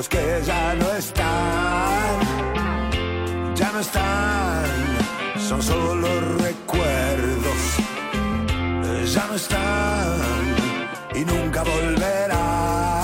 Los que ya no están, ya no están, son solo recuerdos, ya no están y nunca volverán,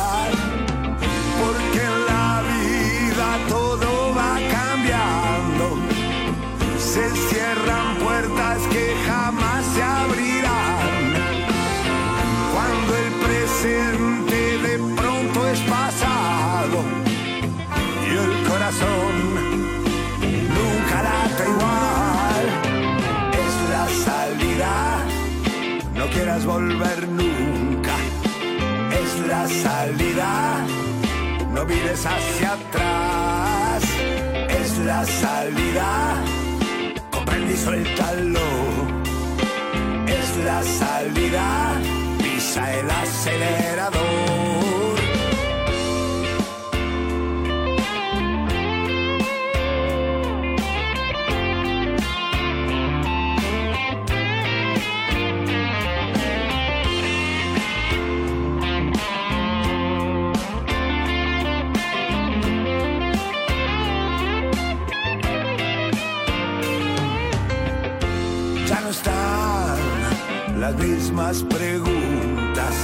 volver nunca. Es la salida, no mires hacia atrás. Es la salida, comprende y suéltalo. Es la salida, pisa el acelerador. Las mismas preguntas.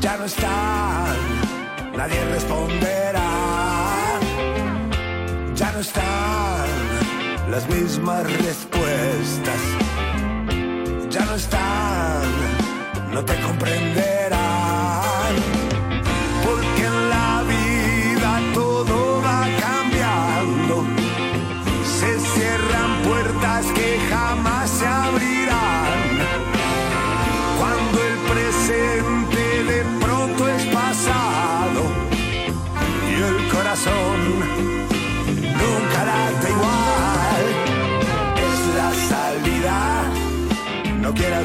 Ya no están, nadie responderá. Ya no están las mismas respuestas. Ya no están, no te comprenderán.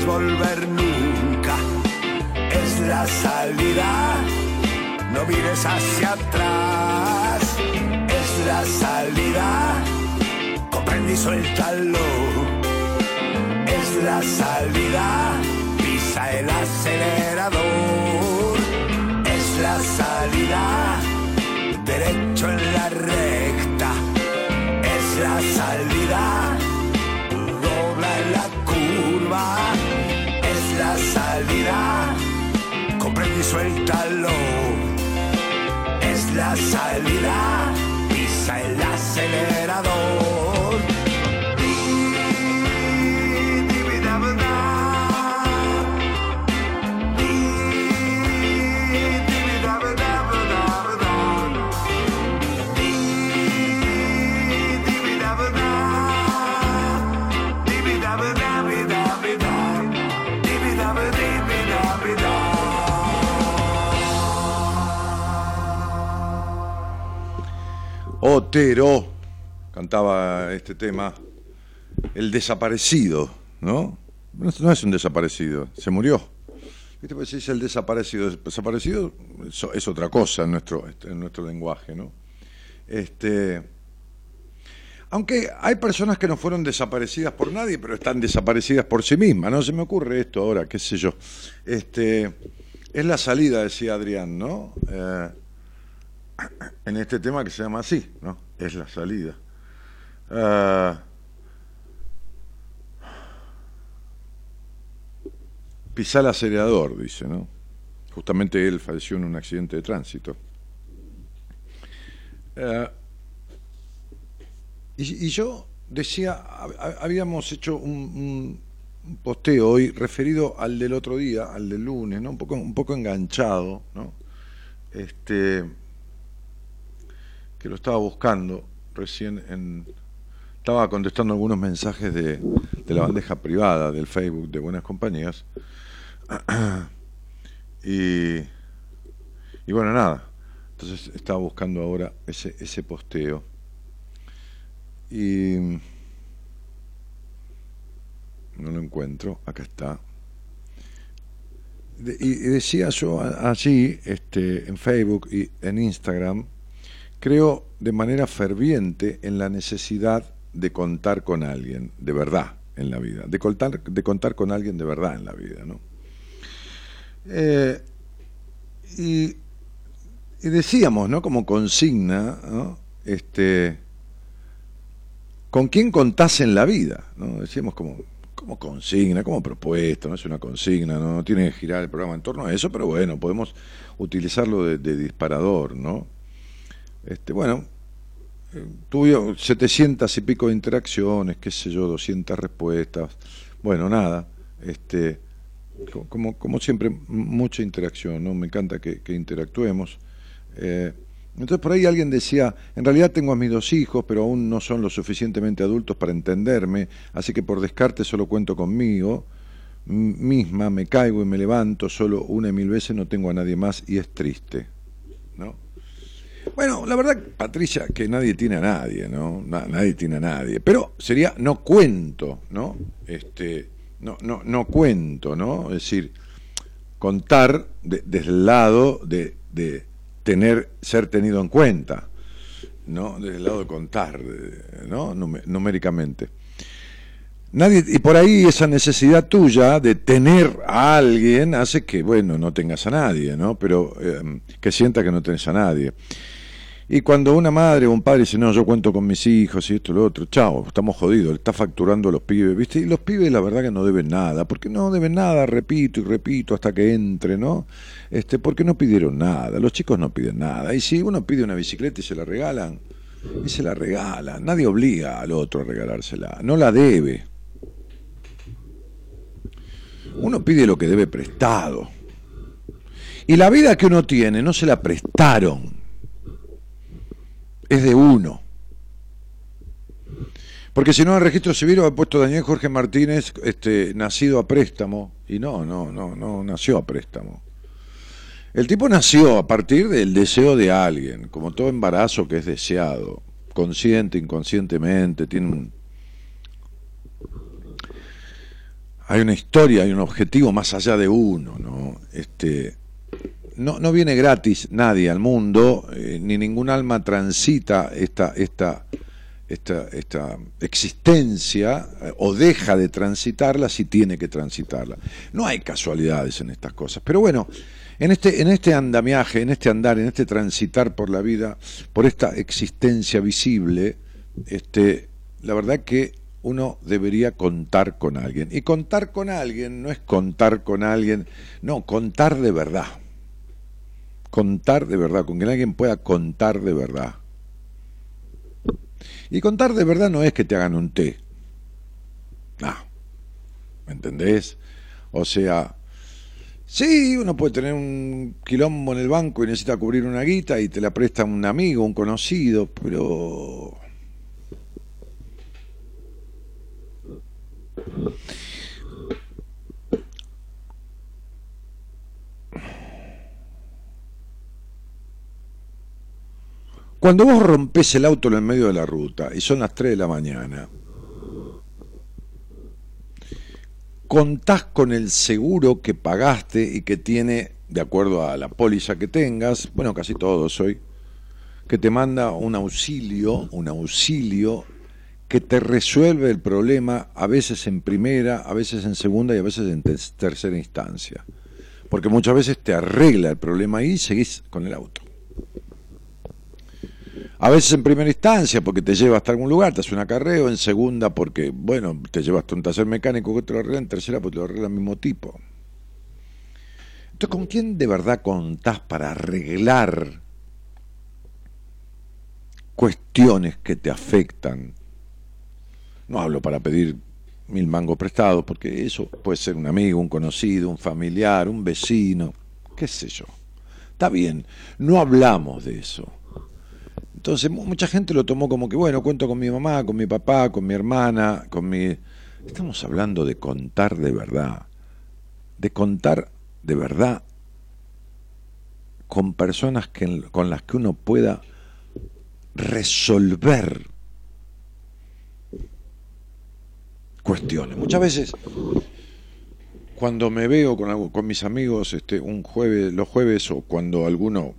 Volver nunca. Es la salida, no mires hacia atrás. Es la salida, comprende y suéltalo. Es la salida pisa el acelerador. Es la salida, derecho en la recta. Es la salida, dobla en la curva. Salida, comprende y suéltalo. Es la salida, pisa el acelerador. Otero cantaba este tema, el desaparecido, ¿no? No, es un desaparecido, se murió. ¿Viste? Pues dice el desaparecido. Desaparecido es, es otra cosa en nuestro, en nuestro lenguaje, ¿no? Este, aunque hay personas que no fueron desaparecidas por nadie, pero están desaparecidas por sí mismas, ¿no? Se me ocurre esto ahora, qué sé yo. Este, es la salida, decía Adrián, ¿no? Eh, en este tema que se llama así, ¿no? Es la salida. Ah, pisar el acelerador, dice, ¿no? justamente él falleció en un accidente de tránsito. Eh, y, yo decía, habíamos hecho un, posteo hoy referido al del otro día, al del lunes, ¿no? un, poco, un poco enganchado, ¿no? este, que lo estaba buscando recién en... Estaba contestando algunos mensajes de, de la bandeja privada del Facebook de Buenas Compañías. y, y bueno, nada. Entonces estaba buscando ahora ese, ese posteo. Y no lo encuentro, acá está. y, decía yo allí, este, en Facebook y en Instagram, creo de manera ferviente en la necesidad de contar con alguien, de verdad, en la vida, de contar, de contar con alguien de verdad en la vida, ¿no? Eh, y, decíamos, ¿no? Como consigna, ¿no? Este, ¿con quién contás en la vida? ¿no? Decíamos como, como consigna, como propuesta, no es una consigna, ¿no? tiene que girar el programa en torno a eso, pero bueno, podemos utilizarlo de disparador, ¿no? Este, bueno, tuvo 700 y pico de interacciones, qué sé yo, 200 respuestas. Bueno, nada, este, como, como siempre, mucha interacción, ¿no? Me encanta que, interactuemos. Eh, entonces por ahí alguien decía, en realidad tengo a mis dos hijos, pero aún no son lo suficientemente adultos para entenderme, así que por descarte solo cuento conmigo misma, me caigo y me levanto, solo una y mil veces no tengo a nadie más y es triste. ¿no? Bueno, la verdad, Patricia, que nadie tiene a nadie, ¿no? nadie tiene a nadie. Pero sería no cuento, ¿no? Este, no, no, no cuento, ¿no? Es decir, contar desde el lado de, de, tener, ser tenido en cuenta, ¿no? Desde el lado de contar, ¿no? Numéricamente. Nadie, y por ahí esa necesidad tuya de tener a alguien hace que, bueno, no tengas a nadie, ¿no? Pero eh, que sienta que no tenés a nadie. Y cuando una madre o un padre dice, no, yo cuento con mis hijos y esto y lo otro, chao, estamos jodidos, está facturando a los pibes, ¿viste? Y los pibes la verdad que no deben nada, porque no deben nada, repito y repito hasta que entre, ¿no? Este, porque no pidieron nada, los chicos no piden nada. Y si uno pide una bicicleta y se la regalan, y se la regalan, nadie obliga al otro a regalársela, no la debe. Uno pide lo que debe prestado. Y la vida que uno tiene no se la prestaron es de uno. Porque si no, el registro civil ha puesto Daniel Jorge Martínez, este, nacido a préstamo, y no, no, no, no nació a préstamo. El tipo nació a partir del deseo de alguien, como todo embarazo que es deseado, consciente, inconscientemente, tiene un... Hay una historia, hay un objetivo más allá de uno, ¿no? Este, no, no viene gratis nadie al mundo, eh, ni ningún alma transita esta, esta, esta, esta existencia eh, o deja de transitarla si tiene que transitarla. No hay casualidades en estas cosas. Pero bueno, en este, en este andamiaje, en este andar, en este transitar por la vida, por esta existencia visible, este, la verdad que uno debería contar con alguien. Y contar con alguien no es contar con alguien, no, contar de verdad contar de verdad, con que alguien pueda contar de verdad. Y contar de verdad no es que te hagan un té. No. ¿Me entendés? O sea, sí, uno puede tener un quilombo en el banco y necesita cubrir una guita y te la presta un amigo, un conocido, pero... Cuando vos rompes el auto en el medio de la ruta y son las 3 de la mañana, contás con el seguro que pagaste y que tiene, de acuerdo a la póliza que tengas, bueno, casi todos hoy, que te manda un auxilio, un auxilio que te resuelve el problema a veces en primera, a veces en segunda y a veces en tercera instancia. Porque muchas veces te arregla el problema y seguís con el auto. A veces en primera instancia porque te lleva hasta algún lugar, te hace un acarreo, en segunda porque, bueno, te lleva hasta un taller mecánico que te lo arregla, en tercera porque te lo arregla el mismo tipo. Entonces ¿con quién de verdad contás para arreglar cuestiones que te afectan? No hablo para pedir mil mangos prestados, porque eso puede ser un amigo, un conocido, un familiar, un vecino, qué sé yo. Está bien, no hablamos de eso. Entonces mucha gente lo tomó como que, bueno, cuento con mi mamá, con mi papá, con mi hermana, con mi... Estamos hablando de contar de verdad, de contar de verdad con personas que, con las que uno pueda resolver cuestiones. Muchas veces, cuando me veo con, con mis amigos este, un jueves, los jueves o cuando alguno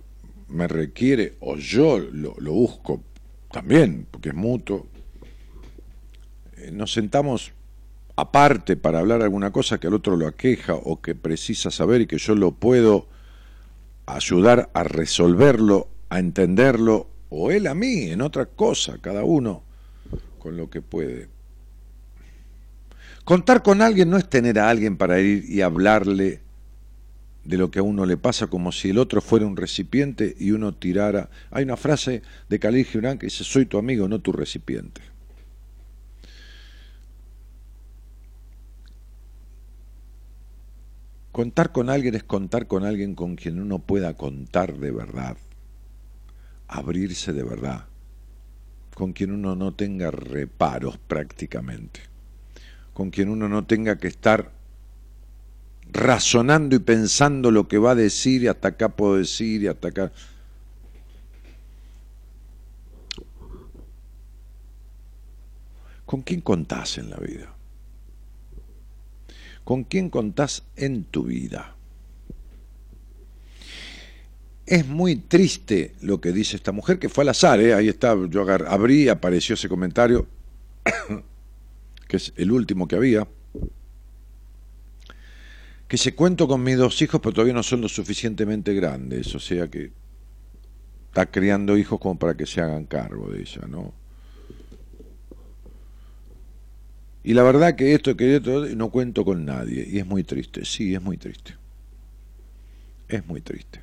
me requiere o yo lo, busco también, porque es mutuo, eh, nos sentamos aparte para hablar alguna cosa que al otro lo aqueja o que precisa saber y que yo lo puedo ayudar a resolverlo, a entenderlo, o él a mí, en otra cosa, cada uno con lo que puede. Contar con alguien no es tener a alguien para ir y hablarle de lo que a uno le pasa como si el otro fuera un recipiente y uno tirara. Hay una frase de Khalil Gibran que dice, soy tu amigo, no tu recipiente. Contar con alguien es contar con alguien con quien uno pueda contar de verdad, abrirse de verdad, con quien uno no tenga reparos prácticamente con quien uno no tenga que estar razonando y pensando lo que va a decir y hasta acá puedo decir y hasta acá. ¿Con quién contás en la vida? ¿Con quién contás en tu vida? Es muy triste lo que dice esta mujer, que fue al azar, ¿eh? ahí está, yo abrí, apareció ese comentario que es el último que había, que se cuento con mis dos hijos, pero todavía no son lo suficientemente grandes, o sea que está criando hijos como para que se hagan cargo de ella, ¿no? Y la verdad que esto, que esto, no cuento con nadie, y es muy triste, sí, es muy triste. Es muy triste.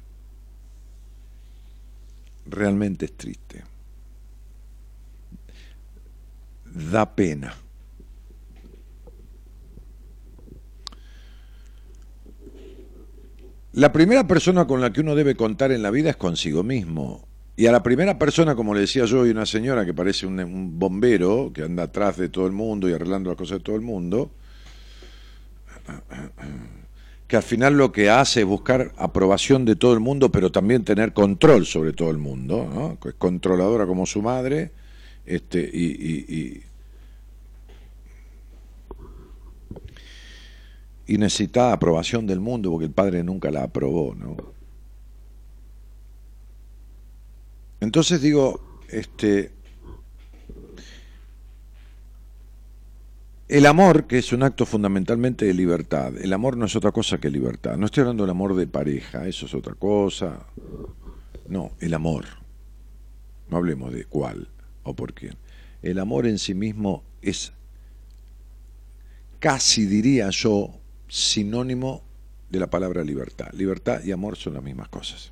Realmente es triste. Da pena. La primera persona con la que uno debe contar en la vida es consigo mismo. Y a la primera persona, como le decía yo, y una señora que parece un, bombero, que anda atrás de todo el mundo y arreglando las cosas de todo el mundo, que al final lo que hace es buscar aprobación de todo el mundo, pero también tener control sobre todo el mundo, ¿no? es controladora como su madre, este, y y necesitaba aprobación del mundo porque el padre nunca la aprobó, ¿no? Entonces digo, este el amor, que es un acto fundamentalmente de libertad, el amor no es otra cosa que libertad. No estoy hablando del amor de pareja, eso es otra cosa. No, el amor. No hablemos de cuál o por quién. El amor en sí mismo es casi diría yo sinónimo de la palabra libertad. Libertad y amor son las mismas cosas.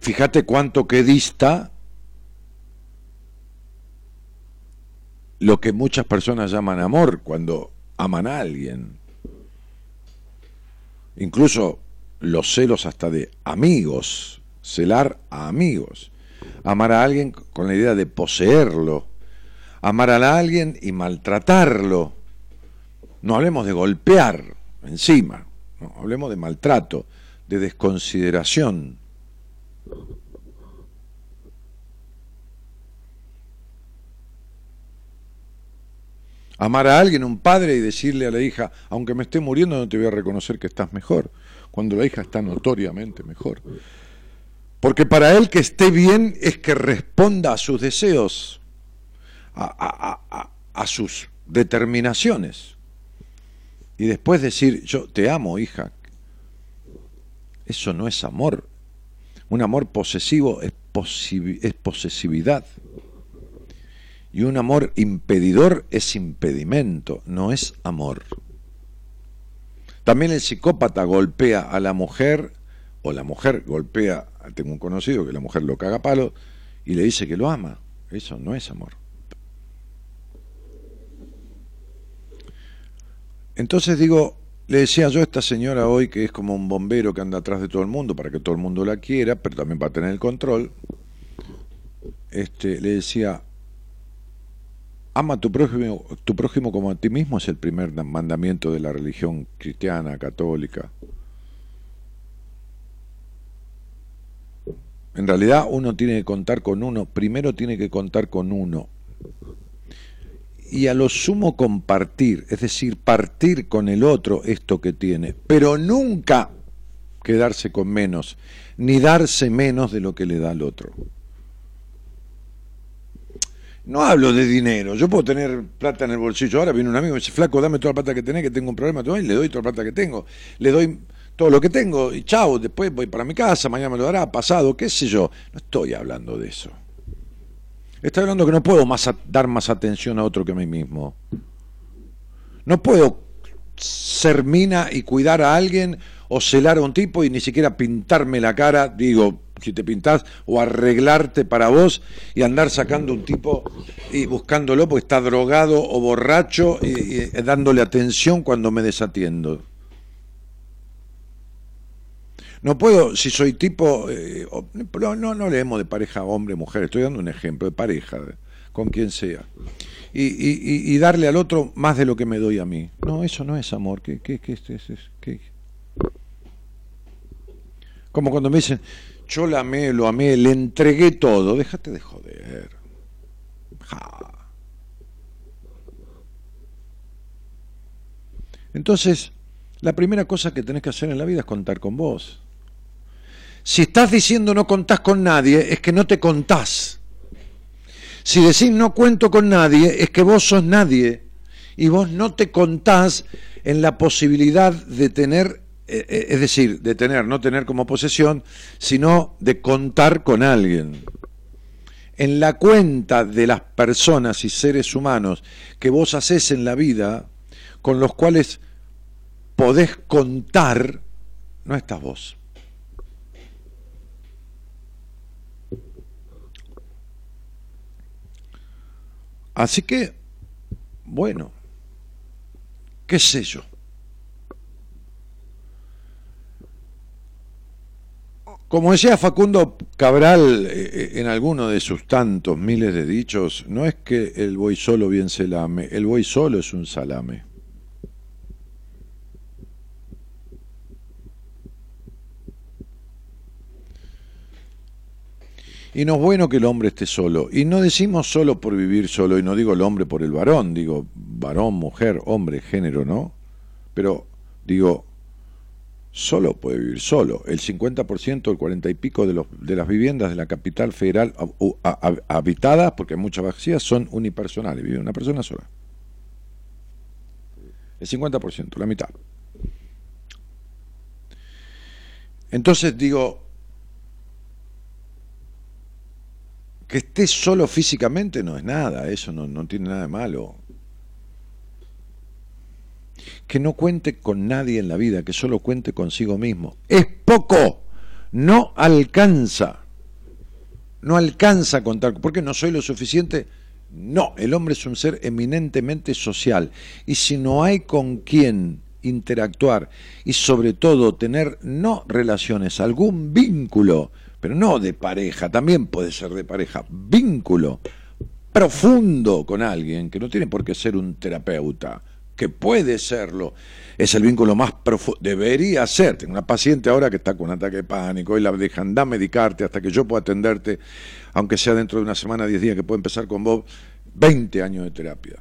Fíjate cuánto que dista lo que muchas personas llaman amor cuando aman a alguien. Incluso los celos hasta de amigos, celar a amigos. Amar a alguien con la idea de poseerlo. Amar a alguien y maltratarlo no hablemos de golpear encima, no, hablemos de maltrato, de desconsideración. Amar a alguien, un padre, y decirle a la hija, aunque me esté muriendo, no te voy a reconocer que estás mejor, cuando la hija está notoriamente mejor. Porque para él que esté bien es que responda a sus deseos, a, a, a sus determinaciones y después decir, yo te amo, hija. Eso no es amor. Un amor posesivo es, es posesividad. Y un amor impedidor es impedimento, no es amor. También el psicópata golpea a la mujer, o la mujer golpea, tengo un conocido que la mujer lo caga a palo y le dice que lo ama. Eso no es amor. Entonces digo, le decía yo a esta señora hoy que es como un bombero que anda atrás de todo el mundo para que todo el mundo la quiera, pero también para tener el control. Este, le decía, ama a tu prójimo, tu prójimo como a ti mismo es el primer mandamiento de la religión cristiana, católica. En realidad uno tiene que contar con uno, primero tiene que contar con uno. Y a lo sumo compartir, es decir, partir con el otro esto que tiene, pero nunca quedarse con menos, ni darse menos de lo que le da al otro. No hablo de dinero, yo puedo tener plata en el bolsillo. Ahora viene un amigo y me dice, flaco, dame toda la plata que tenés, que tengo un problema. Y le doy toda la plata que tengo. Le doy todo lo que tengo y chao, después voy para mi casa, mañana me lo dará, pasado, qué sé yo. No estoy hablando de eso. Estoy hablando que no puedo más dar más atención a otro que a mí mismo. No puedo ser mina y cuidar a alguien o celar a un tipo y ni siquiera pintarme la cara, digo, si te pintás, o arreglarte para vos y andar sacando un tipo y buscándolo porque está drogado o borracho y, dándole atención cuando me desatiendo. No puedo, si soy tipo, eh, no, no, leemos de pareja hombre, mujer, estoy dando un ejemplo de pareja, con quien sea. Y, darle al otro más de lo que me doy a mí. No, eso no es amor. ¿Qué, qué, qué, qué? Como cuando me dicen, yo la amé, lo amé, le entregué todo. Déjate de joder. Entonces, la primera cosa que tenés que hacer en la vida es contar con vos. Si estás diciendo no contás con nadie, es que no te contás. Si decís no cuento con nadie, es que vos sos nadie. Y vos no te contás en la posibilidad de tener eh, eh, es decir, de tener, no tener como posesión, sino de contar con alguien. En la cuenta de las personas y seres humanos que vos haces en la vida, con los cuales podés contar, no estás vos. Así que, bueno, qué sé yo. Como decía Facundo Cabral eh, eh, en alguno de sus tantos miles de dichos, no es que el buey solo bien se lame, el buey solo es un salame. Y no es bueno que el hombre esté solo. Y no decimos solo por vivir solo, y no digo el hombre por el varón, digo varón, mujer, hombre, género, ¿no? Pero digo, solo puede vivir solo. El 50%, el 40 y pico de, los, de las viviendas de la capital federal habitadas, porque hay muchas vacías, son unipersonales, vive una persona sola. El 50%, la mitad. Entonces digo, que esté solo físicamente no es nada, eso no, no tiene nada de malo que no cuente con nadie en la vida, que solo cuente consigo mismo. Es poco, no alcanza. No alcanza a contar, porque no soy lo suficiente. No, el hombre es un ser eminentemente social. Y si no hay con quién interactuar y sobre todo tener no relaciones, algún vínculo, pero no de pareja, también puede ser de pareja, vínculo profundo con alguien, que no tiene por qué ser un terapeuta, que puede serlo, es el vínculo más profundo, debería ser. Tengo una paciente ahora que está con un ataque de pánico y la dejan da medicarte hasta que yo pueda atenderte, aunque sea dentro de una semana, 10 días que puedo empezar con vos, 20 años de terapia.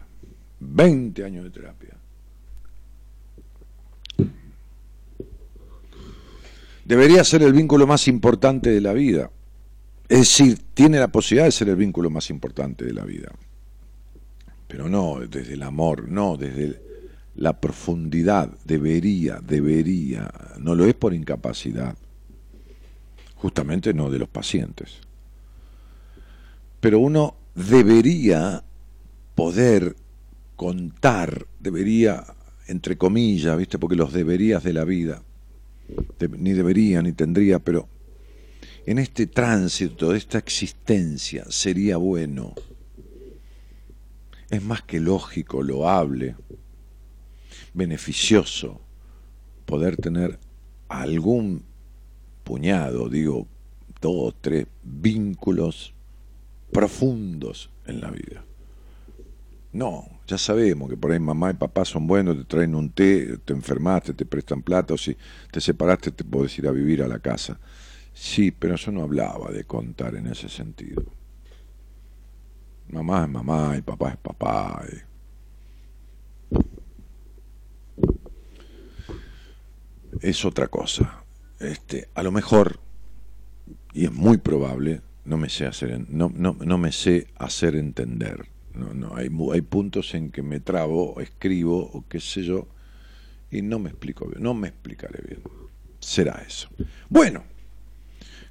20 años de terapia. Debería ser el vínculo más importante de la vida. Es decir, tiene la posibilidad de ser el vínculo más importante de la vida. Pero no desde el amor, no desde la profundidad debería, debería, no lo es por incapacidad, justamente no de los pacientes. Pero uno debería poder contar, debería entre comillas, ¿viste? Porque los deberías de la vida, ni debería ni tendría, pero en este tránsito de esta existencia sería bueno. Es más que lógico, loable, beneficioso poder tener algún puñado, digo, dos, tres vínculos profundos en la vida. No, ya sabemos que por ahí mamá y papá son buenos, te traen un té, te enfermaste, te prestan plata, o si te separaste te puedes ir a vivir a la casa. Sí, pero eso no hablaba de contar en ese sentido. Mamá es mamá y papá es papá. Es otra cosa. Este, a lo mejor, y es muy probable, no me sé hacer, no, no, no me sé hacer entender. No, no, hay, hay puntos en que me trabo, escribo o qué sé yo, y no me explico bien, no me explicaré bien. Será eso. Bueno.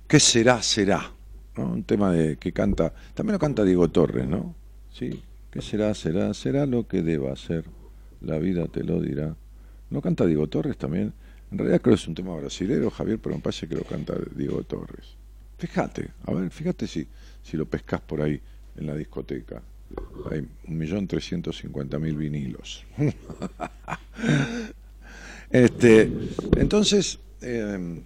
¿Qué será, será? Un tema de que canta, también lo canta Diego Torres, ¿no? Sí, ¿qué será, será? Será lo que deba ser. La vida te lo dirá. ¿No canta Diego Torres también? En realidad creo que es un tema brasileño, Javier, pero me parece que lo canta Diego Torres. Fíjate, a ver, fíjate si, si lo pescas por ahí en la discoteca. Hay un millón trescientos cincuenta mil vinilos. este, entonces, eh,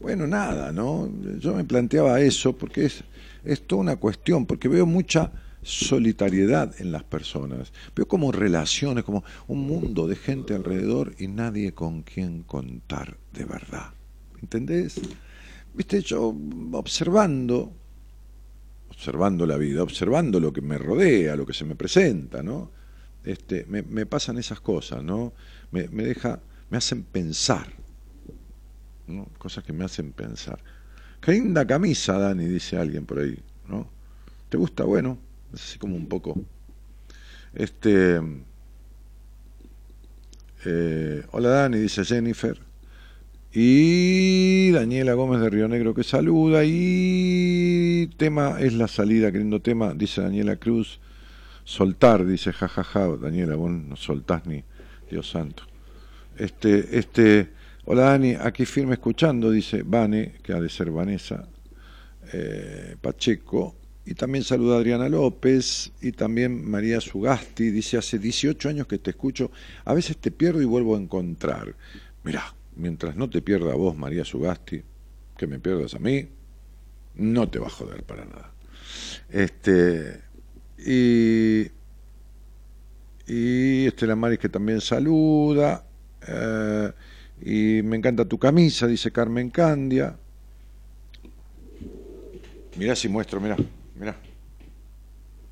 bueno, nada, ¿no? Yo me planteaba eso porque es, es toda una cuestión, porque veo mucha solitariedad en las personas. Veo como relaciones, como un mundo de gente alrededor y nadie con quien contar de verdad. ¿Entendés? Viste, yo observando, observando la vida, observando lo que me rodea, lo que se me presenta, ¿no? Este, me, pasan esas cosas, ¿no? Me, me deja, me hacen pensar cosas que me hacen pensar. Qué linda camisa, Dani, dice alguien por ahí, ¿no? ¿Te gusta? Bueno, es así como un poco. Este. Eh, hola Dani, dice Jennifer. Y Daniela Gómez de Río Negro que saluda. Y tema es la salida, queriendo tema, dice Daniela Cruz. Soltar, dice jajaja. Daniela, vos no soltás ni Dios santo. Este, este, Hola Dani, aquí firme escuchando, dice Vane, que ha de ser Vanessa eh, Pacheco. Y también saluda Adriana López y también María Sugasti. Dice, hace 18 años que te escucho, a veces te pierdo y vuelvo a encontrar. Mirá, mientras no te pierda a vos, María Sugasti, que me pierdas a mí, no te va a joder para nada. Este, y, y Estela Maris que también saluda. Eh, y me encanta tu camisa, dice Carmen Candia. Mirá si muestro, mirá, mirá.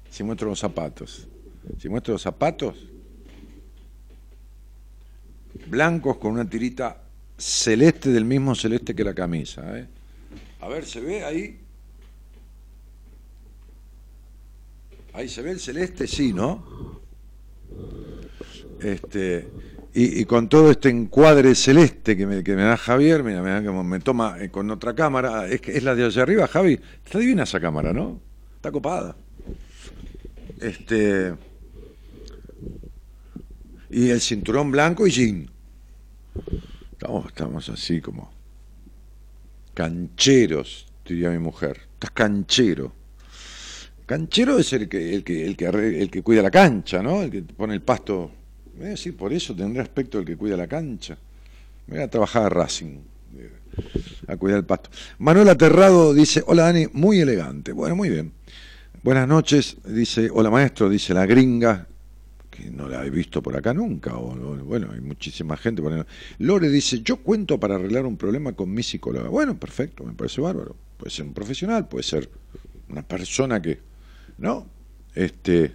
Si muestro los zapatos. Si muestro los zapatos, blancos con una tirita celeste del mismo celeste que la camisa. ¿eh? A ver, ¿se ve ahí? Ahí se ve el celeste, sí, ¿no? Este, y, con todo este encuadre celeste que me, que me da Javier, mira, me, me toma eh, con otra cámara, es, que es la de allá arriba, Javi. Está divina esa cámara, ¿no? Está copada. Este. Y el cinturón blanco y jean. Estamos, estamos así como cancheros, diría mi mujer. Estás canchero. Canchero es el que, el que, el que, cuida la cancha, ¿no? El que pone el pasto eh, sí, por eso tendré aspecto el que cuida la cancha. Me voy a trabajar a Racing, eh, a cuidar el pasto. Manuel Aterrado dice, hola Dani, muy elegante. Bueno, muy bien. Buenas noches, dice, hola maestro, dice la gringa, no la he visto por acá nunca, o, bueno, hay muchísima gente. Por Lore dice, yo cuento para arreglar un problema con mi psicóloga. Bueno, perfecto, me parece bárbaro. Puede ser un profesional, puede ser una persona que, ¿no? Este,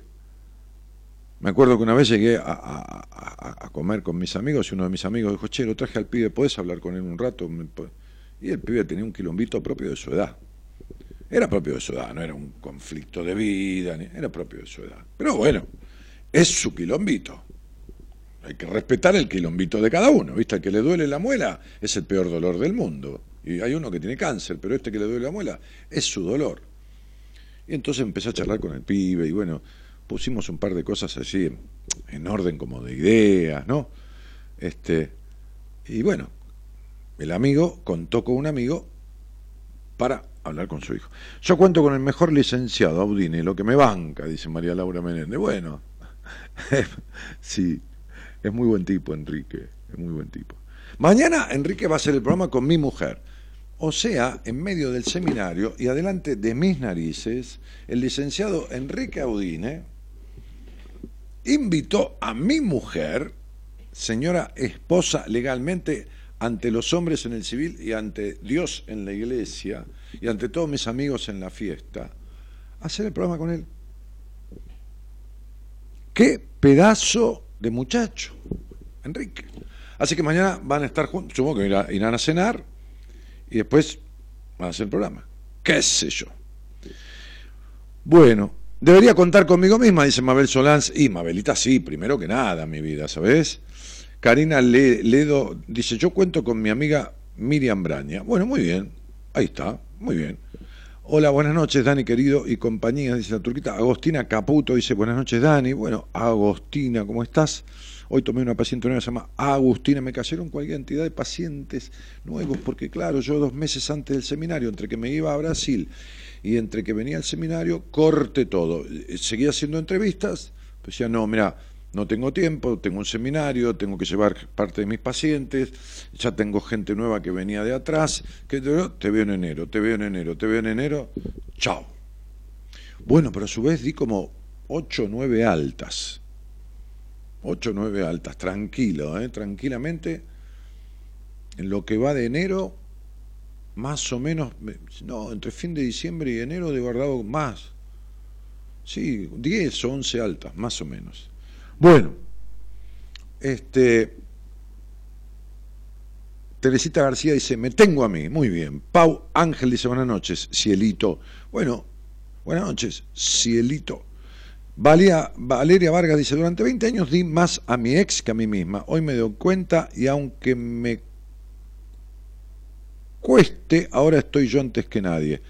me acuerdo que una vez llegué a, comer con mis amigos y uno de mis amigos dijo, che, lo traje al pibe, ¿podés hablar con él un rato? Y el pibe tenía un quilombito propio de su edad. Era propio de su edad, no era un conflicto de vida, era propio de su edad. Pero bueno, es su quilombito. Hay que respetar el quilombito de cada uno, ¿viste? Al que le duele la muela es el peor dolor del mundo. Y hay uno que tiene cáncer, pero este que le duele la muela es su dolor. Y entonces empecé a charlar con el pibe y bueno, pusimos un par de cosas así en, orden como de ideas, ¿no? Este, y bueno, el amigo contó con un amigo para hablar con su hijo. Yo cuento con el mejor licenciado, Audine, lo que me banca, dice María Laura Menéndez. Bueno, sí, es muy buen tipo, Enrique, es muy buen tipo. Mañana Enrique va a hacer el programa con mi mujer. O sea, en medio del seminario y adelante de mis narices, el licenciado Enrique Audine invitó a mi mujer, señora esposa legalmente, ante los hombres en el civil y ante Dios en la iglesia y ante todos mis amigos en la fiesta, a hacer el programa con él. Qué pedazo de muchacho, Enrique. Así que mañana van a estar juntos, supongo que irán a cenar y después van a hacer el programa. ¿Qué sé yo? Bueno, debería contar conmigo misma, dice Mabel Solans. Y Mabelita, sí, primero que nada, mi vida, ¿sabes? Karina Ledo dice: Yo cuento con mi amiga Miriam Braña. Bueno, muy bien, ahí está, muy bien. Hola, buenas noches, Dani querido y compañía, dice la turquita. Agostina Caputo dice: Buenas noches, Dani. Bueno, Agostina, ¿cómo estás? Hoy tomé una paciente nueva, se llama Agustina, me cayeron cualquier cantidad de pacientes nuevos, porque claro, yo dos meses antes del seminario, entre que me iba a Brasil y entre que venía al seminario, corte todo. Seguía haciendo entrevistas, pues decía, no, mira, no tengo tiempo, tengo un seminario, tengo que llevar parte de mis pacientes, ya tengo gente nueva que venía de atrás, que te te veo en enero, te veo en enero, te veo en enero, chao. Bueno, pero a su vez di como ocho o nueve altas 8 o 9 altas, tranquilo, ¿eh? tranquilamente. En lo que va de enero, más o menos, no, entre fin de diciembre y enero de guardado más. Sí, 10 o 11 altas, más o menos. Bueno, este. Teresita García dice, me tengo a mí, muy bien. Pau Ángel dice, buenas noches, cielito. Bueno, buenas noches, cielito. Valeria Vargas dice, durante 20 años di más a mi ex que a mí misma. Hoy me doy cuenta y aunque me cueste, ahora estoy yo antes que nadie.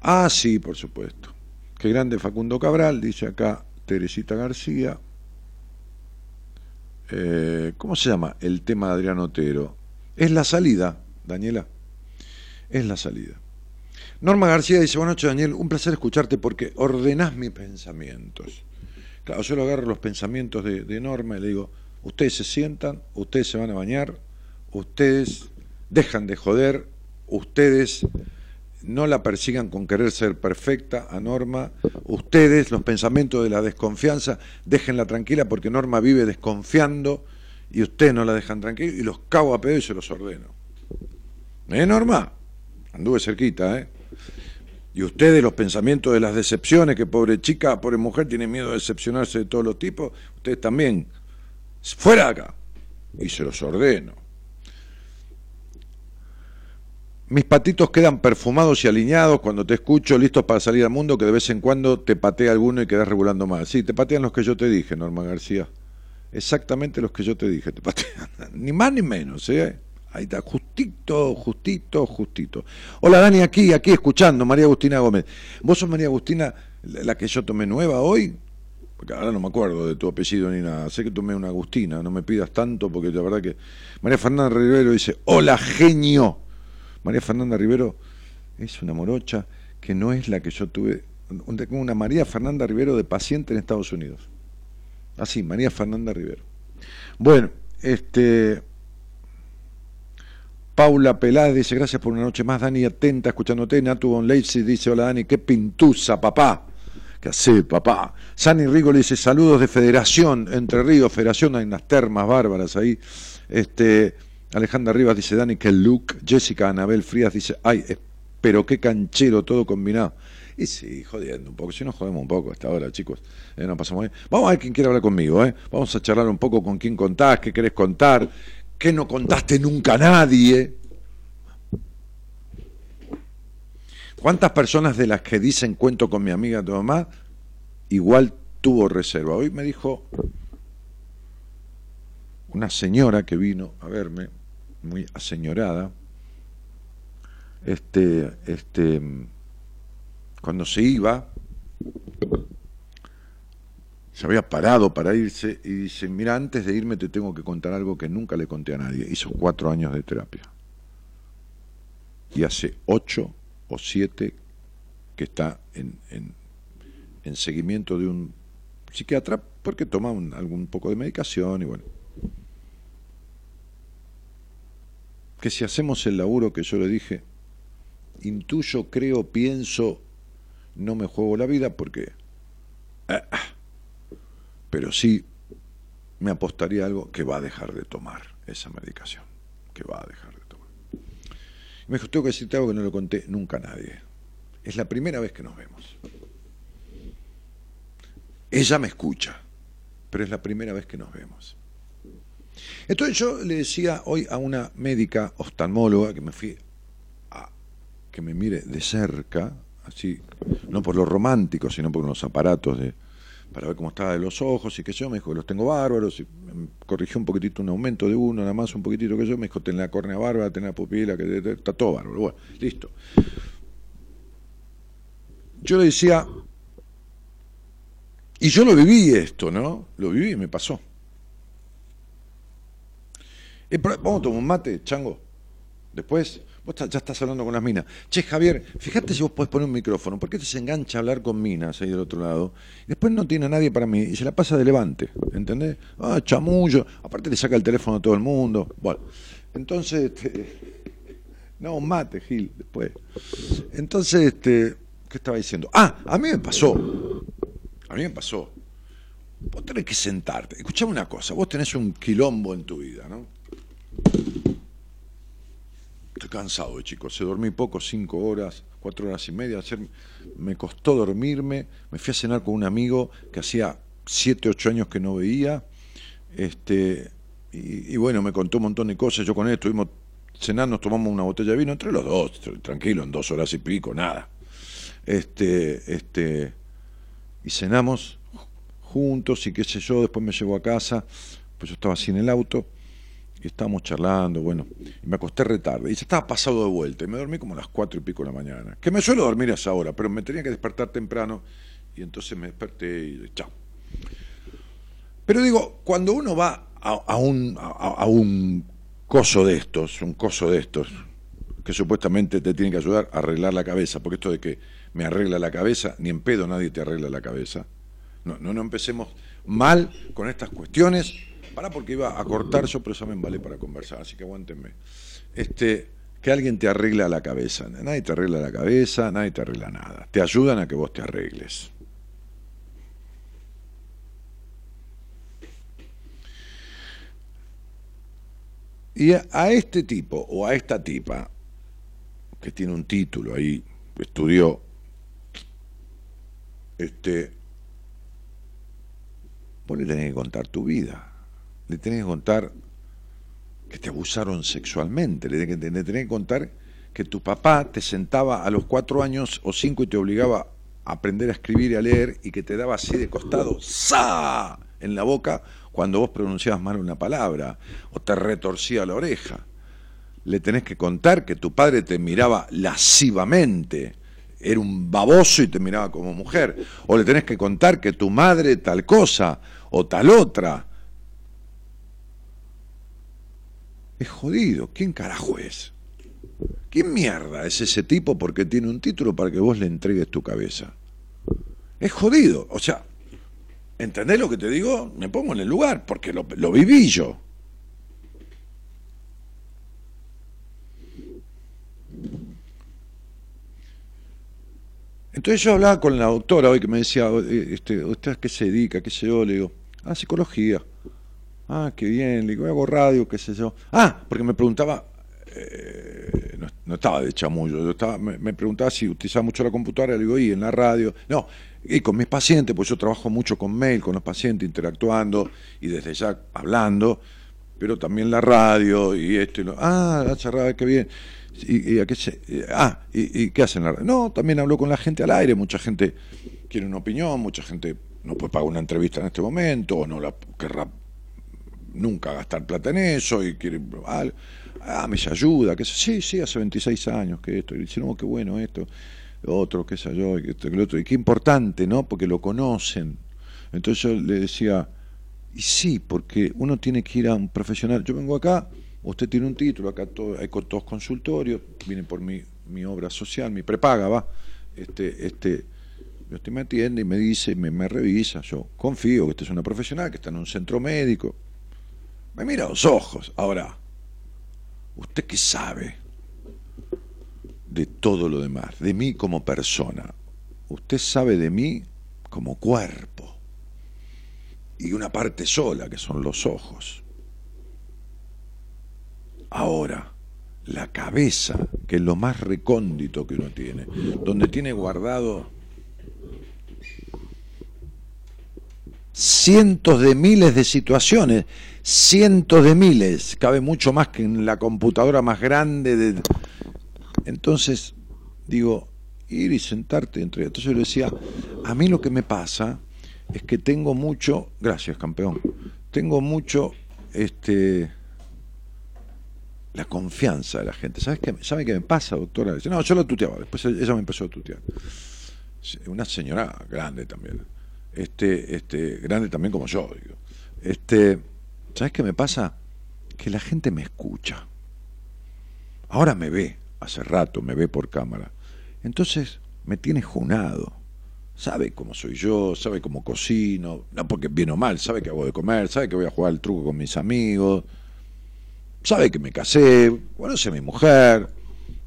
Ah, sí, por supuesto. Qué grande Facundo Cabral, dice acá Teresita García. Eh, ¿Cómo se llama el tema de Adrián Otero? Es la salida, Daniela. Es la salida. Norma García dice, buenas noches Daniel, un placer escucharte porque ordenás mis pensamientos. Claro, yo lo agarro los pensamientos de, Norma y le digo, ustedes se sientan, ustedes se van a bañar, ustedes dejan de joder, ustedes no la persigan con querer ser perfecta a Norma, ustedes los pensamientos de la desconfianza, déjenla tranquila porque Norma vive desconfiando y ustedes no la dejan tranquila y los cago a pedo y se los ordeno. ¿Eh, Norma? Anduve cerquita, ¿eh? Y ustedes, los pensamientos de las decepciones, que pobre chica, pobre mujer, tiene miedo de decepcionarse de todos los tipos, ustedes también, fuera acá. Y se los ordeno. Mis patitos quedan perfumados y alineados cuando te escucho, listos para salir al mundo, que de vez en cuando te patea alguno y quedas regulando mal. Sí, te patean los que yo te dije, Norma García. Exactamente los que yo te dije, te patean. Ni más ni menos, ¿eh? Ahí está, justito, justito, justito. Hola Dani, aquí, aquí escuchando, María Agustina Gómez. ¿Vos sos María Agustina, la que yo tomé nueva hoy? Porque ahora no me acuerdo de tu apellido ni nada. Sé que tomé una Agustina, no me pidas tanto porque la verdad que... María Fernanda Rivero dice, hola genio. María Fernanda Rivero es una morocha que no es la que yo tuve. Una María Fernanda Rivero de paciente en Estados Unidos. Así, María Fernanda Rivero. Bueno, este... Paula Peláez dice, gracias por una noche más, Dani, atenta, escuchándote. Natu Von Leipzig dice, hola Dani, qué pintusa, papá. ¿Qué hace, papá? Sani Rigo le dice, saludos de Federación, Entre Ríos, Federación, hay unas termas bárbaras ahí. Este, Alejandra Rivas dice, Dani, qué look. Jessica Anabel Frías dice, ay, pero qué canchero, todo combinado. Y sí, jodiendo un poco, si no jodemos un poco hasta ahora, chicos, eh, pasamos bien. Vamos a ver quién quiere hablar conmigo, ¿eh? Vamos a charlar un poco con quién contás, qué querés contar, que no contaste nunca a nadie. ¿Cuántas personas de las que dicen cuento con mi amiga tu mamá igual tuvo reserva? Hoy me dijo una señora que vino a verme, muy aseñorada, este, este, cuando se iba, se había parado para irse y dice, mira, antes de irme te tengo que contar algo que nunca le conté a nadie. Hizo cuatro años de terapia. Y hace ocho o siete que está en, en, seguimiento de un psiquiatra porque toma algún poco de medicación y bueno. Que si hacemos el laburo que yo le dije, intuyo, creo, pienso, no me juego la vida porque... Ah, pero sí me apostaría algo que va a dejar de tomar esa medicación, que va a dejar de tomar. Y me dijo, tengo que decirte algo que no lo conté nunca a nadie. Es la primera vez que nos vemos. Ella me escucha, pero es la primera vez que nos vemos. Entonces yo le decía hoy a una médica oftalmóloga que me fui a que me mire de cerca, así, no por lo romántico, sino por los aparatos de, para ver cómo estaba de los ojos y que yo, me dijo los tengo bárbaros, y corrigió un poquitito un aumento de uno, nada más un poquitito que yo, me dijo, ten la córnea bárbara, ten la pupila, que está todo bárbaro. Bueno, listo. Yo le decía, y yo lo viví esto, ¿no? Lo viví y me pasó. Eh, vamos a tomar un mate, chango. Después, Vos ya estás hablando con las minas. Che, Javier, fíjate si vos podés poner un micrófono. ¿Por qué te se engancha a hablar con minas ahí del otro lado? Después no tiene a nadie para mí y se la pasa de levante. ¿Entendés? Ah, chamullo. Aparte le saca el teléfono a todo el mundo. Bueno, entonces, este, no, mate, Gil, después. Entonces, este, ¿qué estaba diciendo? Ah, a mí me pasó. A mí me pasó. Vos tenés que sentarte. Escuchame una cosa, vos tenés un quilombo en tu vida, ¿no? Estoy cansado, chicos. Se dormí poco, cinco horas, cuatro horas y media. me costó dormirme. Me fui a cenar con un amigo que hacía siete, ocho años que no veía. Este, y, bueno, me contó un montón de cosas. Yo con él estuvimos cenando, nos tomamos una botella de vino entre los dos, tranquilo, en dos horas y pico, nada. Este, este, y cenamos juntos y qué sé yo. Después me llevó a casa, pues yo estaba así en el auto y estábamos charlando, bueno, y me acosté retarde, y ya estaba pasado de vuelta, y me dormí como a las cuatro y pico de la mañana, que me suelo dormir a esa hora, pero me tenía que despertar temprano, y entonces me desperté y chao. Pero digo, cuando uno va a, un, a, un coso de estos, un coso de estos, que supuestamente te tiene que ayudar a arreglar la cabeza, porque esto de que me arregla la cabeza, ni en pedo nadie te arregla la cabeza. No, no, no empecemos mal con estas cuestiones Pará porque iba a cortar yo, pero eso me vale para conversar, así que aguántenme. Este, que alguien te arregla la cabeza. Nadie te arregla la cabeza, nadie te arregla nada. Te ayudan a que vos te arregles. Y a, este tipo o a esta tipa, que tiene un título ahí, estudió, este, vos le tenés que contar tu vida le tenés que contar que te abusaron sexualmente, le tenés, que contar que tu papá te sentaba a los cuatro años o cinco y te obligaba a aprender a escribir y a leer y que te daba así de costado, ¡sa! en la boca cuando vos pronunciabas mal una palabra o te retorcía la oreja. Le tenés que contar que tu padre te miraba lascivamente, era un baboso y te miraba como mujer. O le tenés que contar que tu madre tal cosa o tal otra Es jodido. ¿Quién carajo es? ¿Quién mierda es ese tipo porque tiene un título para que vos le entregues tu cabeza? Es jodido. O sea, ¿entendés lo que te digo? Me pongo en el lugar porque lo, lo viví yo. Entonces yo hablaba con la doctora hoy que me decía, este, ¿usted a qué se dedica? ¿Qué sé yo? Le digo, a psicología. Ah, qué bien, le digo, hago radio, qué sé yo. Ah, porque me preguntaba, eh, no, estaba de chamullo, yo estaba, me, preguntaba si utilizaba mucho la computadora, le digo, y en la radio. No, y con mis pacientes, pues yo trabajo mucho con mail, con los pacientes, interactuando y desde ya hablando, pero también la radio y esto y lo. Ah, la charrada, qué bien. ¿Y, a qué se, ah, y, qué hacen la radio? No, también hablo con la gente al aire, mucha gente quiere una opinión, mucha gente no puede pagar una entrevista en este momento, o no la querrá nunca gastar plata en eso y quiere, ah, ah me ayuda, que sí, sí, hace 26 años que esto, y dice, no, qué bueno esto, otro, qué sé yo, y, esto, que otro, y qué importante, ¿no? Porque lo conocen, Entonces yo le decía, y sí, porque uno tiene que ir a un profesional. Yo vengo acá, usted tiene un título, acá todo, hay todos consultorios, viene por mi, mi obra social, mi prepaga, va. Este, este, usted me atiende y me dice, me, me revisa, yo confío que usted es una profesional, que está en un centro médico. Me mira a los ojos. Ahora, ¿usted qué sabe de todo lo demás? De mí como persona. Usted sabe de mí como cuerpo. Y una parte sola, que son los ojos. Ahora, la cabeza, que es lo más recóndito que uno tiene, donde tiene guardado cientos de miles de situaciones, cientos de miles, cabe mucho más que en la computadora más grande. De... Entonces, digo, ir y sentarte entre... Entonces yo le decía, a mí lo que me pasa es que tengo mucho, gracias campeón, tengo mucho, este, la confianza de la gente. ¿Sabes qué, ¿Sabe qué me pasa, doctora? Dice, no, yo lo tuteaba, después ella me empezó a tutear. Una señora grande también, este, este, grande también como yo, digo. Este, ¿Sabes qué me pasa? Que la gente me escucha. Ahora me ve, hace rato me ve por cámara. Entonces me tiene junado. Sabe cómo soy yo, sabe cómo cocino, no porque bien o mal, sabe que hago de comer, sabe que voy a jugar al truco con mis amigos, sabe que me casé, conoce a mi mujer,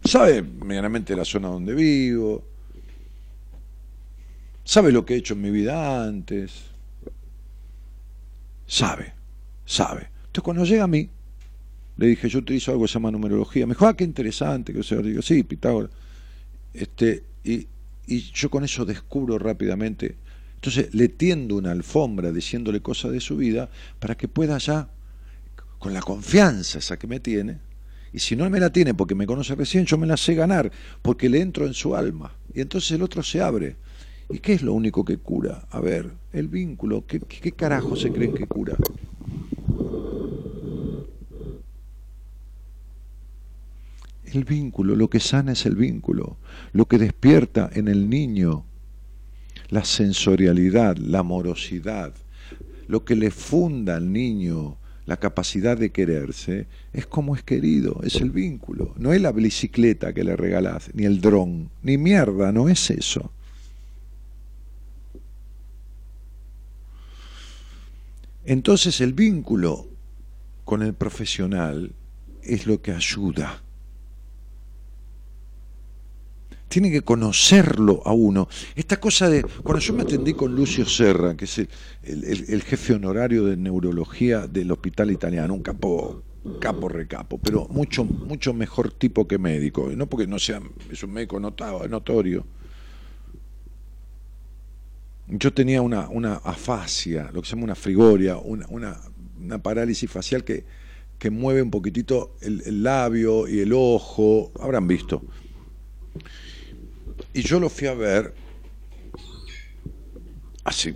sabe medianamente la zona donde vivo, sabe lo que he hecho en mi vida antes, sabe, sabe. Entonces cuando llega a mí, le dije, yo utilizo algo que se llama numerología, me dijo, ah, qué interesante, que yo digo, sí, Pitágoras, este, y, y yo con eso descubro rápidamente, entonces le tiendo una alfombra diciéndole cosas de su vida para que pueda ya con la confianza esa que me tiene, y si no me la tiene porque me conoce recién, yo me la sé ganar, porque le entro en su alma, y entonces el otro se abre. ¿Y qué es lo único que cura? A ver, el vínculo, ¿qué, carajo se creen que cura? El vínculo, lo que sana es el vínculo, lo que despierta en el niño la sensorialidad, la amorosidad, lo que le funda al niño la capacidad de quererse, es como es querido, es el vínculo. No es la bicicleta que le regalás, ni el dron, ni mierda, no es eso. Entonces el vínculo con el profesional es lo que ayuda tiene que conocerlo a uno. Esta cosa de, cuando yo me atendí con Lucio Serra, que es el, jefe honorario de neurología del hospital italiano, un capo, capo recapo, pero mucho, mucho mejor tipo que médico, no porque no sea, es un médico notado, notorio. Yo tenía una, una afasia, lo que se llama una frigoria, una, una, parálisis facial que, que mueve un poquitito el labio y el ojo, habrán visto. Y yo lo fui a ver hace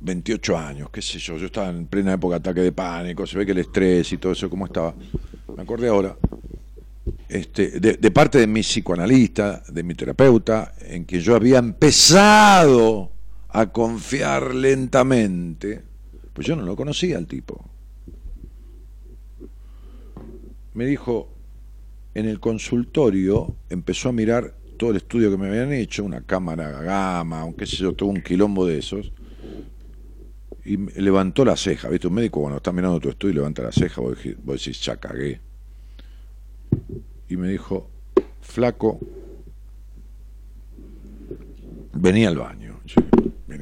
28 años, qué sé yo, yo estaba en plena época de ataque de pánico, se ve que el estrés y todo eso, ¿cómo estaba? Me acordé ahora, este, de, parte de mi psicoanalista, de mi terapeuta, en que yo había empezado a confiar lentamente, pues yo no lo conocía al tipo. Me dijo, en el consultorio empezó a mirar todo el estudio que me habían hecho, una cámara gama, aunque sé yo, todo un quilombo de esos, y levantó la ceja, ¿viste? Un médico cuando está mirando tu estudio levanta la ceja, vos, decís, ya cagué. Y me dijo, flaco, venía al baño.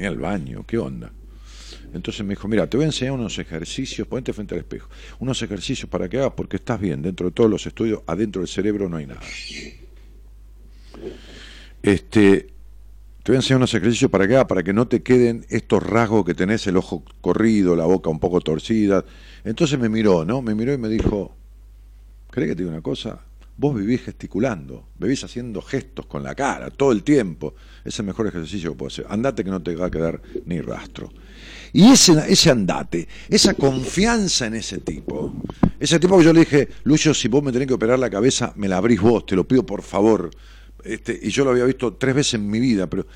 Al baño, ¿qué onda? Entonces me dijo, mira, te voy a enseñar unos ejercicios, ponete frente al espejo, unos ejercicios para que hagas porque estás bien, dentro de todos los estudios, adentro del cerebro no hay nada. Este, te voy a enseñar unos ejercicios para acá, para que no te queden estos rasgos que tenés, el ojo corrido, la boca un poco torcida. Entonces me miró, ¿no? Me miró y me dijo, ¿crees que te digo una cosa? Vos vivís gesticulando, vivís haciendo gestos con la cara todo el tiempo. Es el mejor ejercicio que puedo hacer. Andate que no te va a quedar ni rastro. Y ese, andate, esa confianza en ese tipo, ese tipo que yo le dije, Lucio, si vos me tenés que operar la cabeza, me la abrís vos, te lo pido por favor este, y yo lo había visto tres veces en mi vida, pero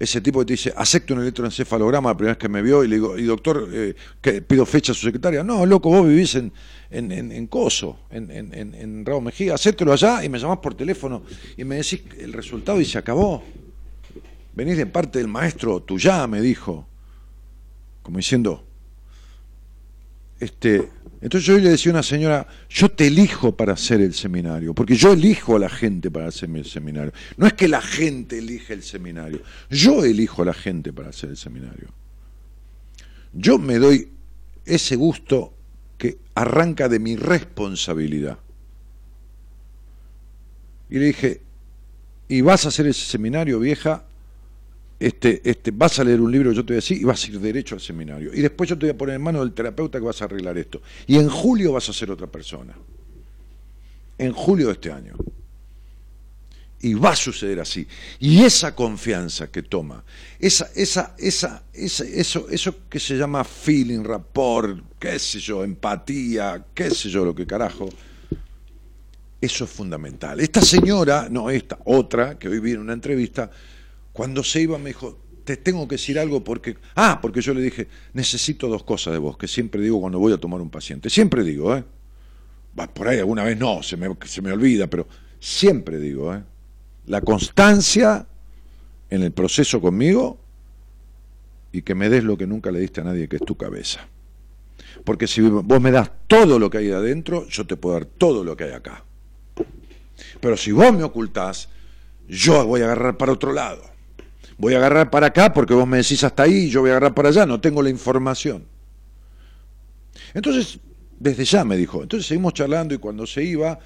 ese tipo que te dice, acepto un electroencefalograma la primera vez que me vio y le digo, y doctor, eh, que pido fecha a su secretaria. No, loco, vos vivís en, en, en, Coso, en, en, en Raúl Mejía, acéptelo allá y me llamás por teléfono y me decís el resultado y se acabó. Venís de parte del maestro tuya, me dijo, como diciendo, este, entonces yo le decía a una señora, yo te elijo para hacer el seminario, porque yo elijo a la gente para hacer el seminario. No es que la gente elige el seminario, yo elijo a la gente para hacer el seminario. Yo me doy ese gusto que arranca de mi responsabilidad. Y le dije, ¿y vas a hacer ese seminario, vieja? Este, este, vas a leer un libro, yo te voy a decir, y vas a ir derecho al seminario. Y después yo te voy a poner en manos del terapeuta que vas a arreglar esto. Y en julio vas a ser otra persona. En julio de este año. Y va a suceder así. Y esa confianza que toma, esa, esa, esa, esa, eso, eso que se llama feeling, rapport, qué sé yo, empatía, qué sé yo, lo que carajo, eso es fundamental. Esta señora, no esta, otra, que hoy viene una entrevista, cuando se iba me dijo, te tengo que decir algo porque... Ah, porque yo le dije, necesito dos cosas de vos, que siempre digo cuando voy a tomar un paciente. Siempre digo, ¿eh? Por ahí alguna vez no, se me, se me olvida, pero siempre digo, ¿eh? La constancia en el proceso conmigo y que me des lo que nunca le diste a nadie, que es tu cabeza. Porque si vos me das todo lo que hay adentro, yo te puedo dar todo lo que hay acá. Pero si vos me ocultás, yo voy a agarrar para otro lado voy a agarrar para acá porque vos me decís hasta ahí, yo voy a agarrar para allá, no tengo la información. Entonces, desde ya me dijo, entonces seguimos charlando y cuando se iba,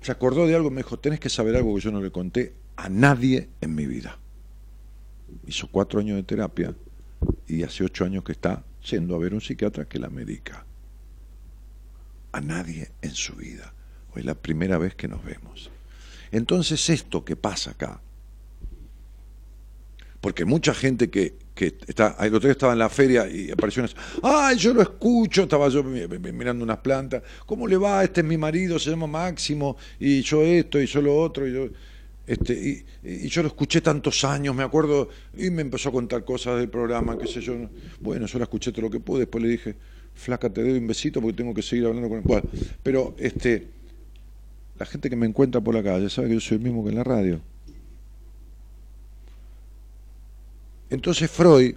se acordó de algo, me dijo, tenés que saber algo que yo no le conté a nadie en mi vida. Hizo cuatro años de terapia y hace ocho años que está yendo a ver un psiquiatra que la medica. A nadie en su vida. Hoy es la primera vez que nos vemos. Entonces esto que pasa acá, porque mucha gente que, que está, el otro día estaba en la feria y apareció una, ay, yo lo escucho, estaba yo mirando unas plantas, ¿cómo le va? Este es mi marido, se llama Máximo, y yo esto, y yo lo otro, y yo, este, y, y, yo lo escuché tantos años, me acuerdo, y me empezó a contar cosas del programa, qué sé yo, bueno, yo la escuché todo lo que pude, después le dije, flaca, te doy un besito porque tengo que seguir hablando con él. Bueno, pero este, la gente que me encuentra por la calle sabe que yo soy el mismo que en la radio. Entonces Freud,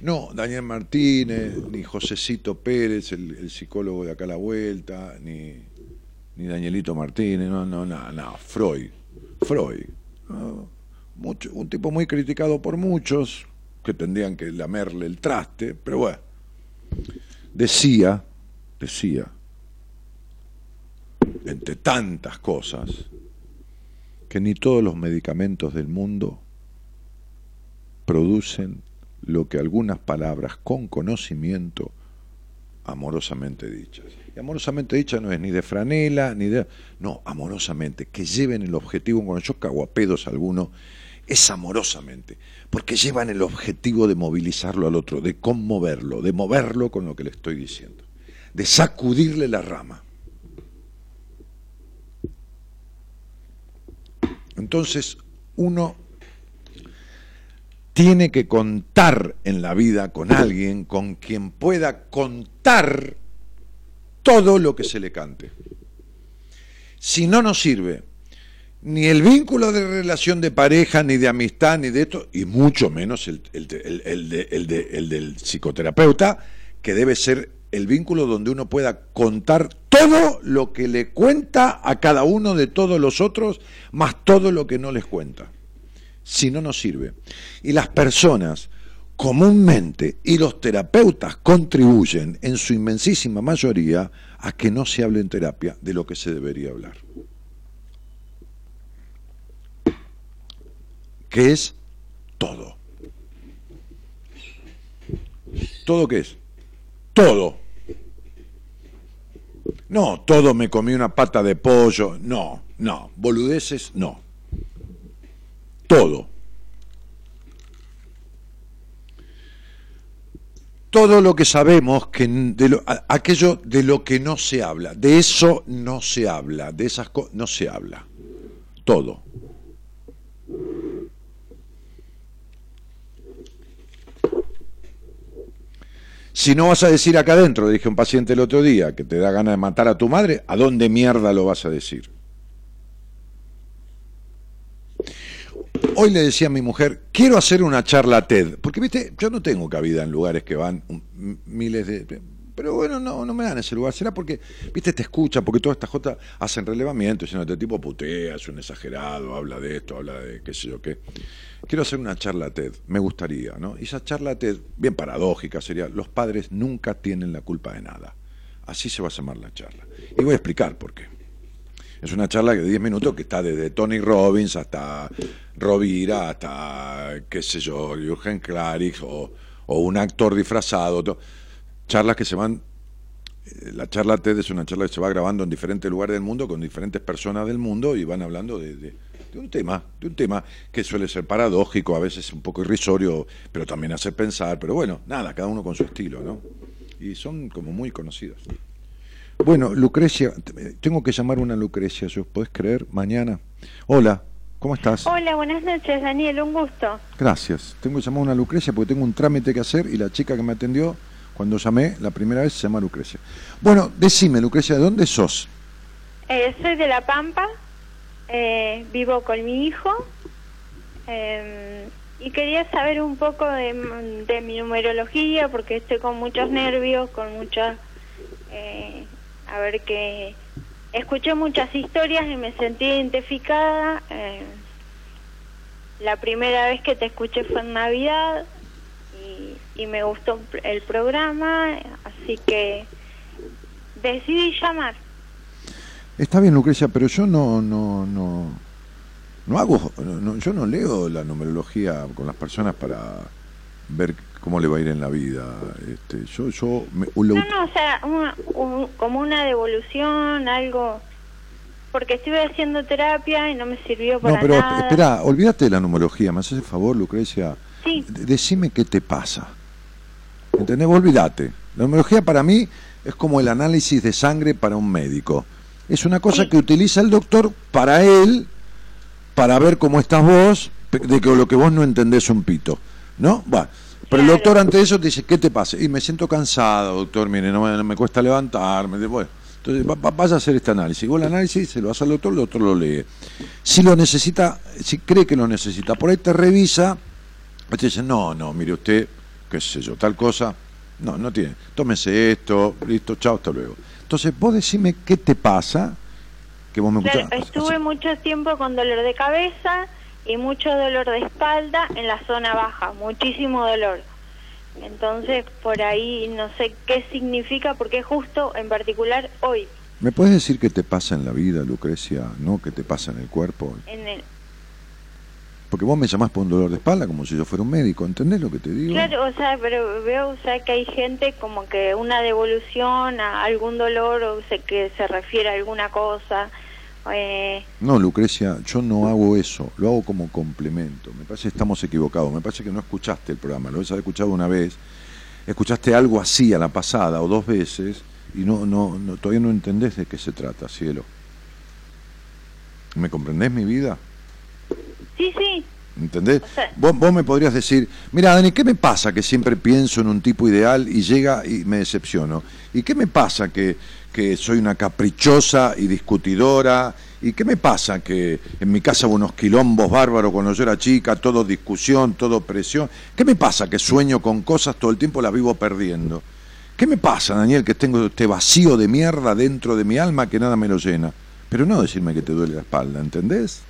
no Daniel Martínez, ni Josecito Pérez, el, psicólogo de acá a la vuelta, ni, ni Danielito Martínez, no, no, no, no, Freud, Freud. Mucho, un tipo muy criticado por muchos, que tendrían que lamerle el traste, pero bueno, decía, decía, entre tantas cosas, que ni todos los medicamentos del mundo producen lo que algunas palabras con conocimiento amorosamente dichas. Y amorosamente dicha no es ni de franela, ni de... No, amorosamente, que lleven el objetivo, cuando yo cago a pedos alguno, es amorosamente, porque llevan el objetivo de movilizarlo al otro, de conmoverlo, de moverlo con lo que le estoy diciendo, de sacudirle la rama. Entonces, uno tiene que contar en la vida con alguien con quien pueda contar todo lo que se le cante. Si no nos sirve ni el vínculo de relación de pareja, ni de amistad, ni de esto, y mucho menos el, el del psicoterapeuta, que debe ser el vínculo donde uno pueda contar todo lo que le cuenta a cada uno de todos los otros, más todo lo que no les cuenta si no nos sirve. Y las personas comúnmente y los terapeutas contribuyen en su inmensísima mayoría a que no se hable en terapia de lo que se debería hablar. Que es todo. ¿Todo qué es? Todo. No, todo me comí una pata de pollo. No, no. Boludeces, no todo. Todo lo que sabemos, que de lo, aquello de lo que no se habla, de eso no se habla, de esas cosas no se habla. Todo. Si no vas a decir acá adentro, dije un paciente el otro día, que te da ganas de matar a tu madre, ¿a dónde mierda lo vas a decir? Hoy le decía a mi mujer, quiero hacer una charla TED, porque viste, yo no tengo cabida en lugares que van miles de pero bueno, no, no me dan ese lugar. Será porque, viste, te escucha, porque todas estas jotas hacen relevamiento, diciendo, este tipo putea, es un exagerado, habla de esto, habla de qué sé yo qué. Quiero hacer una charla TED, me gustaría, ¿no? Y esa charla TED, bien paradójica, sería, los padres nunca tienen la culpa de nada. Así se va a llamar la charla. Y voy a explicar por qué. Es una charla de 10 minutos que está desde Tony Robbins hasta Rovira, hasta, qué sé yo, Jürgen Klarich o, un actor disfrazado. Charlas que se van eh, la charla TED es una charla que se va grabando en diferentes lugares del mundo con diferentes personas del mundo y van hablando de, un tema, de un tema que suele ser paradójico, a veces un poco irrisorio, pero también hace pensar, pero bueno, nada, cada uno con su estilo, ¿no? Y son como muy conocidos. Bueno, Lucrecia, tengo que llamar una Lucrecia, ¿os podés creer? Mañana. Hola, ¿cómo estás? Hola, buenas noches, Daniel, un gusto. Gracias. Tengo que llamar a una Lucrecia porque tengo un trámite que hacer y la chica que me atendió cuando llamé la primera vez se llama Lucrecia. Bueno, decime, Lucrecia, ¿de dónde sos? Eh, soy de La Pampa, eh, vivo con mi hijo em, y quería saber un poco de, mi numerología porque estoy con muchos nervios, con muchas... Eh, a ver que... Escuché muchas historias y me sentí identificada. la primera vez que te escuché fue en Navidad y me gustó el programa, así que decidí llamar. Está bien, Lucrecia, pero yo no no no no hago yo no leo la numerología con las personas para ver cómo le va a ir en la vida. Este, yo yo No, no, o sea, como una devolución, algo porque estuve haciendo terapia y no me sirvió para No, pero nada. espera, olvídate de la numerología, me haces el favor, Lucrecia. Sí. Decime qué te pasa. ¿Entendés? Olvídate. La numerología para mí es como el análisis de sangre para un médico. Es una cosa que utiliza el doctor para él, para ver cómo estás vos, de que lo que vos no entendés un pito. ¿No? Va. Pero el doctor ante eso te dice, ¿qué te pasa? Y me siento cansado, doctor, mire, no me, cuesta levantarme. Bueno, entonces vas a hacer este análisis. Vos el análisis se lo vas al doctor, el doctor lo lee. Si lo necesita, si cree que lo necesita, por ahí te revisa, te dice, no, no, mire usted, qué sé yo, tal cosa. No, no tiene. Tómese esto, listo, chao, hasta luego. Entonces, vos decime qué te pasa, que vos me Estuve mucho tiempo con dolor de cabeza y mucho dolor de espalda en la zona baja, muchísimo dolor. Entonces, por ahí no sé qué significa, porque justo en particular hoy. ¿Me puedes decir qué te pasa en la vida, Lucrecia? ¿No? ¿Qué te pasa en el cuerpo? En el, porque vos me llamás por un dolor de espalda como si yo fuera un médico, ¿entendés lo que te digo? Claro, o sea, pero veo o sea, que hay gente como que una devolución a algún dolor o sé que se refiere a alguna cosa. Eh... No, Lucrecia, yo no hago eso, lo hago como complemento. Me parece que estamos equivocados, me parece que no escuchaste el programa, lo has escuchado una vez, escuchaste algo así a la pasada o dos veces y no, no, no todavía no entendés de qué se trata, cielo. ¿Me comprendés mi vida? Sí, sí. ¿Entendés? vos, vos, me podrías decir, mira, Dani, ¿qué me pasa que siempre pienso en un tipo ideal y llega y me decepciono? ¿Y qué me pasa que, que soy una caprichosa y discutidora? ¿Y qué me pasa que en mi casa hubo unos quilombos bárbaros cuando yo era chica, todo discusión, todo presión? ¿Qué me pasa que sueño con cosas todo el tiempo las vivo perdiendo? ¿Qué me pasa, Daniel, que tengo este vacío de mierda dentro de mi alma que nada me lo llena? Pero no decirme que te duele la espalda, ¿entendés?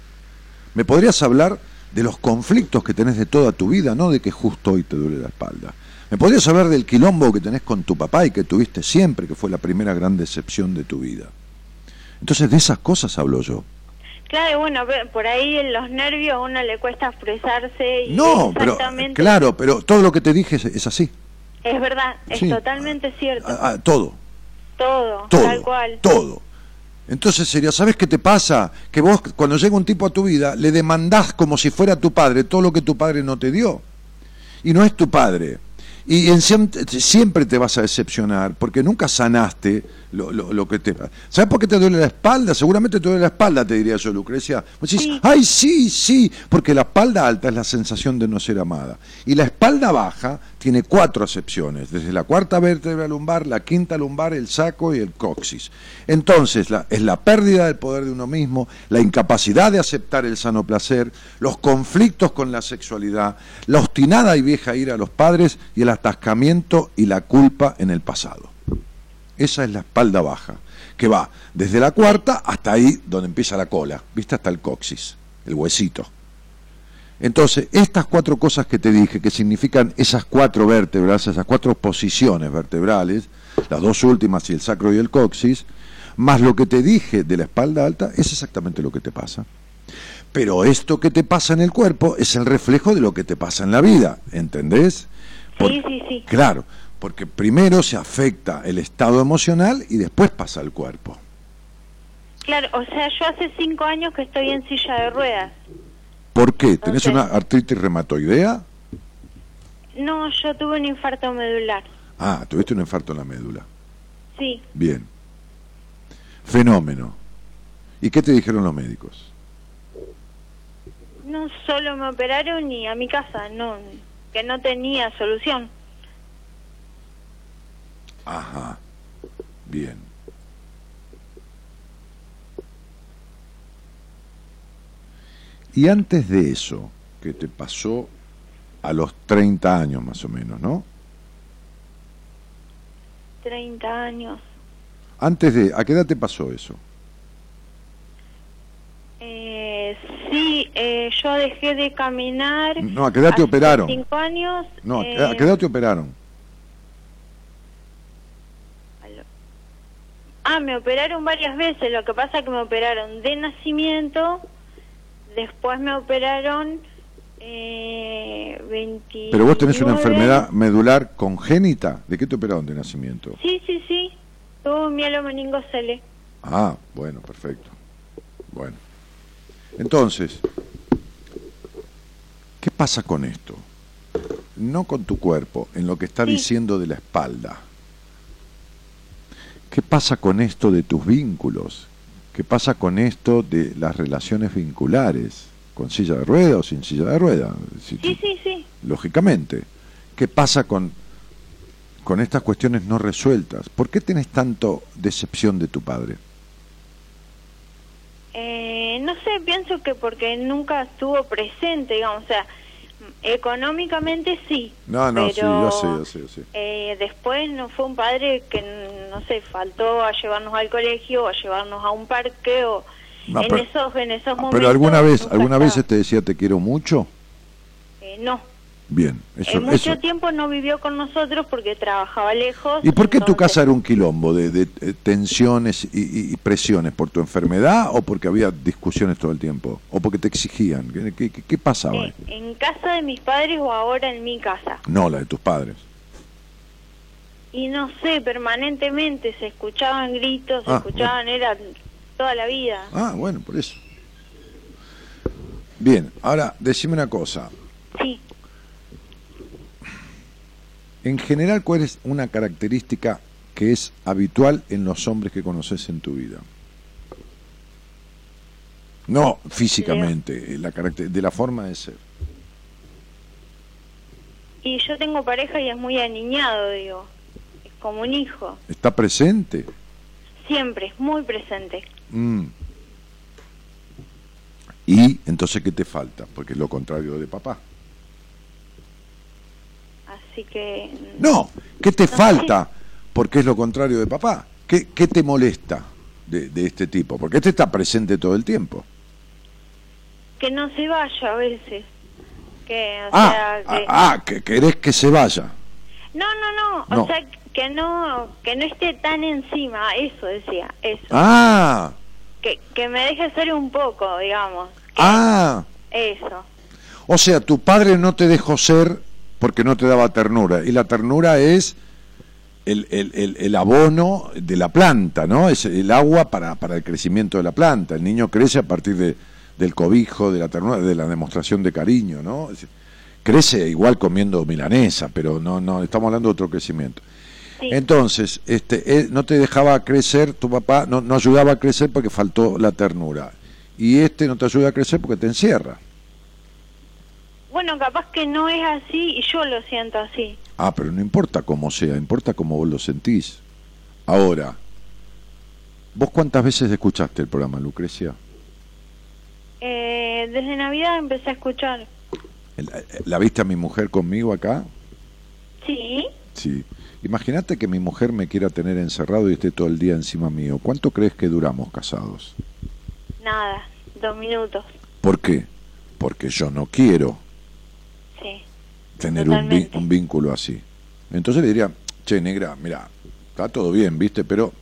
¿Me podrías hablar de los conflictos que tenés de toda tu vida, no de que justo hoy te duele la espalda? ¿Me podrías hablar del quilombo que tenés con tu papá y que tuviste siempre, que fue la primera gran decepción de tu vida? Entonces de esas cosas hablo yo. Claro, bueno, por ahí en los nervios a uno le cuesta expresarse. Y no, pero claro, pero todo lo que te dije es, así. Es verdad, es totalmente cierto. todo. Todo, todo, tal cual. Todo. Entonces sería, ¿sabes qué te pasa? Que vos cuando llega un tipo a tu vida le demandás como si fuera tu padre todo lo que tu padre no te dio. Y no es tu padre. Y en, siempre te vas a decepcionar porque nunca sanaste lo, lo, que te... ¿Sabes por qué te duele la espalda? Seguramente te duele la espalda, te diría yo, Lucrecia. decís, ay, sí, sí, porque la espalda alta es la sensación de no ser amada. Y la espalda baja tiene cuatro acepciones, desde la cuarta vértebra lumbar, la quinta lumbar, el saco y el coxis. Entonces, es la pérdida del poder de uno mismo, la incapacidad de aceptar el sano placer, los conflictos con la sexualidad, la obstinada y vieja ira a los padres y el atascamiento y la culpa en el pasado. Esa es la espalda baja, que va desde la cuarta hasta ahí donde empieza la cola, ¿viste? Hasta el coxis, el huesito. Entonces, estas cuatro cosas que te dije, que significan esas cuatro vértebras, esas cuatro posiciones vertebrales, las dos últimas y el sacro y el coxis, más lo que te dije de la espalda alta, es exactamente lo que te pasa. Pero esto que te pasa en el cuerpo es el reflejo de lo que te pasa en la vida, ¿entendés? Sí, sí, sí. Claro, porque primero se afecta el estado emocional y después pasa al cuerpo. Claro, o sea, yo hace cinco años que estoy en silla de ruedas. ¿Por qué? ¿Tenés una artritis reumatoidea? No, yo tuve un infarto medular. Ah, tuviste un infarto en la médula. Sí. Bien. Fenómeno. ¿Y qué te dijeron los médicos? No solo me operaron y a mi casa, no, que no tenía solución. Ajá. Bien. Y antes de eso, que te pasó a los 30 años más o menos, ¿no? 30 años. Antes de, ¿a qué edad te pasó eso? Eh, sí, eh, yo dejé de caminar. No, ¿a qué edad te operaron? Cinco años. No, ¿a eh, qué- ¿a qué edad te operaron? Ah, me operaron varias veces. Lo que pasa es que me operaron de nacimiento. Después me operaron. Eh, 29. Pero vos tenés una enfermedad medular congénita. ¿De qué te operaron de nacimiento? Sí, sí, sí. Tuve un mielomeningocele. Ah, bueno, perfecto. Bueno. Entonces, ¿qué pasa con esto? No con tu cuerpo, en lo que está Sí. diciendo de la espalda. ¿Qué pasa con esto de tus vínculos? ¿Qué pasa con esto de las relaciones vinculares? ¿Con silla de rueda o sin silla de rueda? Si Sí, sí, sí. lógicamente. ¿Qué pasa con, con estas cuestiones no resueltas? ¿Por qué tenés tanto decepción de tu padre? Eh, no sé, pienso que porque nunca estuvo presente, digamos, o sea, económicamente sí. No, no, sí, pero, yo sé, yo sé, yo sé. eh, después no fue un padre que, no sé, faltó a llevarnos al colegio o a llevarnos a un parque o No, en pero- esos en esos Ah, momentos. Pero alguna vez, alguna vez te decía te quiero mucho. Eh, no, Bien, eso, en mucho eso. tiempo no vivió con nosotros porque trabajaba lejos. ¿Y por qué tu casa era un quilombo de, de, eh, tensiones y, presiones? ¿Por tu enfermedad o porque había discusiones todo el tiempo? ¿O porque te exigían? ¿Qué, qué- qué- qué pasaba? Eh, en casa de mis padres o ahora en mi casa. No, la de tus padres. Y no sé, permanentemente se escuchaban gritos, se Ah, escuchaban, era toda la vida. Ah, bueno, por eso. Bien, ahora decime una cosa. Sí, En general, ¿cuál es una característica que es habitual en los hombres que conoces en tu vida? No físicamente, la de la forma de ser. y yo tengo pareja y es muy aniñado, digo, como un hijo, ¿Está presente? siempre, muy presente. Mm. ¿Y entonces qué te falta? Porque es lo contrario de papá. Así que... No, ¿qué te No, falta? Porque es lo contrario de papá. ¿Qué, qué te molesta de, de este tipo? Porque este está presente todo el tiempo. Que no se vaya a veces. Que, o Ah, sea, que... ah, ah, que querés que se vaya. No, no, no, No. o sea, que no, que no esté tan encima, eso decía, eso. Ah, Que, que me deje ser un poco, digamos. ah. Eso. O sea, tu padre no te dejó ser porque no te daba ternura. Y la ternura es el, el- el- el abono de la planta, ¿no? Es el agua para, para el crecimiento de la planta. El niño crece a partir de, del cobijo, de la ternura, de la demostración de cariño, ¿no? Es- crece igual comiendo milanesa, pero no, no, estamos hablando de otro crecimiento. Sí. Entonces, este, él no te dejaba crecer, tu papá no, no ayudaba a crecer porque faltó la ternura. Y este no te ayuda a crecer porque te encierra. Bueno, capaz que no es así y yo lo siento así. Ah, pero no importa cómo sea, importa cómo vos lo sentís. Ahora, ¿vos cuántas veces escuchaste el programa, Lucrecia? Eh, desde Navidad empecé a escuchar. ¿La, la viste a mi mujer conmigo acá? Sí. Sí. Imagínate que mi mujer me quiera tener encerrado y esté todo el día encima mío. ¿Cuánto crees que duramos casados? Nada, dos minutos. ¿Por qué? Porque yo no quiero Sí. tener un, vi- un vínculo así. Entonces le diría, che, negra, mira, está todo bien, ¿viste? Pero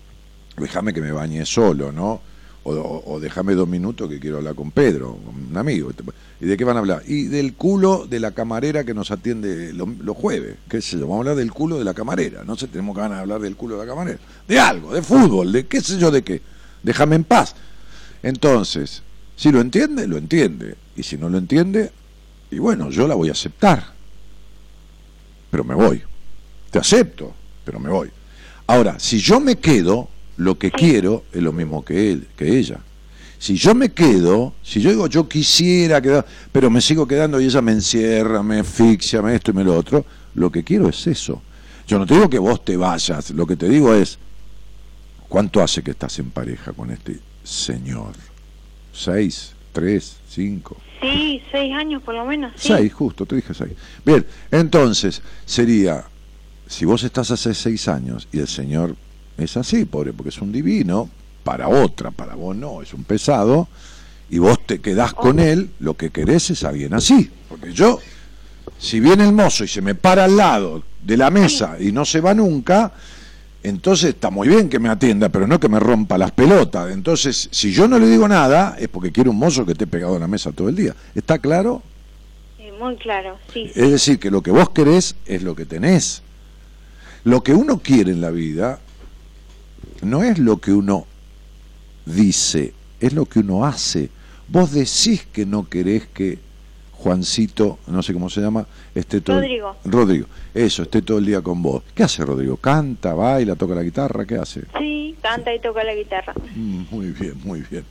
déjame que me bañe solo, ¿no? O, o- déjame dos minutos que quiero hablar con Pedro, un amigo. ¿Y de qué van a hablar? Y del culo de la camarera que nos atiende lo- los jueves. ¿Qué sé yo? Vamos a hablar del culo de la camarera. No sé, tenemos ganas de hablar del culo de la camarera. De algo, de fútbol, de qué sé yo de qué. Déjame en paz. Entonces, si lo entiende, lo entiende. Y si no lo entiende, y bueno, yo la voy a aceptar. Pero me voy. Te acepto, pero me voy. Ahora, si yo me quedo, lo que quiero es lo mismo que él, que ella. Si yo me quedo, si yo digo yo quisiera quedar, pero me sigo quedando y ella me encierra, me asfixia, me esto y me lo otro, lo que quiero es eso. Yo no te digo que vos te vayas, lo que te digo es, ¿cuánto hace que estás en pareja con este señor? ¿Seis? ¿Tres? ¿Cinco? Sí, seis años por lo menos. Sí. Seis, justo, te dije seis. Bien, entonces sería, si vos estás hace seis años y el Señor es así, pobre, porque es un divino, para otra, para vos no, es un pesado, y vos te quedás con él, lo que querés es alguien así. Porque yo, si viene el mozo y se me para al lado de la mesa y no se va nunca, entonces está muy bien que me atienda, pero no que me rompa las pelotas. Entonces, si yo no le digo nada, es porque quiero un mozo que esté pegado a la mesa todo el día. ¿Está claro? Sí, muy claro, sí. Es decir, que lo que vos querés es lo que tenés. Lo que uno quiere en la vida no es lo que uno dice, es lo que uno hace. Vos decís que no querés que Juancito, no sé cómo se llama, esté todo Rodrigo. Rodrigo, eso, esté todo el día con vos. ¿Qué hace Rodrigo? ¿Canta, baila, toca la guitarra? ¿Qué hace? Sí, canta y toca la guitarra. Mm, Muy bien, muy bien.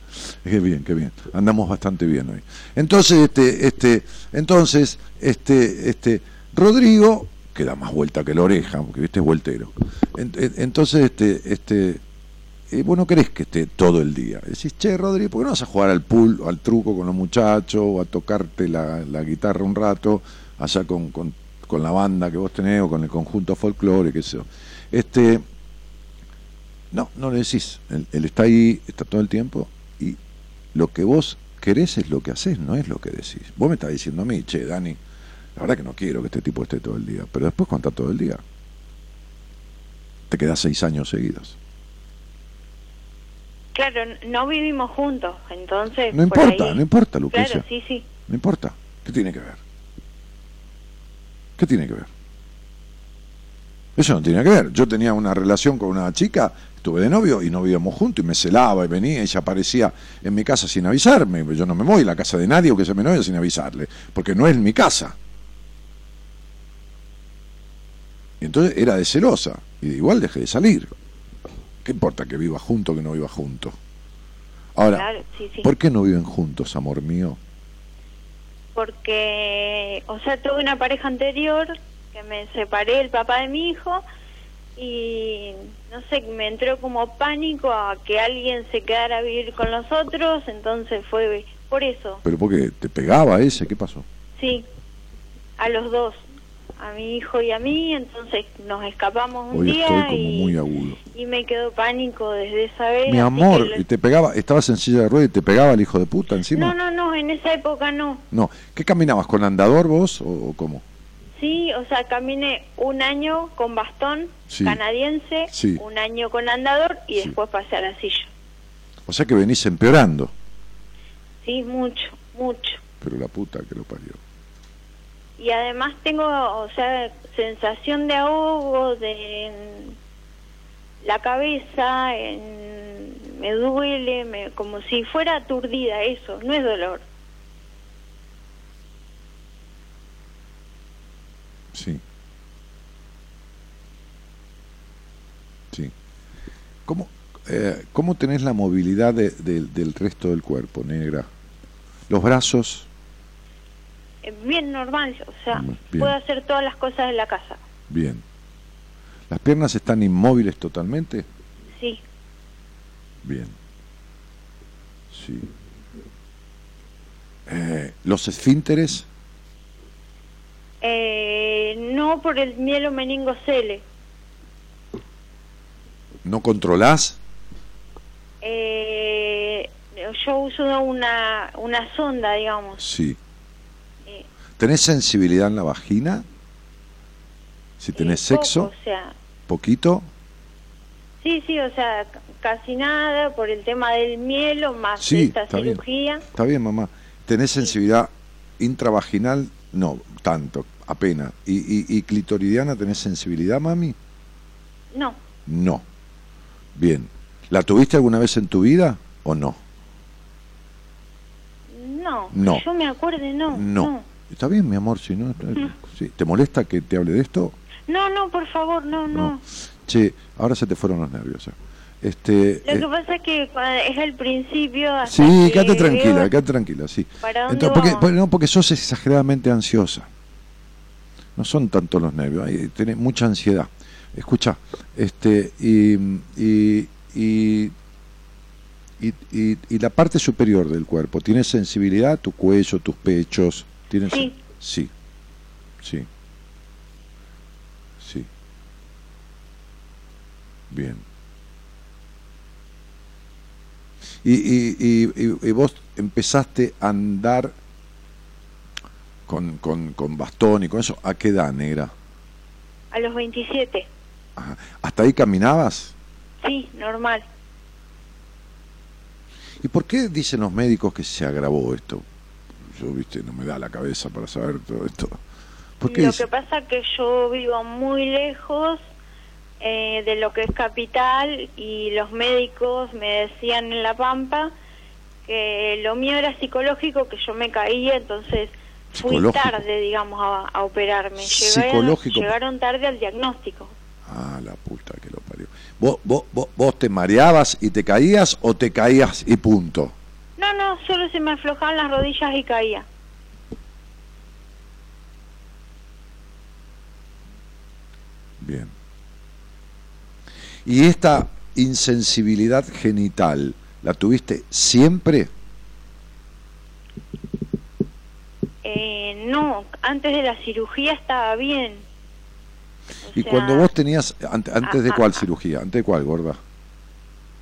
Qué bien, qué bien. Andamos bastante bien hoy. Entonces, este, este, entonces, este, este, Rodrigo, que da más vuelta que la oreja, porque viste es vueltero. En- en- Entonces, este, este, eh, vos no querés que esté todo el día. Decís, che, Rodrigo, ¿por qué no vas a jugar al pool, al truco con los muchachos, o a tocarte la, guitarra un rato, allá con, con, con la banda que vos tenés, o con el conjunto folclore, qué sé yo? Este, no, no le decís. Él, él está ahí, está todo el tiempo y lo que vos querés es lo que haces, no es lo que decís. Vos me estás diciendo a mí, che, Dani, la verdad que no quiero que este tipo esté todo el día, pero después cuando está todo el día, te quedás seis años seguidos. Claro, no vivimos juntos, entonces... No por importa, ahí- no importa, Lucrecia. Claro, sí, sí. No importa. ¿Qué tiene que ver? ¿Qué tiene que ver? Eso no tiene que ver. Yo tenía una relación con una chica, estuve de novio y no vivíamos juntos y me celaba y venía y se aparecía en mi casa sin avisarme. Yo no me voy a la casa de nadie o que se me novia sin avisarle, porque no es mi casa. Y entonces era de celosa y igual dejé de salir. ¿Qué importa que viva junto o que no viva junto? Ahora, Claro, sí, sí. ¿por qué no viven juntos, amor mío? Porque, o sea, tuve una pareja anterior que me separé el papá de mi hijo y no sé, me entró como pánico a que alguien se quedara a vivir con nosotros, entonces fue por eso, ¿Pero porque te pegaba ese? ¿Qué pasó? sí, a los dos, a mi hijo y a mí, entonces nos escapamos un Hoy día estoy como y, muy agudo. y me quedó pánico desde esa vez. Mi amor, que lo- ¿y te pegaba? ¿Estabas en silla de ruedas y te pegaba el hijo de puta encima? No, no, no, en esa época no. No. ¿Qué caminabas? ¿Con andador vos o, o cómo? Sí, o sea, caminé un año con bastón Sí. canadiense, Sí. un año con andador y Sí. después pasé a la silla. O sea que venís empeorando. Sí, mucho, mucho. Pero la puta que lo parió. Y además tengo, o sea, sensación de ahogo de en la cabeza, en- me duele, me, como si fuera aturdida, eso, no es dolor. Sí. Sí. ¿Cómo, eh, ¿cómo tenés la movilidad de- de- del resto del cuerpo, negra? Los brazos, bien normal, o sea, bien. puedo hacer todas las cosas de la casa. Bien. ¿Las piernas están inmóviles totalmente? Sí. Bien. Sí. Eh, ¿Los esfínteres? Eh, no por el mielo meningocele. ¿No controlás? Eh, yo uso una, una sonda, digamos. Sí. ¿Tenés sensibilidad en la vagina? Si tenés eh, poco, sexo, o sea, poquito. sí, sí, o sea, casi nada por el tema del mielo, más Sí, de esta está bien. cirugía. Está bien, mamá. ¿Tenés sensibilidad intravaginal? No, tanto, apenas. ¿Y, y, y clitoridiana tenés sensibilidad, mami? No, No. Bien. ¿La tuviste alguna vez en tu vida o no? no, No. que yo me acuerde, no. No. Está bien, mi amor, si no. sí. ¿Te molesta que te hable de esto? No, no, por favor, no, no. Che, ahora se te fueron los nervios. ya. Este, Lo eh, que pasa es que cua- es el principio. hasta sí, que quédate tranquila, veo quédate tranquila, sí. ¿Para dónde Entonces, porque, vamos? porque- no, porque sos exageradamente ansiosa. No son tanto los nervios, hay, tenés mucha ansiedad. Escucha, este, y, y, y, y, y- y la parte superior del cuerpo, ¿tienes sensibilidad? ¿Tu cuello, tus pechos? ¿Tienes Sí. Sí, sí, sí. Bien. Y, y, y, y- y vos empezaste a andar con, con, con bastón y con eso, ¿a qué edad, negra? A los 27. Ajá. ¿Hasta ahí caminabas? Sí, normal. ¿Y por qué dicen los médicos que se agravó esto? Yo, viste, no me da la cabeza para saber todo esto. ¿Por qué Lo que pasa es que yo vivo muy lejos eh, de lo que es capital y los médicos me decían en La Pampa que lo mío era psicológico, que yo me caía, entonces fui tarde, digamos, a, a operarme. Llegaron, llegaron tarde al diagnóstico. Ah, la puta que lo parió. ¿Vos, vos, vos, vos te mareabas y te caías o te caías y punto? No, no, solo se me aflojaban las rodillas y caía. Bien. ¿Y esta insensibilidad genital la tuviste siempre? Eh, no, antes de la cirugía estaba bien. O Y sea, cuando vos tenías, ante- antes de cuál cirugía, antes de cuál, gorda?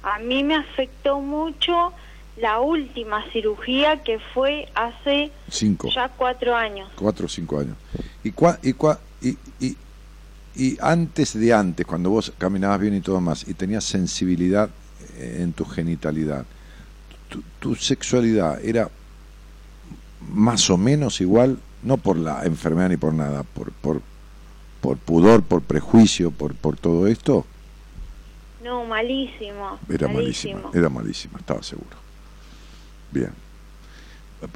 A mí me afectó mucho la última cirugía que fue hace Cinco, ya cuatro años. cuatro o cinco años. ¿Y, cua, y, cua, y, y, y antes de antes, cuando vos caminabas bien y todo más, y tenías sensibilidad eh, en tu genitalidad, tu, tu sexualidad era más o menos igual, no por la enfermedad ni por nada, por, por, por pudor, por prejuicio, por, por todo esto, No, malísimo. era malísimo. malísima, era malísima, estaba seguro. Bien.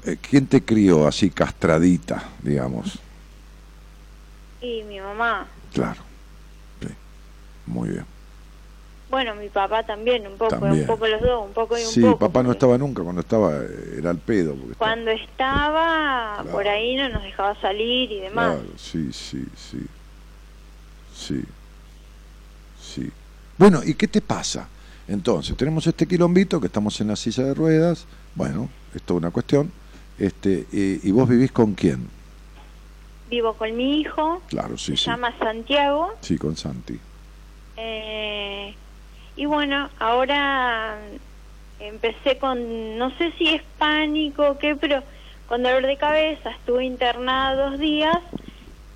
Eh, ¿Quién te crió así castradita, digamos? Y mi mamá. Claro. Sí. Muy bien. Bueno, mi papá también, un poco, También. un poco los dos, un poco y un Sí, poco. papá no estaba nunca, cuando estaba era el pedo. Cuando estaba Claro. por ahí no nos dejaba salir y demás. Claro, sí, sí, sí. Sí. Sí. Bueno, ¿y qué te pasa? Entonces, tenemos este quilombito que estamos en la silla de ruedas. Bueno, es toda una cuestión. Este, y, y vos vivís con quién? Vivo con mi hijo, Claro, sí, se sí. llama Santiago. Sí, con Santi. Eh, y bueno, ahora empecé con, no sé si es pánico o qué, pero con dolor de cabeza, estuve internada dos días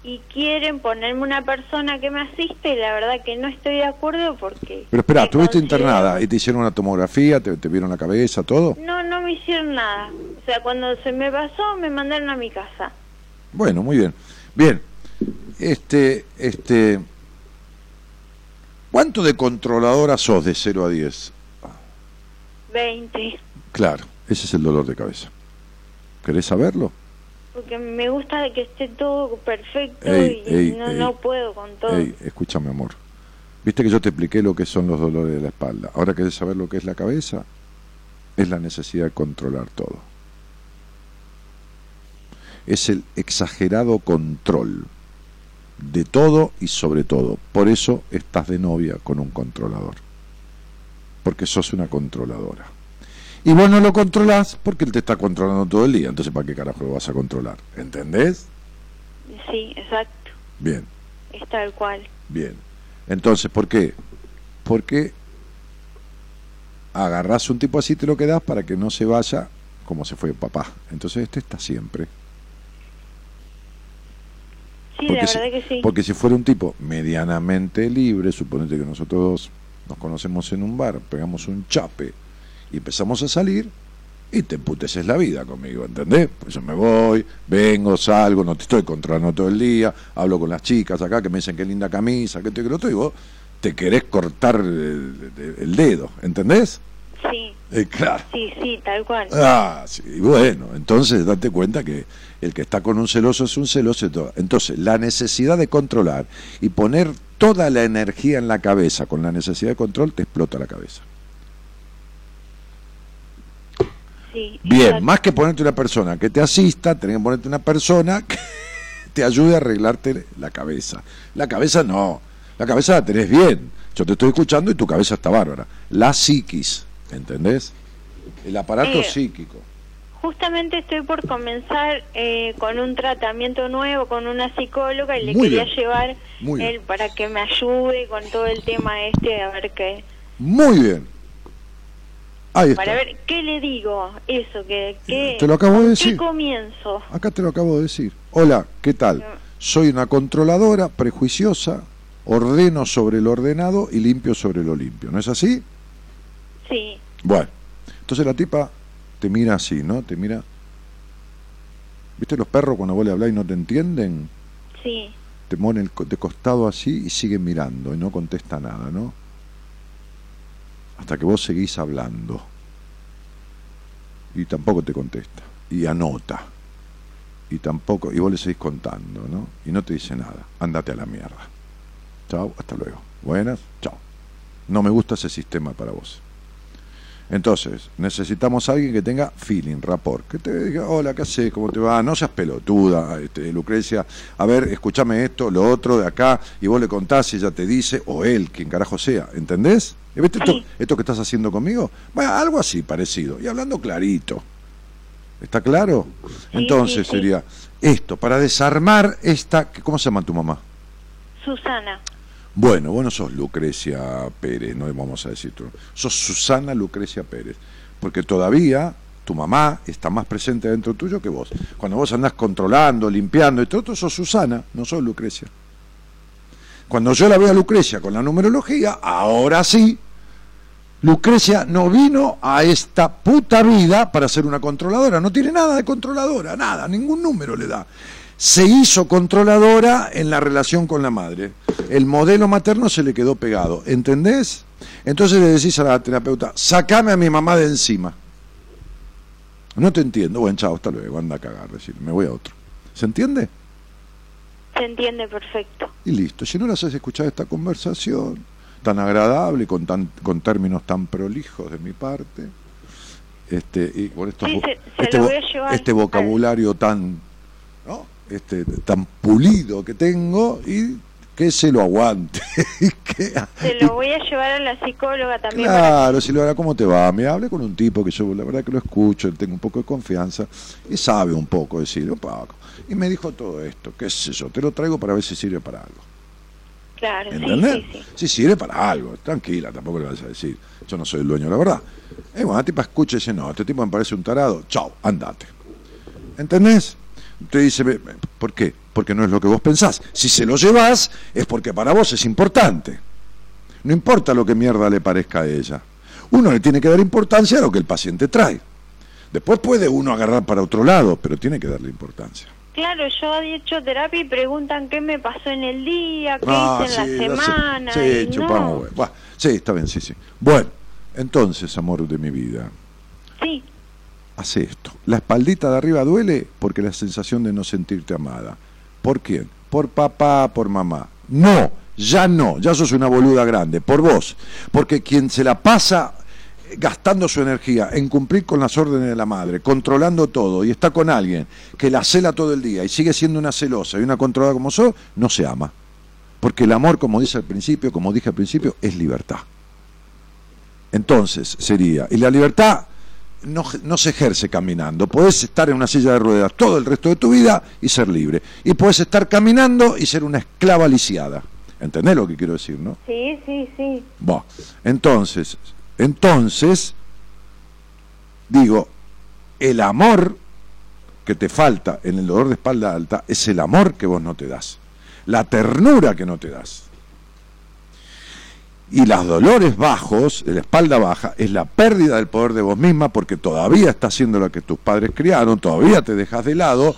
y quieren ponerme una persona que me asiste y la verdad que no estoy de acuerdo porque... Pero espera, ¿estuviste considero- internada y te hicieron una tomografía, te, te vieron la cabeza, todo? No, no me hicieron nada. O sea, cuando se me pasó me mandaron a mi casa. Bueno, muy bien. Bien. Este, este. ¿Cuánto de controladora sos de 0 a 10? 20. Claro, ese es el dolor de cabeza. ¿Querés saberlo? Porque me gusta que esté todo perfecto Ey, y ey, no, ey. no puedo con todo. Escúchame, amor. Viste que yo te expliqué lo que son los dolores de la espalda. Ahora querés saber lo que es la cabeza. Es la necesidad de controlar todo. Es el exagerado control. de todo y sobre todo. Por eso estás de novia con un controlador. Porque sos una controladora. Y vos no lo controlás porque él te está controlando todo el día. Entonces, ¿para qué carajo lo vas a controlar? ¿Entendés? Sí, exacto. Bien, Es tal cual. bien. Entonces, ¿por qué? Porque agarrás un tipo así, te lo quedás para que no se vaya como se fue papá. Entonces, este está siempre. Sí, Porque la si- verdad que sí. Porque si fuera un tipo medianamente libre, suponete que nosotros nos conocemos en un bar, pegamos un chape y empezamos a salir y te emputeces la vida conmigo, ¿entendés? Pues yo me voy, vengo, salgo, no te estoy controlando todo el día, hablo con las chicas acá que me dicen qué linda camisa, que te que lo otro, y vos te querés cortar el, el dedo, ¿entendés? Sí, Eh, claro. sí, sí, tal cual. Ah, sí, bueno, entonces date cuenta que el que está con un celoso es un celoso. y. Entonces, la necesidad de controlar y poner toda la energía en la cabeza con la necesidad de control te explota la cabeza. Sí, Bien, más que ponerte una persona que te asista, tenés que ponerte una persona que te ayude a arreglarte la cabeza. La cabeza no, la cabeza la tenés bien. Yo te estoy escuchando y tu cabeza está bárbara. La psiquis, ¿entendés? El aparato Eh, psíquico. Justamente estoy por comenzar eh, con un tratamiento nuevo con una psicóloga y le Muy quería bien, llevar él para que me ayude con todo el tema este, a ver qué, Muy bien. Ahí está. para ver qué le digo, eso, que, que Te lo acabo de ¿con decir. ¿Qué comienzo? Acá te lo acabo de decir. Hola, ¿qué tal? Soy una controladora prejuiciosa, ordeno sobre lo ordenado y limpio sobre lo limpio. ¿No es así? Sí, Bueno, entonces la tipa te mira así, ¿no? Te mira. ¿Viste los perros cuando vos le hablás y no te entienden? sí, Te ponen de costado así y siguen mirando y no contesta nada, ¿no? Hasta que vos seguís hablando. Y tampoco te contesta. Y anota. Y tampoco, y vos le seguís contando, ¿no? Y no te dice nada. Andate a la mierda. Chao, hasta luego. Buenas, chao. No me gusta ese sistema para vos. Entonces, necesitamos alguien que tenga feeling, rapport, que te diga, hola, ¿qué haces? ¿Cómo te va? No seas pelotuda, este, Lucrecia, a ver, escúchame esto, lo otro de acá, y vos le contás y ella te dice, o él, quien carajo sea, ¿entendés? ¿Y ¿Viste esto, que estás haciendo conmigo? Bueno, algo así parecido, y hablando clarito. ¿Está claro? Entonces sí, sí. sería esto, para desarmar esta, ¿cómo se llama tu mamá? Susana, Bueno, vos no sos Lucrecia Pérez, no vamos a decir tú. Sos Susana Lucrecia Pérez. Porque todavía tu mamá está más presente dentro tuyo que vos. Cuando vos andás controlando, limpiando y todo, todo sos Susana, no sos Lucrecia. Cuando yo la veo a Lucrecia con la numerología, ahora sí, Lucrecia no vino a esta puta vida para ser una controladora. No tiene nada de controladora, nada, ningún número le da. Se hizo controladora en la relación con la madre. El modelo materno se le quedó pegado, ¿entendés? Entonces le decís a la terapeuta, sacame a mi mamá de encima. No te entiendo. Bueno, chao, hasta luego, anda a cagar, decir, me voy a otro. ¿Se entiende? se entiende perfecto. Y listo. Si no las haces escuchar esta conversación tan agradable, con, tan, con términos tan prolijos de mi parte, este, y con estos Sí, vo- se- se este, vo- este vocabulario tan, ¿no? este, tan pulido que tengo y que se lo aguante. que- Se lo voy a llevar a la psicóloga también Claro, si lo hará, ¿cómo te va? Me hable con un tipo que yo la verdad que lo escucho, tengo un poco de confianza y sabe un poco decir un poco. Y me dijo todo esto, qué sé yo, te lo traigo para ver si sirve para algo. Claro, sí, ¿Entendés? sí, sí. Si sirve para algo, tranquila, tampoco le vas a decir, yo no soy el dueño de la verdad. Y bueno, la tipa escucha y dice, no, este tipo me parece un tarado, chao, andate. ¿Entendés? Te dice, "Ve- ve, ¿por qué? Porque no es lo que vos pensás. Si se lo llevas, es porque para vos es importante. No importa lo que mierda le parezca a ella. Uno le tiene que dar importancia a lo que el paciente trae. Después puede uno agarrar para otro lado, pero tiene que darle importancia. Claro, yo he hecho terapia y preguntan qué me pasó en el día, qué Ah, hice en sí, la semana. Sí, chupamos, no. Buah, sí, está bien, sí, sí. Bueno, entonces, amor de mi vida, Sí, hace esto. La espaldita de arriba duele porque la sensación de no sentirte amada. ¿Por quién? Por papá, por mamá. No, ya no, ya sos una boluda grande, por vos. Porque quien se la pasa gastando su energía en cumplir con las órdenes de la madre, controlando todo, y está con alguien que la cela todo el día y sigue siendo una celosa y una controlada como sos, no se ama. Porque el amor, como dice al principio, como dije al principio, es libertad. Entonces sería, y la libertad no, no, se ejerce caminando. Puedes estar en una silla de ruedas todo el resto de tu vida y ser libre. Y puedes estar caminando y ser una esclava lisiada. ¿Entendés lo que quiero decir, no? Sí, sí, sí. Bueno, entonces, entonces, digo, el amor que te falta en el dolor de espalda alta es el amor que vos no te das. La ternura que no te das. Y los dolores bajos, de la espalda baja, es la pérdida del poder de vos misma porque todavía estás haciendo lo que tus padres criaron, todavía te dejas de lado,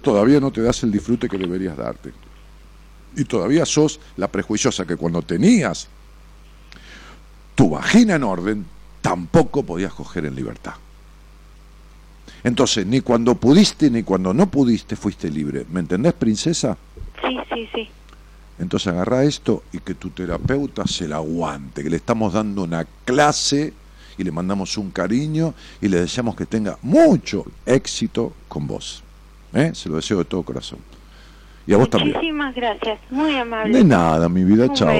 todavía no te das el disfrute que deberías darte. Y todavía sos la prejuiciosa que cuando tenías tu vagina en orden, tampoco podías coger en libertad. Entonces, ni cuando pudiste ni cuando no pudiste fuiste libre. ¿Me entendés, princesa? Sí, sí, sí. Entonces agarra esto y que tu terapeuta se la aguante, que le estamos dando una clase y le mandamos un cariño y le deseamos que tenga mucho éxito con vos. ¿Eh? Se lo deseo de todo corazón. Y a vos también. Muchísimas gracias, muy amable. De nada, mi vida, chao.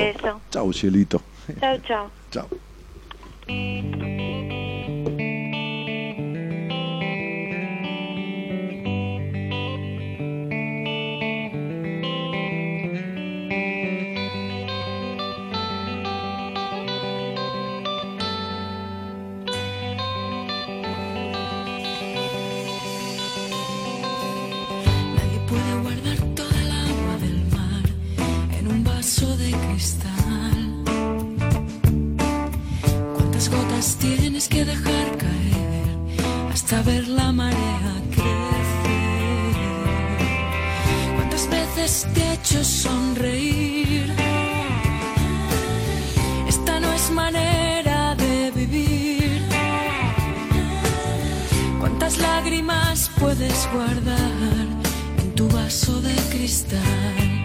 Chao, cielito. Chao, chao. Chao. Nadie puede guardar toda el agua del mar en un vaso de cristal. ¿Cuántas gotas tienes que dejar caer hasta ver la marea crecer? ¿Cuántas veces te he hecho sonreír? Esta no es manera de vivir. ¿Cuántas lágrimas puedes guardar en tu vaso de cristal?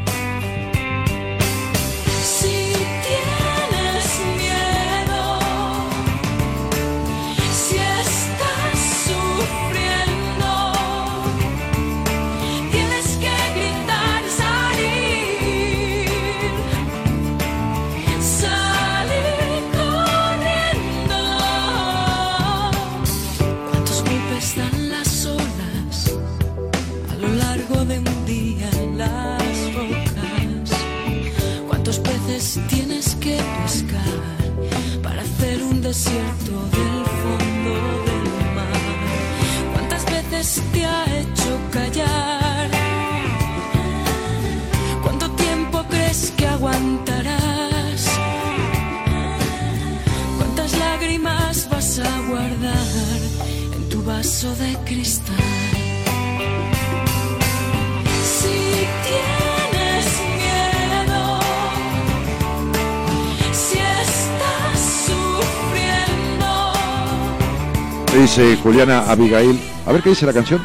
Juliana Abigail. A ver qué dice la canción.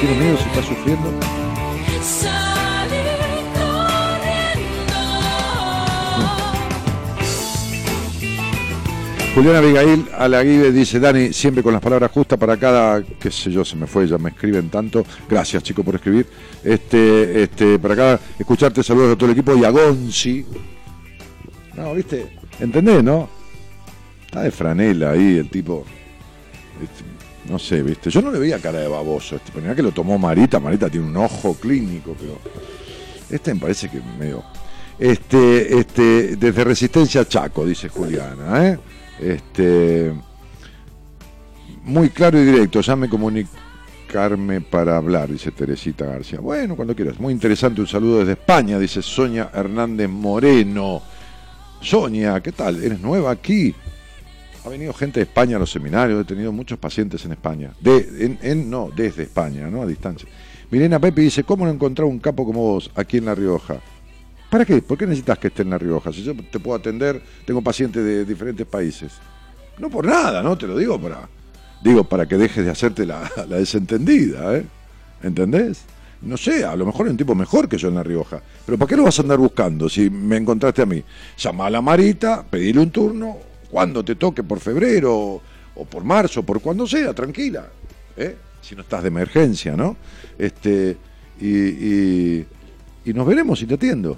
Tiene miedo, si está sufriendo. Juliana Abigail Alaguibe dice, Dani, siempre con las palabras justas para cada, qué sé yo, se me fue, ya me escriben tanto. Gracias, chicos, por escribir. Este, este, para cada, escucharte, saludos a todo el equipo y a Gonzi. No, viste, ¿entendés, no? Está de franela ahí el tipo. Este, no sé, viste. Yo no le veía cara de baboso. Este, pero mirá que lo tomó Marita. Marita tiene un ojo clínico, pero. Este me parece que medio. Este, este, desde Resistencia Chaco, dice Juliana, ¿eh? Este, muy claro y directo, ya me comunicarme para hablar, dice Teresita García. Bueno, cuando quieras. Muy interesante, un saludo desde España, dice Sonia Hernández Moreno. Sonia, ¿qué tal? ¿Eres nueva aquí? Ha venido gente de España a los seminarios, he tenido muchos pacientes en España. De, en, en- no, desde España, ¿no? A distancia. Milena Pepe dice, ¿cómo no encontrar un capo como vos aquí en La Rioja? ¿Para qué? ¿Por qué necesitas que esté en La Rioja? Si yo te puedo atender, tengo pacientes de diferentes países. No por nada, ¿no? Te lo digo para. Digo, para que dejes de hacerte la, desentendida, ¿eh? ¿Entendés? No sé, a lo mejor hay un tipo mejor que yo en La Rioja. Pero ¿para qué lo vas a andar buscando si me encontraste a mí? Llama a la Marita, pedile un turno, cuando te toque, por febrero o, por marzo, por cuando sea, tranquila. ¿eh? Si no estás de emergencia, ¿no? Este, y, nos veremos y te atiendo.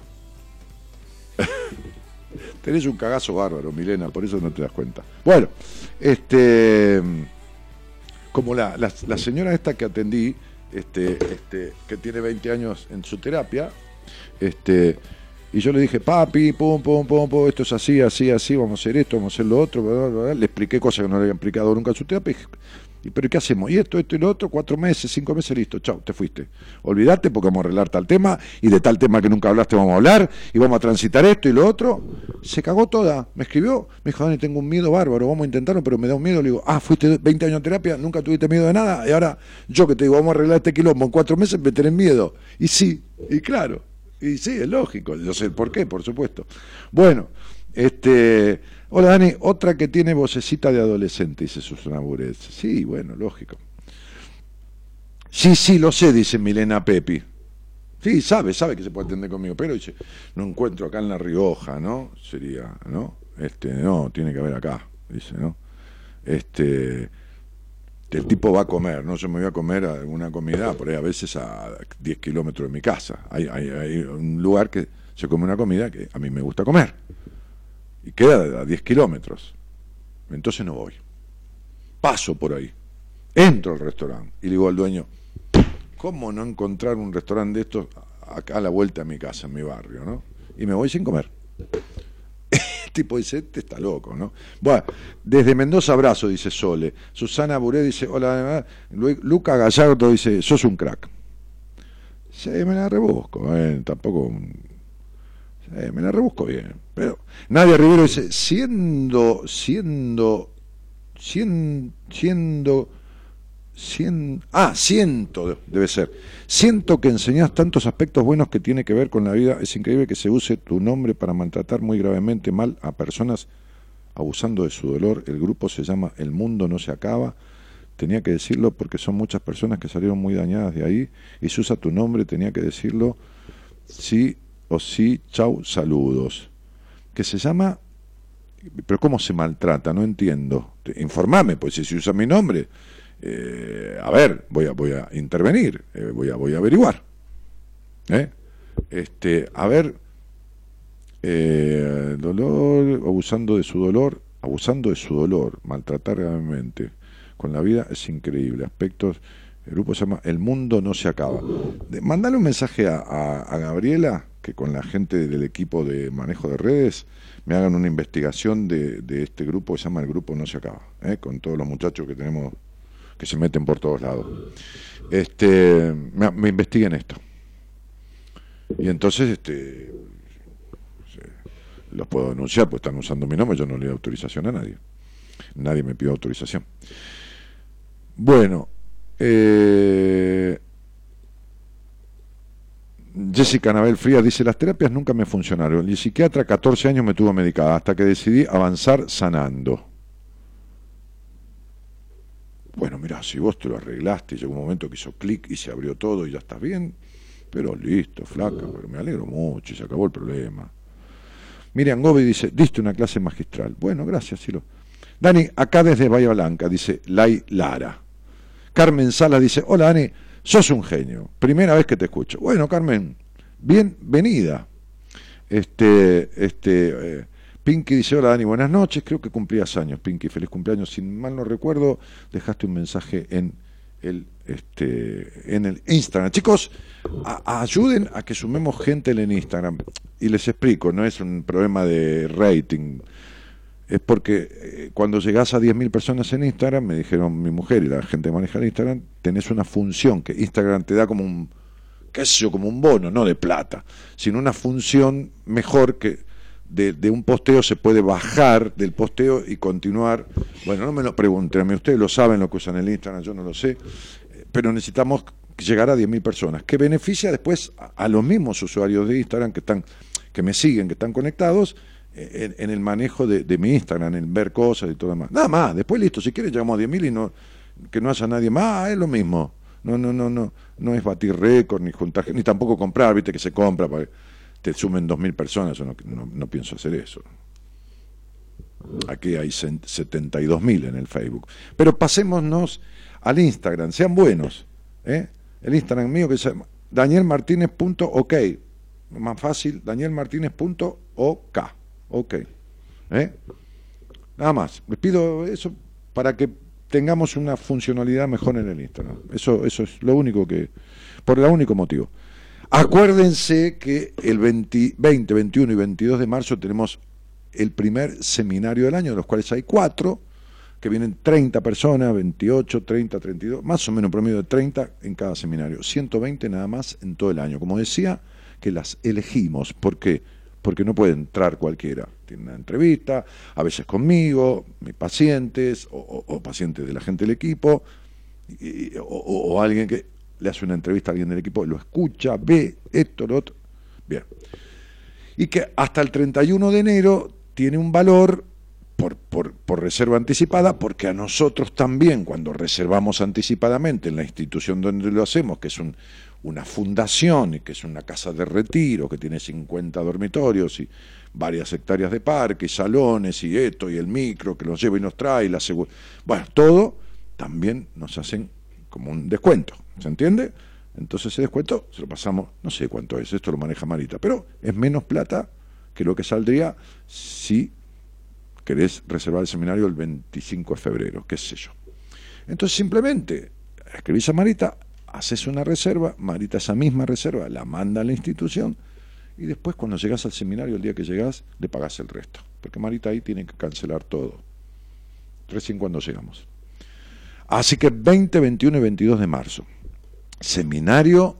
Tenés un cagazo bárbaro, Milena, por eso no te das cuenta. Bueno, este, como la, la, la señora esta que atendí, este, este, que tiene 20 años en su terapia, este, y yo le dije, papi, pum, pum, pum, pum, esto es así, así, así, vamos a hacer esto, vamos a hacer lo otro, bla, bla, bla. le expliqué cosas que no le había explicado nunca en su terapia, dije, "¿Y pero qué hacemos? Y esto, esto y lo otro, cuatro meses, cinco meses, listo, chao, te fuiste. Olvídate porque vamos a arreglar tal tema, y de tal tema que nunca hablaste vamos a hablar, y vamos a transitar esto y lo otro. Se cagó toda, me escribió, me dijo, Dani, tengo un miedo bárbaro, vamos a intentarlo, pero me da un miedo. Le digo, ah, fuiste 20 años en terapia, nunca tuviste miedo de nada, y ahora yo que te digo, vamos a arreglar este quilombo en cuatro meses, me tenés miedo. Y sí, y claro, y sí, es lógico, yo sé por qué, por supuesto. Bueno, este, hola Dani, otra que tiene vocecita de adolescente, dice Susana Burez. Sí, bueno, lógico. Sí, sí, lo sé, dice Milena Pepi. Sí, sabe, sabe que se puede atender conmigo, pero dice, no encuentro acá en La Rioja, ¿no? Sería, ¿no? Este, no, tiene que haber acá, dice, ¿no? Este, el tipo va a comer, ¿no? Yo me voy a comer a alguna comida, por ahí a veces a 10 kilómetros de mi casa. Hay, hay, hay un lugar que se come una comida que a mí me gusta comer. Y queda a 10 kilómetros. Entonces no voy. Paso por ahí. Entro al restaurante y le digo al dueño, ¿cómo no encontrar un restaurante de estos acá a la vuelta de mi casa, en mi barrio, ¿no? Y me voy sin comer. Tipo dice, este está loco, ¿no? Bueno, desde Mendoza abrazo, dice Sole. Susana Buré dice, hola, Lu- Luca Gallardo dice, sos un crack. Sí, me la rebusco, eh, tampoco... sí, me la rebusco bien. Pero Nadia Rivero dice, siendo, siendo, siendo, siendo, ah, ciento debe ser. Siento que enseñás tantos aspectos buenos que tiene que ver con la vida. Es increíble que se use tu nombre para maltratar muy gravemente mal a personas abusando de su dolor. El grupo se llama El Mundo No Se Acaba. Tenía que decirlo porque son muchas personas que salieron muy dañadas de ahí. Y se usa tu nombre, tenía que decirlo. Sí o sí, chau, saludos. Que se llama... Pero ¿cómo se maltrata? No entiendo. Informame, pues si se usa mi nombre. Eh, a ver, voy a, voy a intervenir, eh, voy, a, voy a averiguar. ¿Eh? Este, a ver, dolor, abusando de su dolor, abusando de su dolor, maltratar gravemente con la vida es increíble. Aspectos, el grupo se llama El Mundo No Se Acaba. De- mandale un mensaje a, Gabriela, que con la gente del equipo de manejo de redes me hagan una investigación de, de este grupo que se llama El Grupo No Se Acaba, con todos los muchachos que tenemos que se meten por todos lados. Este, me, investiguen esto. Y entonces este, los puedo denunciar, pues están usando mi nombre, yo no le doy autorización a nadie. Nadie me pidió autorización. Bueno, eh, Jessica Anabel Frías dice, las terapias nunca me funcionaron. El psiquiatra 14 años me tuvo medicada hasta que decidí avanzar sanando. Bueno, mira, si vos te lo arreglaste llegó un momento que hizo clic y se abrió todo y ya estás bien, pero listo, flaca, pero me alegro mucho y se acabó el problema. Miriam Gobi dice, diste una clase magistral. Bueno, gracias, Ciro. Dani, acá desde Bahía Blanca, dice Lai Lara. Carmen Sala dice, hola Dani, sos un genio, primera vez que te escucho. Bueno, Carmen, bienvenida. Este, este, eh, Pinky dice, hola Dani, buenas noches, creo que cumplías años, Pinky, feliz cumpleaños. Si mal no recuerdo, dejaste un mensaje en el, este, en el Instagram. Chicos, ayuden a que sumemos gente en Instagram. Y les explico, no es un problema de rating. Es porque eh, cuando llegás a 10.000 personas en Instagram, me dijeron mi mujer y la gente que maneja el Instagram, tenés una función que Instagram te da como un, qué sé yo, como un bono, no de plata, sino una función mejor que de, de un posteo se puede bajar del posteo y continuar. Bueno, no me lo pregunten, ustedes lo saben lo que usan el Instagram, yo no lo sé, eh, pero necesitamos llegar a 10.000 personas, que beneficia después a, los mismos usuarios de Instagram que están que me siguen, que están conectados eh, en, el manejo de, mi Instagram, en ver cosas y todo demás. Nada más, después listo, si quieres llegamos a 10.000 y no que no haya nadie más, ah, es lo mismo. No, no, no, no, no es batir récord ni juntar, ni tampoco comprar, viste que se compra para te sumen 2.000 personas, no, no, no pienso hacer eso. Aquí hay 72.000 en el Facebook. Pero pasémonos al Instagram, sean buenos. ¿eh? El Instagram mío que se llama danielmartinez.ok. Más fácil, danielmartinez.ok. Ok. ¿eh? Nada más. Les pido eso para que tengamos una funcionalidad mejor en el Instagram. Eso, eso es lo único que, por el único motivo. Acuérdense que el 20, 20, 21 y 22 de marzo tenemos el primer seminario del año, de los cuales hay cuatro, que vienen 30 personas, 28, 30, 32, más o menos un promedio de 30 en cada seminario, 120 nada más en todo el año. Como decía, que las elegimos, ¿por qué? Porque no puede entrar cualquiera. Tiene una entrevista, a veces conmigo, mis pacientes, o, pacientes de la gente del equipo, o, alguien que le hace una entrevista a alguien del equipo, lo escucha, ve esto, lo otro. Bien. Y que hasta el 31 de enero tiene un valor por, por, por, reserva anticipada, porque a nosotros también, cuando reservamos anticipadamente en la institución donde lo hacemos, que es un, una fundación, y que es una casa de retiro, que tiene 50 dormitorios y varias hectáreas de parque, y salones, y esto, y el micro que nos lleva y nos trae, y la Bueno, todo también nos hacen como un descuento, ¿se entiende? Entonces ese descuento se lo pasamos, no sé cuánto es, esto lo maneja Marita, pero es menos plata que lo que saldría si querés reservar el seminario el 25 de febrero, qué sé yo. Entonces simplemente escribís a Marita, haces una reserva, Marita esa misma reserva la manda a la institución y después cuando llegas al seminario, el día que llegas, le pagás el resto. Porque Marita ahí tiene que cancelar todo. Recién cuando llegamos. Así que 20, 21 y 22 de marzo. Seminario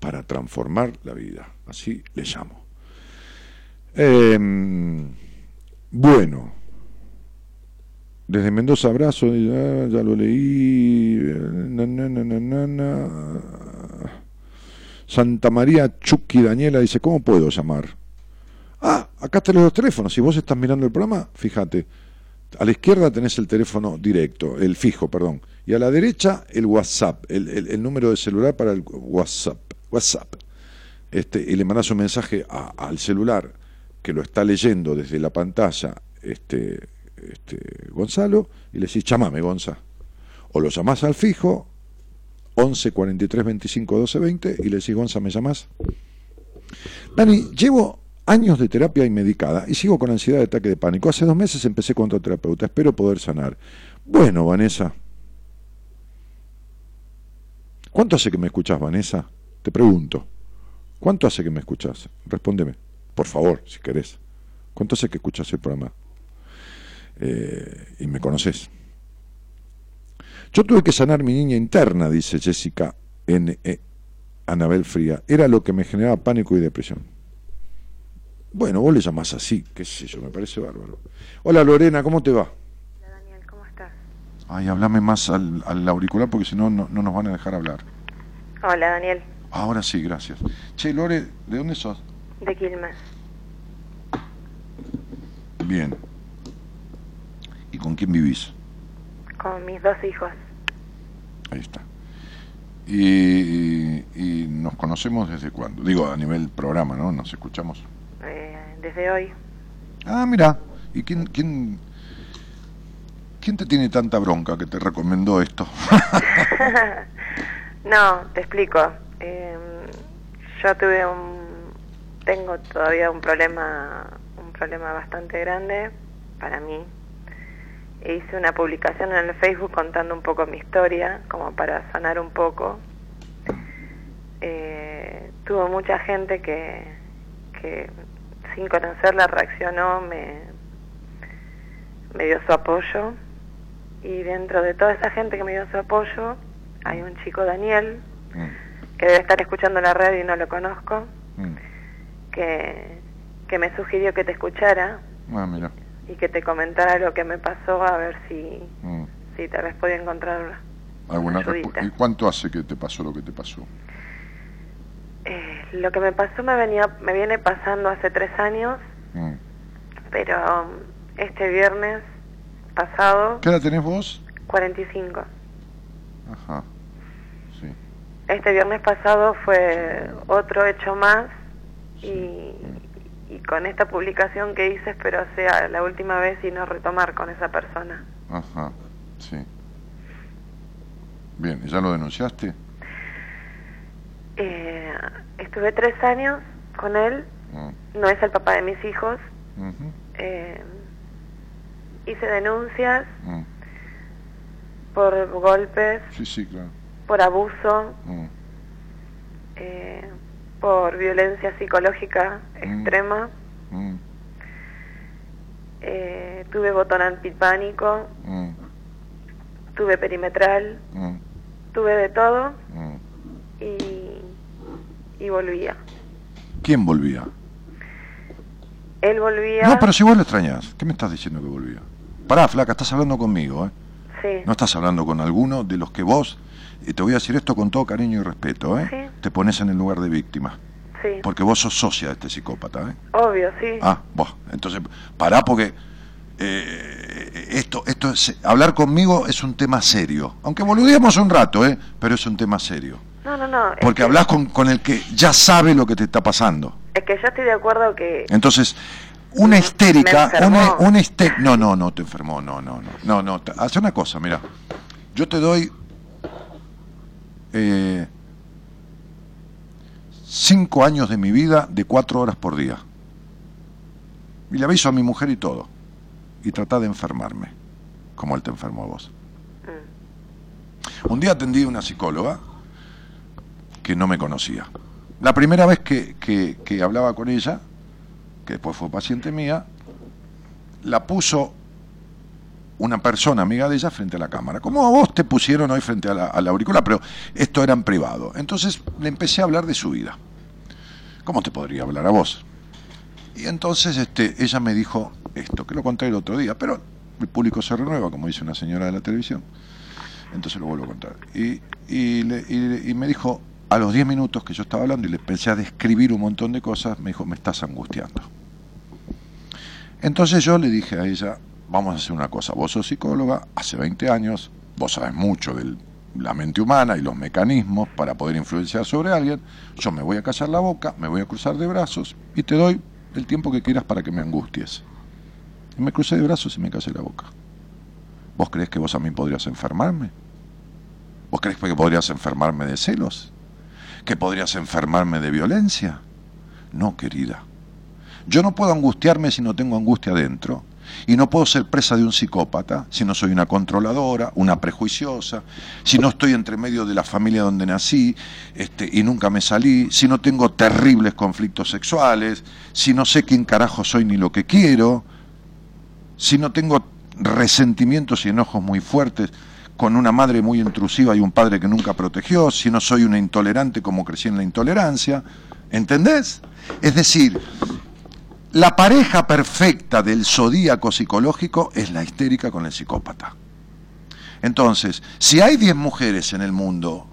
para transformar la vida. Así le llamo. Em, bueno, desde Mendoza abrazo, ya, ya lo leí. Santa María Chucky Daniela dice, ¿cómo puedo llamar? Ah, acá están los teléfonos. Si vos estás mirando el programa, fíjate. A la izquierda tenés el teléfono directo, el fijo, perdón. Y a la derecha el WhatsApp, el, número de celular para el WhatsApp. WhatsApp. Este, y le mandás un mensaje al celular que lo está leyendo desde la pantalla este, este, Gonzalo y le decís, llamame Gonza. O lo llamás al fijo, 11 43 25 12 20 y le decís, Gonza, ¿me llamás? Dani, llevo años de terapia y medicada y sigo con ansiedad de ataque de pánico. Hace dos meses empecé con otro terapeuta, espero poder sanar. Bueno, Vanessa. ¿Cuánto hace que me escuchás, Vanessa? Te pregunto. ¿Cuánto hace que me escuchás? Respóndeme. Por favor, si querés. ¿Cuánto hace que escuchas el programa? Eh, y me conoces. Yo tuve que sanar mi niña interna, dice Jessica N. E. Anabel Fría. Era lo que me generaba pánico y depresión. Bueno, vos le llamás así, qué sé yo, me parece bárbaro. Hola Lorena, ¿cómo te va? Hola Daniel, ¿cómo estás? Ay, hablame más al, al auricular porque si no, no nos van a dejar hablar. Hola Daniel. Ahora sí, gracias. Che, Lore, ¿de dónde sos? De Quilmes. Bien. ¿Y con quién vivís? Con mis dos hijos. Ahí está. ¿Y, nos conocemos desde cuándo? Digo, a nivel programa, ¿no? ¿Nos escuchamos? Eh, desde hoy. Ah, mira. ¿Y quién, quién, quién te tiene tanta bronca que te recomendó esto? no, te explico. Eh, yo tuve un tengo todavía un problema, un problema bastante grande para mí. Hice una publicación en el Facebook contando un poco mi historia, como para sanar un poco. Eh, tuvo mucha gente que, que sin conocerla reaccionó, me, me dio su apoyo. Y dentro de toda esa gente que me dio su apoyo, hay un chico Daniel, mm. que debe estar escuchando la radio y no lo conozco. Mm que, que me sugirió que te escuchara ah, mira. y que te comentara lo que me pasó a ver si, mm. si tal vez podía encontrar alguna. ¿Y cuánto hace que te pasó lo que te pasó? Eh, lo que me pasó me venía me viene pasando hace tres años, mm. pero este viernes pasado... ¿Qué edad tenés vos? 45. Ajá, sí. Este viernes pasado fue otro hecho más y, y con esta publicación que hice espero sea la última vez y no retomar con esa persona. Ajá, sí. Bien, ¿y ya lo denunciaste? Eh, estuve tres años con él, Mm, no es el papá de mis hijos. Eh, hice denuncias mm. por golpes, Sí, sí, claro. por abuso, Mm, eh, por violencia psicológica extrema. Eh, tuve botón antipánico, tuve perimetral, tuve de todo. Y, y volvía. ¿Quién volvía? Él volvía. No, pero si vos lo extrañás, ¿qué me estás diciendo que volvía? Pará, flaca, estás hablando conmigo, ¿eh? Sí, No estás hablando con alguno de los que vos, y te voy a decir esto con todo cariño y respeto, ¿eh? Sí. Te pones en el lugar de víctima, sí. porque vos sos socia de este psicópata, ¿eh? Obvio, sí. Ah, vos, entonces, pará porque eh, esto, esto es, hablar conmigo es un tema serio, aunque boludeemos un rato, ¿eh? Pero es un tema serio, No, no, no. porque que- hablas con, con el que ya sabe lo que te está pasando. Es que yo estoy de acuerdo que... Entonces, una histérica, una, una no, no, no te enfermó, no, no, no, no, no, hace una cosa, mira, yo te doy eh, cinco años de mi vida de cuatro horas por día. Y le aviso a mi mujer y todo. Y trata de enfermarme, como él te enfermó a vos. Mm, Un día atendí a una psicóloga que no me conocía. La primera vez que, que- hablaba con ella, que después fue paciente mía, la puso una persona amiga de ella frente a la cámara. Como a vos te pusieron hoy frente a la, auricular, pero esto era en privado. Entonces le empecé a hablar de su vida. ¿Cómo te podría hablar a vos? Y entonces este, ella me dijo esto, que lo conté el otro día, pero el público se renueva, como dice una señora de la televisión. Entonces lo vuelvo a contar. Y, y, y- y me dijo, a los 10 minutos que yo estaba hablando y le empecé a describir un montón de cosas, me dijo, me estás angustiando. Entonces yo le dije a ella, vamos a hacer una cosa, vos sos psicóloga, hace 20 años, vos sabes mucho de la mente humana y los mecanismos para poder influenciar sobre alguien, yo me voy a callar la boca, me voy a cruzar de brazos y te doy el tiempo que quieras para que me angusties. Y me crucé de brazos y me callé la boca. ¿Vos crees que vos a mí podrías enfermarme? ¿Vos crees que podrías enfermarme de celos? ¿Que podrías enfermarme de violencia? No, querida. Yo no puedo angustiarme si no tengo angustia dentro. Y no puedo ser presa de un psicópata si no soy una controladora, una prejuiciosa, si no estoy entre medio de la familia donde nací este, y nunca me salí, si no tengo terribles conflictos sexuales, si no sé quién carajo soy ni lo que quiero, si no tengo resentimientos y enojos muy fuertes con una madre muy intrusiva y un padre que nunca protegió, si no soy una intolerante como crecí en la intolerancia, ¿entendés? Es decir, la pareja perfecta del zodíaco psicológico es la histérica con el psicópata. Entonces, si hay 10 mujeres en el mundo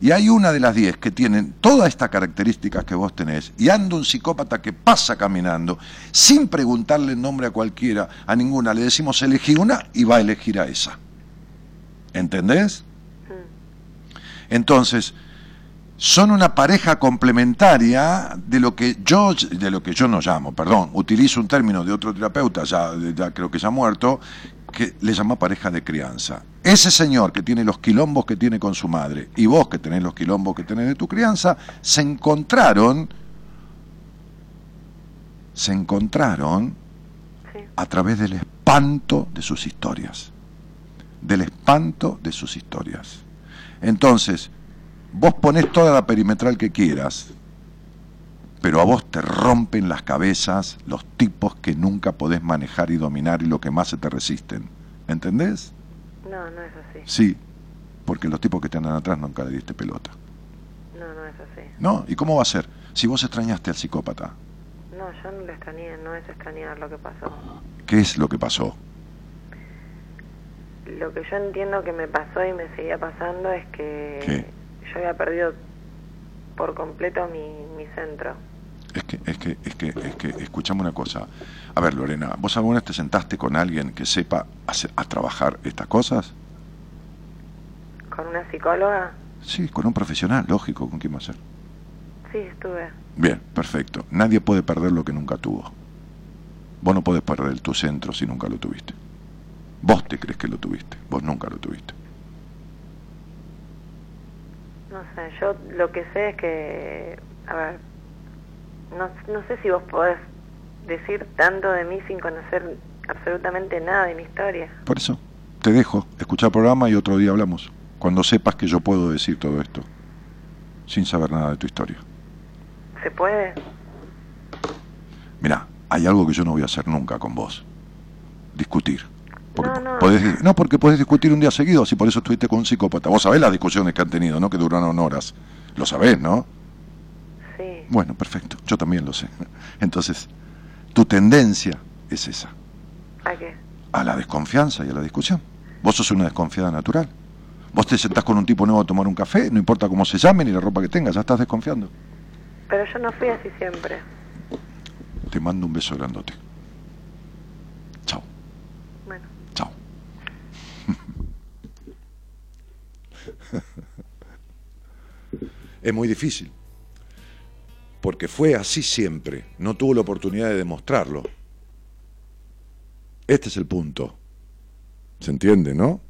y hay una de las 10 que tienen todas estas características que vos tenés y anda un psicópata que pasa caminando sin preguntarle el nombre a cualquiera, a ninguna, le decimos elegí una y va a elegir a esa. ¿Entendés? Entonces, son una pareja complementaria de lo que yo de lo que yo no llamo, perdón, utilizo un término de otro terapeuta, ya, ya creo que ya muerto, que le llama pareja de crianza. Ese señor que tiene los quilombos que tiene con su madre y vos que tenés los quilombos que tenés de tu crianza, se encontraron se encontraron Sí. a través del espanto de sus historias. Del espanto de sus historias. Entonces, vos ponés toda la perimetral que quieras, pero a vos te rompen las cabezas los tipos que nunca podés manejar y dominar y lo que más se te resisten. ¿Entendés? No, no es así. Sí, porque los tipos que te andan atrás nunca le diste pelota. No, no es así. ¿No? ¿Y cómo va a ser? Si vos extrañaste al psicópata, No, yo no lo extrañé, no es extrañar lo que pasó. ¿qué es lo que pasó? Lo que yo entiendo que me pasó y me seguía pasando es que ¿Qué? yo había perdido por completo mi, mi centro. Es que, es que, es que, es que, escuchame una cosa. A ver, Lorena, ¿vos alguna vez te sentaste con alguien que sepa hacer- a trabajar estas cosas? ¿Con una psicóloga? Sí, con un profesional, lógico, ¿con quién va a ser? Sí, estuve. Bien, perfecto. Nadie puede perder lo que nunca tuvo. Vos no podés perder tu centro si nunca lo tuviste. Vos te crees que lo tuviste, vos nunca lo tuviste. No sé, yo lo que sé es que, a ver, no, no sé si vos podés decir tanto de mí sin conocer absolutamente nada de mi historia. Por eso, te dejo, escuchar el programa y otro día hablamos. Cuando sepas que yo puedo decir todo esto, sin saber nada de tu historia. ¿Se puede? Mira, hay algo que yo no voy a hacer nunca con vos. Discutir. Porque No, no. podés- no, porque podés discutir un día seguido, si por eso estuviste con un psicópata. Vos sabés las discusiones que han tenido, ¿no? Que duraron horas. Lo sabés, ¿no? Sí. Bueno, perfecto. Yo también lo sé. Entonces, tu tendencia es esa. ¿A qué? a la desconfianza y a la discusión. Vos sos una desconfiada natural. Vos te sentás con un tipo nuevo a tomar un café, no importa cómo se llame ni la ropa que tenga, ya estás desconfiando. Pero yo no fui así siempre. Te mando un beso grandote. Chao, Bueno. chao. es muy difícil, porque fue así siempre, no tuvo la oportunidad de demostrarlo. Este es el punto. ¿Se entiende, no?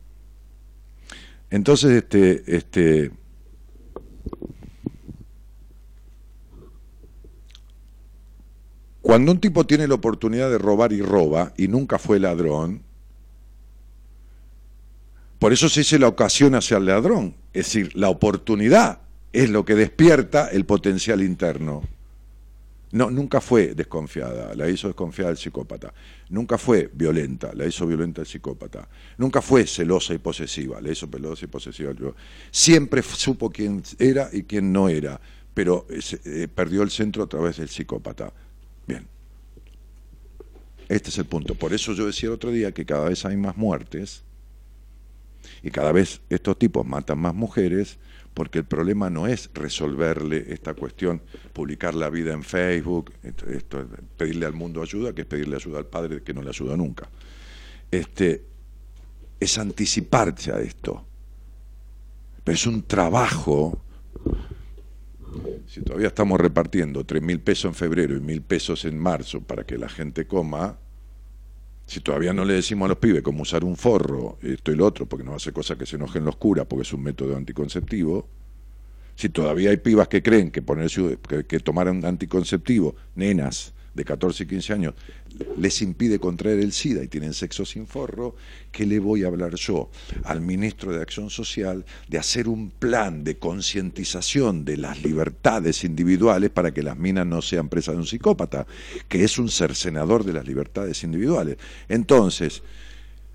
Entonces, este, este, cuando un tipo tiene la oportunidad de robar y roba y nunca fue ladrón, por eso se dice la ocasión hacia el ladrón, es decir, la oportunidad es lo que despierta el potencial interno. No, nunca fue desconfiada, la hizo desconfiada el psicópata. Nunca fue violenta, la hizo violenta el psicópata. Nunca fue celosa y posesiva, la hizo celosa y posesiva. Siempre supo quién era y quién no era, pero eh, perdió el centro a través del psicópata. Bien. Este es el punto. Por eso yo decía el otro día que cada vez hay más muertes y cada vez estos tipos matan más mujeres porque el problema no es resolverle esta cuestión, publicar la vida en Facebook, esto, esto, pedirle al mundo ayuda, que es pedirle ayuda al padre que no le ayuda nunca. Este, es anticiparse a esto. Pero es un trabajo. Si todavía estamos repartiendo tres mil pesos en febrero y mil pesos en marzo para que la gente coma, si todavía no le decimos a los pibes cómo usar un forro, esto y lo otro, porque no hace cosa que se enojen los curas, porque es un método anticonceptivo, si todavía hay pibas que creen que ponerse que, que tomar un anticonceptivo, nenas de 14 y 15 años, les impide contraer el SIDA y tienen sexo sin forro, ¿qué le voy a hablar yo al ministro de Acción Social de hacer un plan de concientización de las libertades individuales para que las minas no sean presas de un psicópata, que es un cercenador de las libertades individuales? Entonces,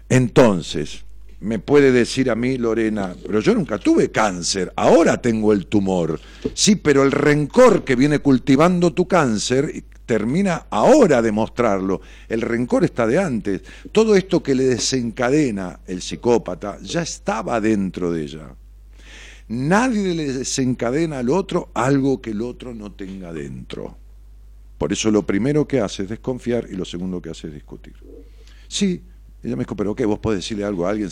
entonces, me puede decir a mí, Lorena, pero yo nunca tuve cáncer, ahora tengo el tumor. Sí, pero el rencor que viene cultivando tu cáncer termina ahora de mostrarlo. El rencor está de antes. Todo esto que le desencadena el psicópata ya estaba dentro de ella. Nadie le desencadena al otro algo que el otro no tenga dentro. Por eso lo primero que hace es desconfiar y lo segundo que hace es discutir. Sí, ella me dijo, pero ¿qué? ¿Vos podés decirle algo a alguien?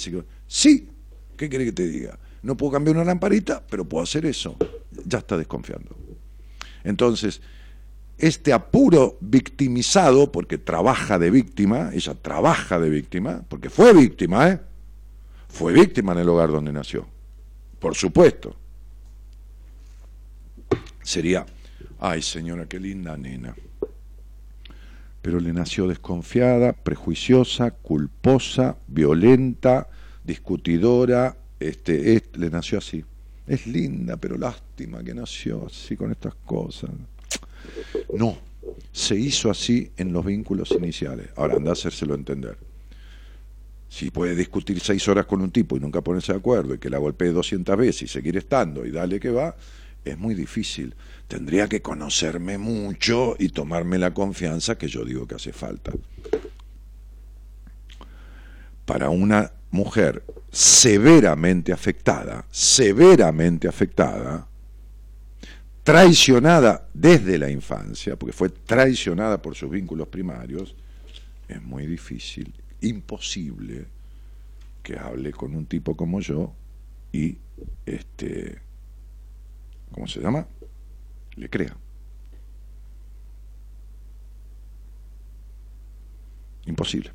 Sí, ¿qué querés que te diga? No puedo cambiar una lamparita, pero puedo hacer eso. Ya está desconfiando. Entonces, este apuro victimizado, porque trabaja de víctima, ella trabaja de víctima, porque fue víctima, ¿eh? Fue víctima en el hogar donde nació. Por supuesto. Sería, ay señora, qué linda nena pero le nació desconfiada, prejuiciosa, culposa, violenta, discutidora, este, es- le nació así. Es linda, pero lástima que nació así con estas cosas. No, se hizo así en los vínculos iniciales. Ahora anda a hacérselo entender. Si puede discutir seis horas con un tipo y nunca ponerse de acuerdo y que la golpee 200 veces y seguir estando y dale que va, es muy difícil. Tendría que conocerme mucho y tomarme la confianza que yo digo que hace falta. Para una mujer severamente afectada, severamente afectada, traicionada desde la infancia, porque fue traicionada por sus vínculos primarios, es muy difícil, imposible que hable con un tipo como yo y este ¿cómo se llama? le crea. Imposible.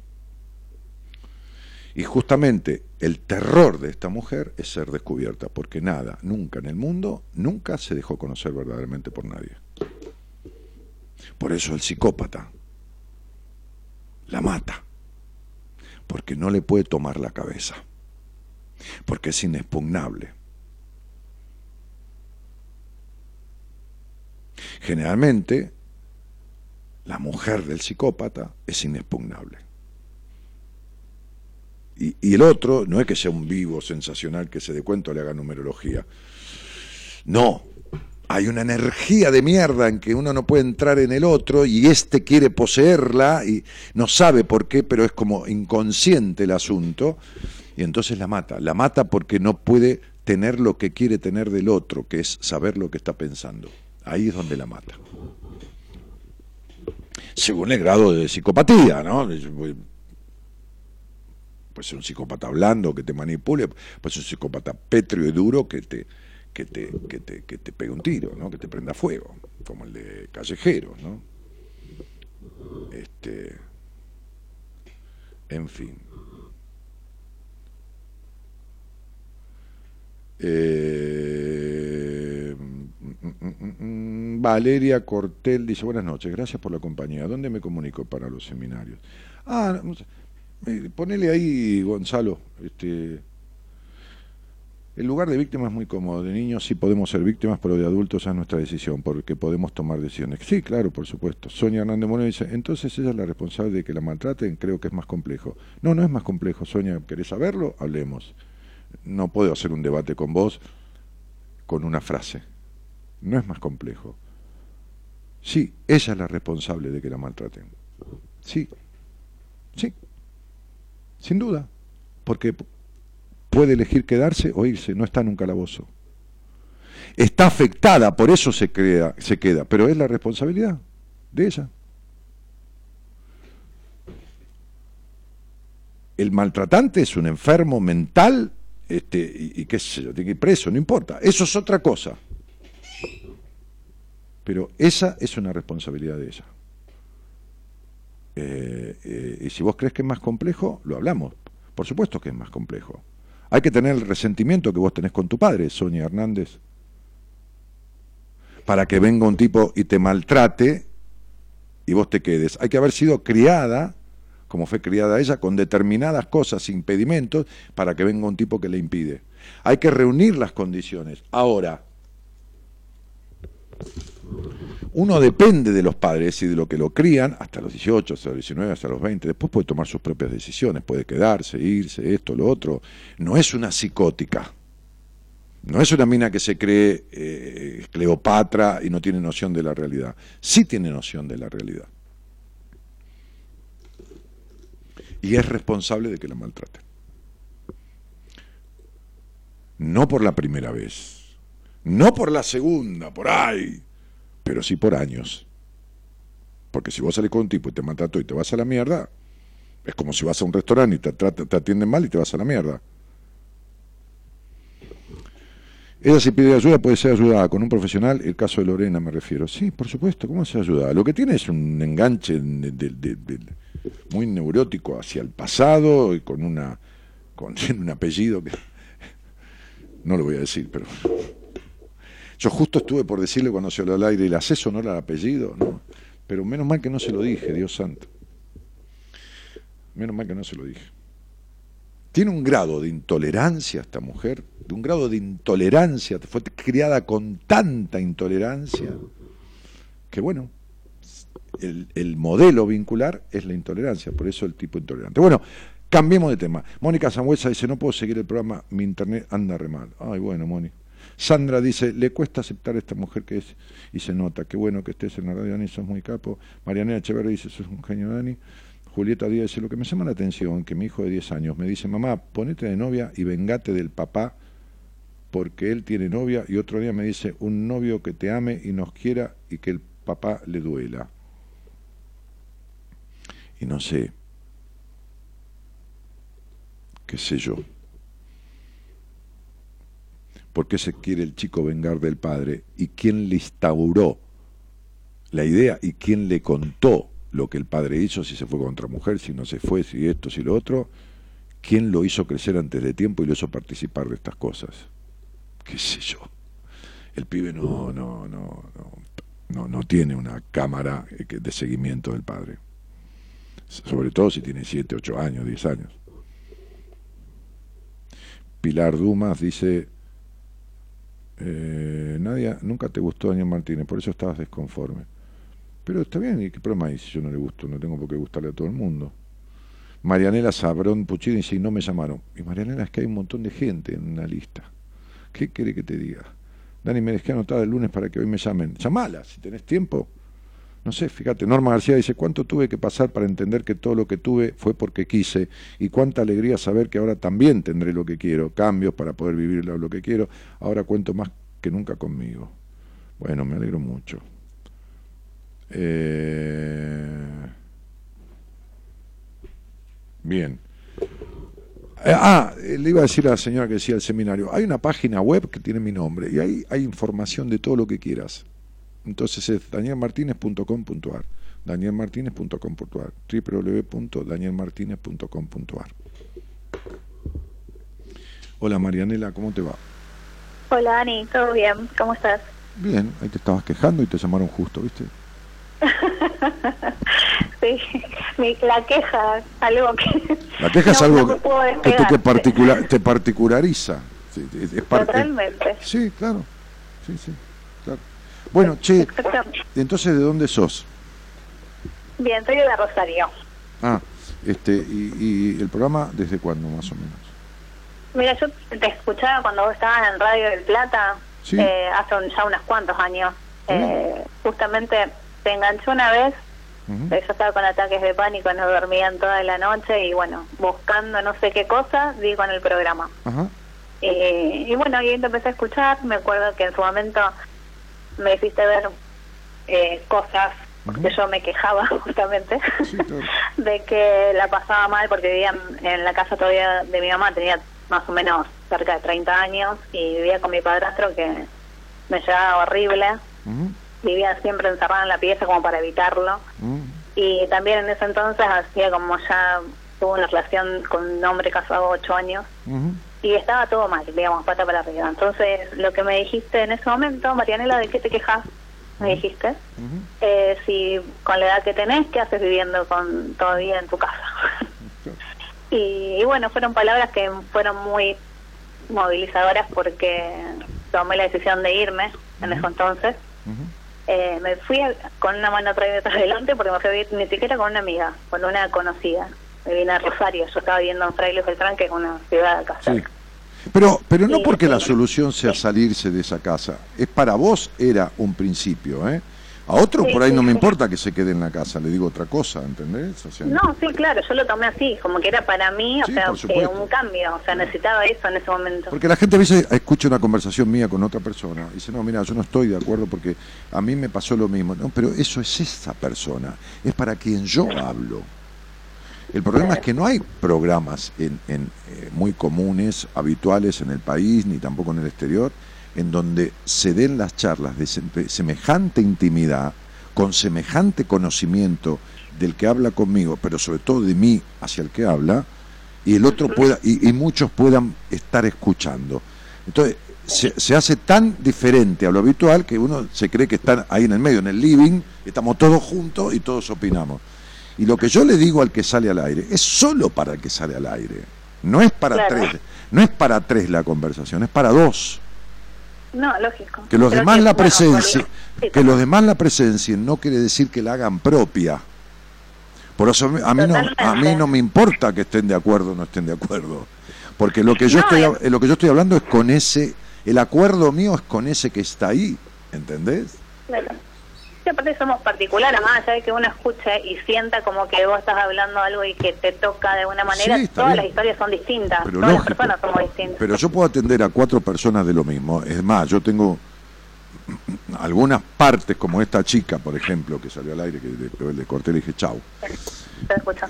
Y justamente el terror de esta mujer es ser descubierta, porque nada, nunca en el mundo, nunca se dejó conocer verdaderamente por nadie. Por eso el psicópata la mata, porque no le puede tomar la cabeza, porque es inexpugnable. Generalmente, la mujer del psicópata es inexpugnable. Y, el otro no es que sea un vivo sensacional que se dé cuenta o le haga numerología. No, hay una energía de mierda en que uno no puede entrar en el otro y este quiere poseerla y no sabe por qué, pero es como inconsciente el asunto y entonces la mata. La mata porque no puede tener lo que quiere tener del otro, que es saber lo que está pensando. Ahí es donde la mata. Según el grado de psicopatía, ¿no? Puede ser un psicópata blando que te manipule, puede ser un psicópata pétreo y duro que te, que te, que te, que te pegue un tiro, ¿no? que te prenda fuego, como el de callejeros, ¿no? Este, en fin. Eh, Valeria Cortel dice, buenas noches, gracias por la compañía. ¿Dónde me comunico para los seminarios? Ah, eh, ponele ahí, Gonzalo, este, el lugar de víctima es muy cómodo. De niños sí podemos ser víctimas, pero de adultos es nuestra decisión, porque podemos tomar decisiones. Sí, claro, por supuesto. Sonia Hernández Moreno dice, entonces ella es la responsable de que la maltraten, creo que es más complejo. No, no es más complejo, Sonia, ¿querés saberlo? Hablemos. No puedo hacer un debate con vos con una frase. No es más complejo. Sí, ella es la responsable de que la maltraten. Sí, sí, sin duda, porque puede elegir quedarse o irse, no está en un calabozo. Está afectada, por eso se, crea, se queda, pero es la responsabilidad de ella. El maltratante es un enfermo mental este, y, qué sé yo, tiene que ir preso, no importa. Eso es otra cosa. Pero esa es una responsabilidad de ella. Eh, eh, y si vos crees que es más complejo, lo hablamos. Por supuesto que es más complejo. Hay que tener el resentimiento que vos tenés con tu padre, Sonia Hernández, para que venga un tipo y te maltrate y vos te quedes. Hay que haber sido criada, como fue criada ella, con determinadas cosas, impedimentos, para que venga un tipo que le impide. Hay que reunir las condiciones. Ahora, uno depende de los padres y de lo que lo crían hasta los 18, hasta los 19, hasta los 20. Después puede tomar sus propias decisiones, puede quedarse, irse, esto, lo otro. No es una psicótica. No es una mina que se cree eh, Cleopatra y no tiene noción de la realidad. Sí tiene noción de la realidad. Y es responsable de que la maltraten. No por la primera vez. No por la segunda, por ahí pero sí por años. Porque si vos salís con un tipo y te todo y te vas a la mierda, es como si vas a un restaurante y te, te atienden mal y te vas a la mierda. Ella si pide ayuda puede ser ayudada con un profesional, el caso de Lorena me refiero. Sí, por supuesto, ¿cómo se ayuda? Lo que tiene es un enganche muy neurótico hacia el pasado y con una con un apellido que no lo voy a decir, pero yo justo estuve por decirle cuando se habló al aire, ¿y le haces honor al apellido? No. Pero menos mal que no se lo dije, Dios santo. Menos mal que no se lo dije. Tiene un grado de intolerancia esta mujer, de un grado de intolerancia, fue criada con tanta intolerancia, que bueno, el, el, modelo vincular es la intolerancia, por eso el tipo intolerante. Bueno, cambiemos de tema. Mónica Sangüesa dice, no puedo seguir el programa, mi internet anda re mal. Ay, bueno, Mónica. Sandra dice, le cuesta aceptar a esta mujer que es, y se nota, qué bueno que estés en la radio, Dani, sos muy capo. Marianela Echeverri dice, sos un genio, Dani. Julieta Díaz dice, lo que me llama la atención, que mi hijo de 10 años me dice, mamá, ponete de novia y vengate del papá porque él tiene novia, y otro día me dice, un novio que te ame y nos quiera y que el papá le duela. Y no sé, qué sé yo. Por qué se quiere el chico vengar del padre y quién le instauró la idea y quién le contó lo que el padre hizo, si se fue contra mujer, si no se fue, si esto, si lo otro, quién lo hizo crecer antes de tiempo y lo hizo participar de estas cosas. ¿Qué sé yo? El pibe no, no, no, no, no, tiene una cámara eh, de seguimiento del padre. Sobre todo si tiene 7, 8 años, 10 años. Pilar Dumas dice, eh, Nadia, nunca te gustó Daniel Martínez, por eso estabas desconforme. Pero está bien, ¿y qué problema hay si yo no le gusto? No tengo por qué gustarle a todo el mundo. Marianela Sabrón Puchini dice, no me llamaron. Y Marianela, es que hay un montón de gente en una lista. ¿Qué quiere que te diga? Dani, me dejé anotada el lunes para que hoy me llamen. Llamala, si tenés tiempo. No sé, fíjate, Norma García dice, ¿cuánto tuve que pasar para entender que todo lo que tuve fue porque quise? Y cuánta alegría saber que ahora también tendré lo que quiero, cambios para poder vivir lo que quiero. Ahora cuento más que nunca conmigo. Bueno, me alegro mucho. Eh... Bien. Eh, ah, le iba a decir a la señora que decía el seminario, hay una página web que tiene mi nombre y ahí hay información de todo lo que quieras. Entonces es danielmartinez.com.ar, danielmartinez.com.ar, www.danielmartinez.com.ar. Hola Marianela, ¿cómo te va? Hola Dani, ¿todo bien? ¿Cómo estás? Bien, ahí te estabas quejando y te llamaron justo, ¿viste? sí, mi, la queja, algo que... La queja es no- algo no que, te, particular, te particulariza. Sí, es- Totalmente. Sí, claro. Sí, sí. Bueno, che, entonces, ¿de dónde sos? Bien, soy de Rosario. Ah, este, y, y el programa, ¿desde cuándo más o menos? Mira, yo te escuchaba cuando vos estabas en Radio del Plata, Sí. eh, hace un- ya unos cuantos años. Eh, justamente te enganché una vez, eh, yo estaba con ataques de pánico, no dormían toda la noche y bueno, buscando no sé qué cosa, di con el programa. Ajá. Eh, y bueno, y ahí te empecé a escuchar, me acuerdo que en su momento me hiciste ver eh, cosas Ujú. que yo me quejaba justamente Sí, claro. de que la pasaba mal porque vivía en, la casa todavía de mi mamá, tenía más o menos cerca de 30 años y vivía con mi padrastro que me llevaba horrible, vivía siempre encerrada en la pieza como para evitarlo y también en ese entonces hacía como ya tuve una relación con un hombre casado ocho años ujú. Y estaba todo mal, digamos, pata para arriba. Entonces, lo que me dijiste en ese momento, Marianela, ¿de qué te quejas? Me dijiste. Eh, si con la edad que tenés, ¿qué haces viviendo con todavía en tu casa? y, y bueno, fueron palabras que fueron muy movilizadoras porque tomé la decisión de irme en ese entonces. Eh, me fui a- con una mano atrás y otra adelante porque me fui a vivir ni siquiera con una amiga, con una conocida. Me vine a Rosario, yo estaba viviendo en Fraile Beltrán, que es una ciudad acá Sí. Pero, pero no Sí, porque la sí. solución sea salirse de esa casa. Es para vos era un principio, ¿eh? A otro Sí, por ahí sí, no me sí. importa que se quede en la casa, le digo otra cosa, ¿entendés? O sea, No, sí, claro, yo lo tomé así, como que era para mí, o sea, eh, un cambio, o sea, necesitaba eso en ese momento. Porque la gente a veces escucha una conversación mía con otra persona y dice, no, mira, yo no estoy de acuerdo porque a mí me pasó lo mismo. No, pero eso es esa persona, es para quien yo hablo. El problema es que no hay programas eh, muy comunes, habituales en el país, ni tampoco en el exterior, en donde se den las charlas de sem- semejante intimidad, con semejante conocimiento del que habla conmigo, pero sobre todo de mí hacia el que habla, y el otro pueda, y, y muchos puedan estar escuchando. Entonces, se, se hace tan diferente a lo habitual que uno se cree que están ahí en el medio, en el living, estamos todos juntos y todos opinamos. Y lo que yo le digo al que sale al aire es solo para el que sale al aire. No es para Claro. tres, no es para tres la conversación, es para dos. No, lógico. Que los demás la bueno, sí, que los demás la presencien no quiere decir que la hagan propia. Por eso a mí no, a mí no me importa que estén de acuerdo o no estén de acuerdo. Porque lo que yo No, estoy es- hab- lo que yo estoy hablando es con ese, el acuerdo mío es con ese que está ahí, ¿entendés? Claro. Sí, aparte somos particulares, más allá de que uno escuche y sienta como que vos estás hablando algo y que te toca de una manera, Sí, todas bien. las historias son distintas, Pero todas lógico. las personas somos distintas. Pero yo puedo atender a cuatro personas de lo mismo. Es más, yo tengo algunas partes, como esta chica, por ejemplo, que salió al aire, que le, le corté y le dije chau.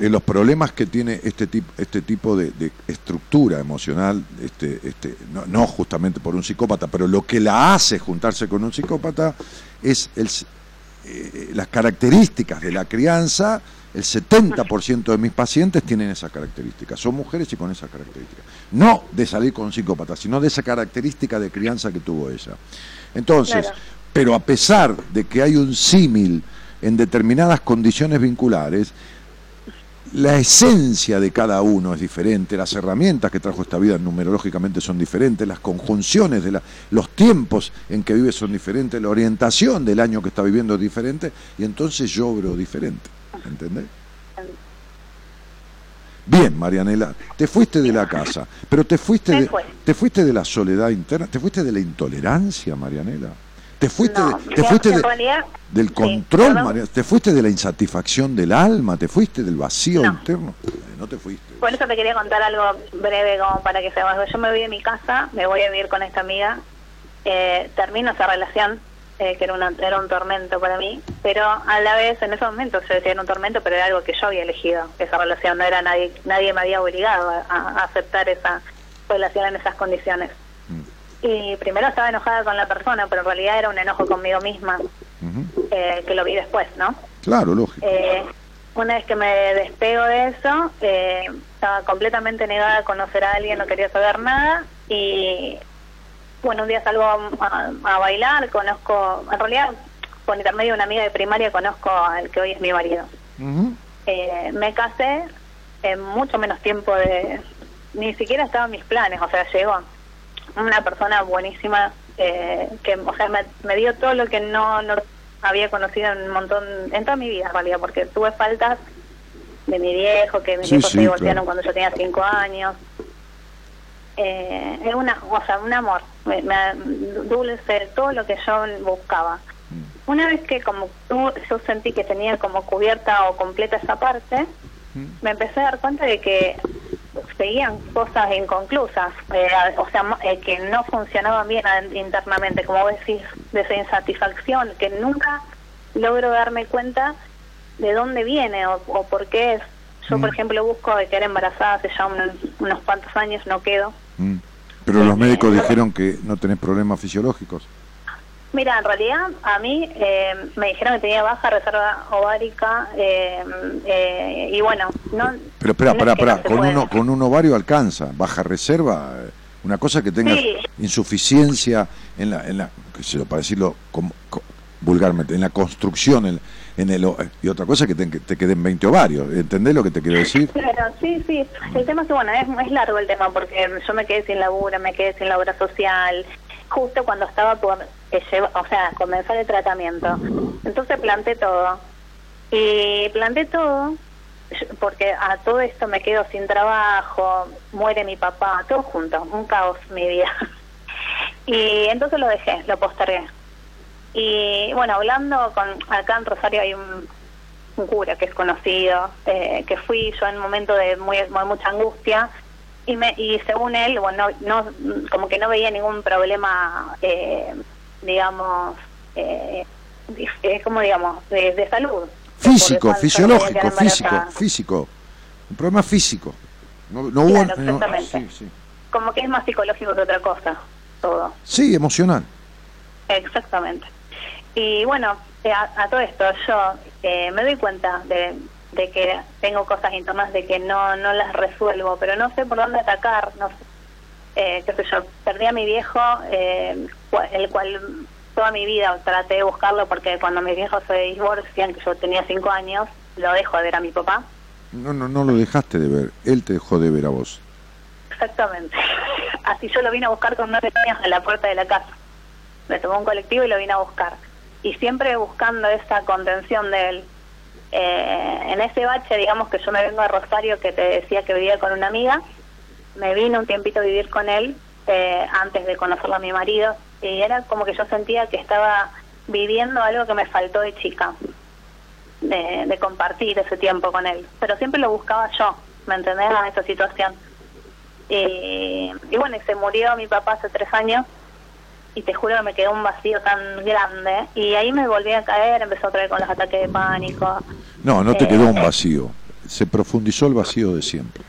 Eh, los problemas que tiene este tipo este tipo de, de estructura emocional este este no, no justamente por un psicópata pero lo que la hace juntarse con un psicópata es el, eh, las características de la crianza el 70% de mis pacientes tienen esa característica son mujeres y con esa característica no de salir con un psicópata sino de esa característica de crianza que tuvo ella. Entonces Claro. pero a pesar de que hay un símil en determinadas condiciones vinculares la esencia de cada uno es diferente, las herramientas que trajo esta vida numerológicamente son diferentes, las conjunciones de la, los tiempos en que vive son diferentes, la orientación del año que está viviendo es diferente, y entonces yo obro diferente. ¿Entendés? Bien, Marianela, te fuiste de la casa, pero te fuiste de, te fuiste de la soledad interna, te fuiste de la intolerancia, Marianela. Te fuiste, No, de- te fuiste de- realidad- del control. Marianela, te fuiste de la insatisfacción del alma, te fuiste del vacío No. interno. No te fuiste. Por eso te quería contar algo breve como para que sepas. Yo me voy de mi casa, me voy a vivir con esta amiga, eh, termino esa relación, eh, que era, una, era un tormento para mí, pero a la vez en esos momentos yo decía era un tormento, pero era algo que yo había elegido, esa relación, no era nadie, nadie me había obligado a, a aceptar esa relación en esas condiciones. Y primero estaba enojada con la persona, pero en realidad era un enojo conmigo misma, eh, que lo vi después, ¿no? Claro, lógico. Eh, una vez que me despego de eso, eh, estaba completamente negada a conocer a alguien, no quería saber nada y bueno, un día salgo a, bailar, conozco, en realidad por intermedio de una amiga de primaria conozco al que hoy es mi marido. Eh, me casé en mucho menos tiempo de... Ni siquiera estaban mis planes, o sea, llegó una persona buenísima eh, que, o sea, me, me dio todo lo que no, no había conocido en un montón, en toda mi vida en realidad, porque tuve faltas de mi viejo, que mis Sí, viejos sí, se divorciaron claro. cuando yo tenía cinco años. Eh, es una, o sea, un amor, me, me- dulce, todo lo que yo buscaba. Una vez que como yo sentí que tenía como cubierta o completa esa parte, me empecé a dar cuenta de que seguían cosas inconclusas, eh, o sea, eh, que no funcionaban bien internamente, como decís, de esa insatisfacción, que nunca logro darme cuenta de dónde viene o, o por qué es. Yo, por ejemplo, busco de quedar embarazada hace ya unos, unos cuantos años, no quedo. Mm. Pero los médicos dijeron que no tenés problemas fisiológicos. Mira, en realidad a mí eh, me dijeron que tenía baja reserva ovárica eh, eh, y bueno, no... Pero espera, no pará, es que pará, no con, puede. uno, con un ovario alcanza, baja reserva, eh, una cosa que tengas Sí. insuficiencia en la, en la para decirlo como- co- vulgarmente, en la construcción, en, en el, y otra cosa que te, que te queden 20 ovarios, ¿entendés lo que te quiero decir? Claro, sí, sí. El tema es que, bueno, es, es largo el tema porque yo me quedé sin laburo, me quedé sin la obra social, justo cuando estaba por eh, lleva- o sea, comenzar el tratamiento. Entonces planté todo. Y planté todo porque a todo esto me quedo sin trabajo, muere mi papá, todo junto, un caos mi vida. Y entonces lo dejé, lo postergué. Y bueno, hablando con acá en Rosario hay un, cura que es conocido, eh, que fui yo en un momento de muy, muy mucha angustia y me y según él, bueno, no, no- como que no veía ningún problema, eh, digamos, eh, eh, como digamos, de, de salud. Físico, fisiológico, físico, físico. Un problema físico. No, no hubo. No- exactamente. sí, sí. Como que es más psicológico que otra cosa, todo. Sí, emocional. Exactamente. Y bueno, eh, a, a todo esto yo eh, me doy cuenta de, de que tengo cosas internas de que no no las resuelvo, pero no sé por dónde atacar, no sé. Eh, qué sé yo, perdí a mi viejo, eh, el cual toda mi vida traté de buscarlo porque cuando mis viejos se divorcian, que yo tenía cinco años, lo dejo de ver a mi papá. No, no, no lo dejaste de ver. Él te dejó de ver a vos. Exactamente. Así yo lo vine a buscar con nueve años a la puerta de la casa. Me tomó un colectivo y lo vine a buscar. Y siempre buscando esa contención de él. Eh, en ese bache, digamos que yo me vengo a Rosario, que te decía que vivía con una amiga, me vine un tiempito a vivir con él eh, antes de conocerlo a mi marido. Y era como que yo sentía que estaba viviendo algo que me faltó de chica. De, de compartir ese tiempo con él. Pero siempre lo buscaba yo, ¿me entendés? A esa situación. Y, y bueno, y se murió mi papá hace tres años y te juro que me quedó un vacío tan grande y ahí me volví a caer, empezó otra vez con los ataques de pánico. No, no te Eh, quedó un vacío. se profundizó el vacío de siempre.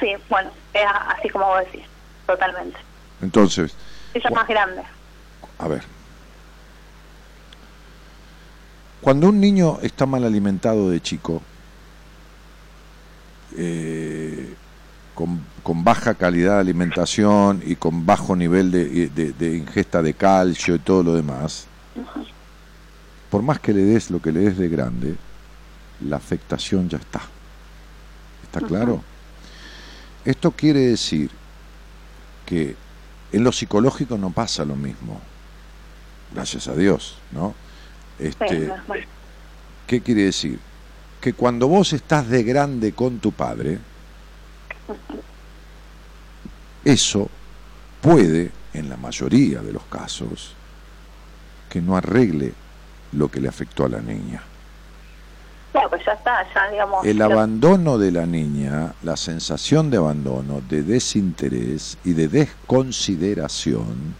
Sí, bueno, es así como vos decís, totalmente. Entonces, Ella es más grande. a ver, cuando un niño está mal alimentado de chico, eh, con, con baja calidad de alimentación y con bajo nivel de, de- de ingesta de calcio y todo lo demás, por más que le des lo que le des de grande, la afectación ya está. ¿Está claro? Esto quiere decir que en lo psicológico no pasa lo mismo. Gracias a Dios, ¿no? Este. ¿Qué quiere decir? Que cuando vos estás de grande con tu padre, eso puede, en la mayoría de los casos, que no arregle lo que le afectó a la niña. Claro, pues ya está, ya digamos. El abandono de la niña, la sensación de abandono, de desinterés y de desconsideración,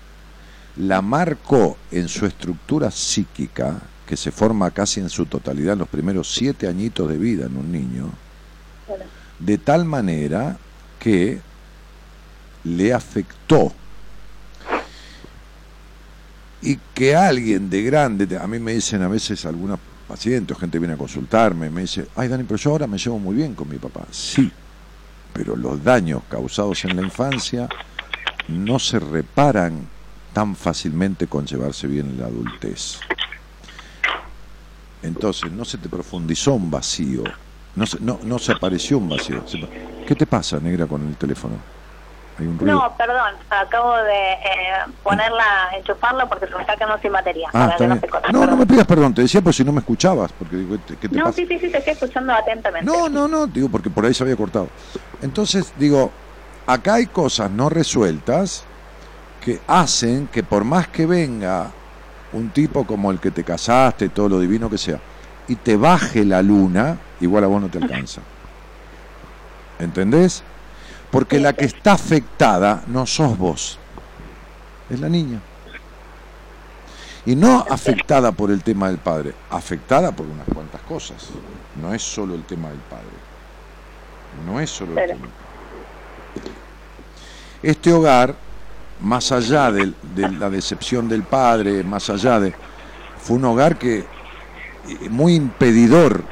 la marcó en su estructura psíquica, que se forma casi en su totalidad en los primeros siete añitos de vida en un niño, de tal manera que le afectó y que alguien de grande, a mí me dicen a veces algunos pacientes, gente viene a consultarme, me dice, ay Dani, pero yo ahora me llevo muy bien con mi papá. Sí, pero los daños causados en la infancia no se reparan tan fácilmente con llevarse bien en la adultez. Entonces, no se te profundizó un vacío, no se, no, no se apareció un vacío. ¿Qué te pasa, negra, con el teléfono? Hay un ruido. No, perdón, acabo de eh, ponerla, enchufarla porque se me está quedando sin batería. Ah, para no No, me pidas perdón, te decía por si no me escuchabas, porque digo, ¿qué te No, pasa? sí, sí, sí, te estoy escuchando atentamente. No, no, no, digo, porque por ahí se había cortado. Entonces, digo, acá hay cosas no resueltas que hacen que por más que venga un tipo como el que te casaste, todo lo divino que sea, y te baje la luna, igual a vos no te alcanza. ¿Entendés? Porque la que está afectada no sos vos, es la niña. Y no afectada por el tema del padre, afectada por unas cuantas cosas. No es solo el tema del padre. No es solo el tema. Este hogar, más allá de, la decepción del padre, más allá de... Fue un hogar que eh, muy impedidor,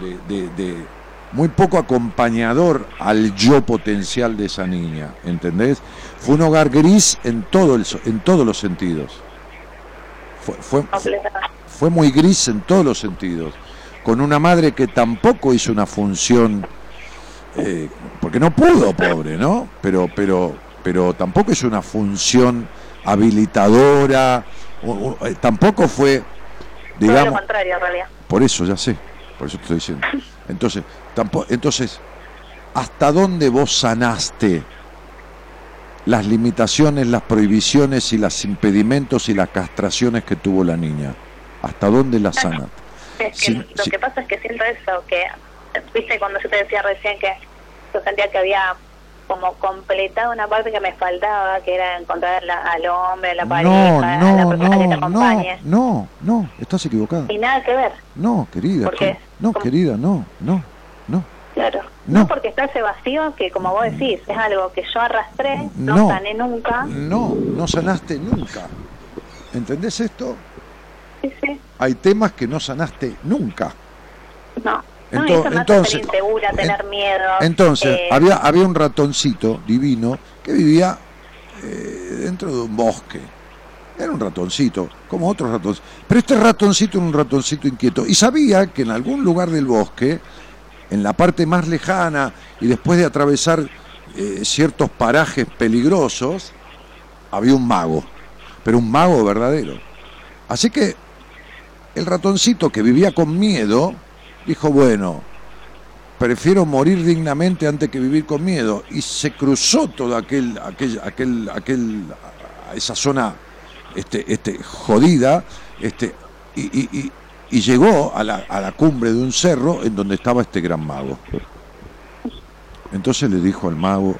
de, de- de- muy poco acompañador al yo potencial de esa niña, ¿entendés? Fue un hogar gris en, todo el, en todos los sentidos. Fue, fue, fue muy gris en todos los sentidos, con una madre que tampoco hizo una función, eh, porque no pudo, pobre, ¿no? Pero, pero, pero tampoco hizo una función habilitadora, o- o- eh, tampoco fue, Todo lo digamos, contrario, en realidad. por eso ya sé, por eso te estoy diciendo. Entonces, tampoco, entonces, ¿hasta dónde vos sanaste las limitaciones, las prohibiciones y los impedimentos y las castraciones que tuvo la niña? ¿Hasta dónde las sanaste? Es que lo que pasa es que siento eso, que, viste, cuando yo te decía recién que yo sentía que había como completado una parte que me faltaba, que era encontrar la- al hombre, a la pareja, No, a la no, persona que te no, no, acompañe. no, no, estás equivocada. Y nada que ver, No, querida, ¿Por qué? no, ¿Cómo? querida, no, no. Claro. No. No. porque está ese vacío que, como vos decís, es algo que yo arrastré, no, No. sané nunca. No, no sanaste nunca. ¿Entendés esto? Sí, sí. Hay temas que no sanaste nunca. No. No, eso me entonces- insegura, tener en- miedo. Entonces, eh, había, había un ratoncito divino que vivía eh, dentro de un bosque. Era un ratoncito, como otros ratones. Pero este ratoncito era un ratoncito inquieto. Y sabía que en algún lugar del bosque, en la parte más lejana, y después de atravesar eh, ciertos parajes peligrosos, había un mago. Pero un mago verdadero. Así que el ratoncito que vivía con miedo, dijo, bueno, prefiero morir dignamente antes que vivir con miedo. Y se cruzó toda aquel, aquel, aquel, aquel, esa zona este, este, jodida, este, y- y- y llegó a la, a la cumbre de un cerro en donde estaba este gran mago. Entonces le dijo al mago,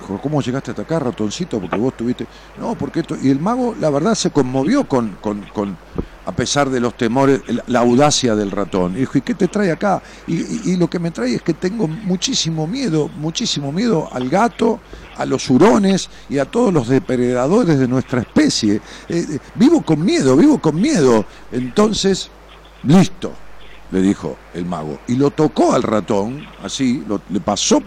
dijo, ¿cómo llegaste hasta acá, ratoncito? Porque vos tuviste... No, porque esto... Y el mago, la verdad, se conmovió con, con, con, a pesar de los temores, la, audacia del ratón. Y dijo, ¿y qué te trae acá? Y, lo que me trae es que tengo muchísimo miedo, muchísimo miedo al gato, a los hurones y a todos los depredadores de nuestra especie. Eh, eh, vivo con miedo, vivo con miedo. Entonces, listo, le dijo el mago. Y lo tocó al ratón, así, le pasó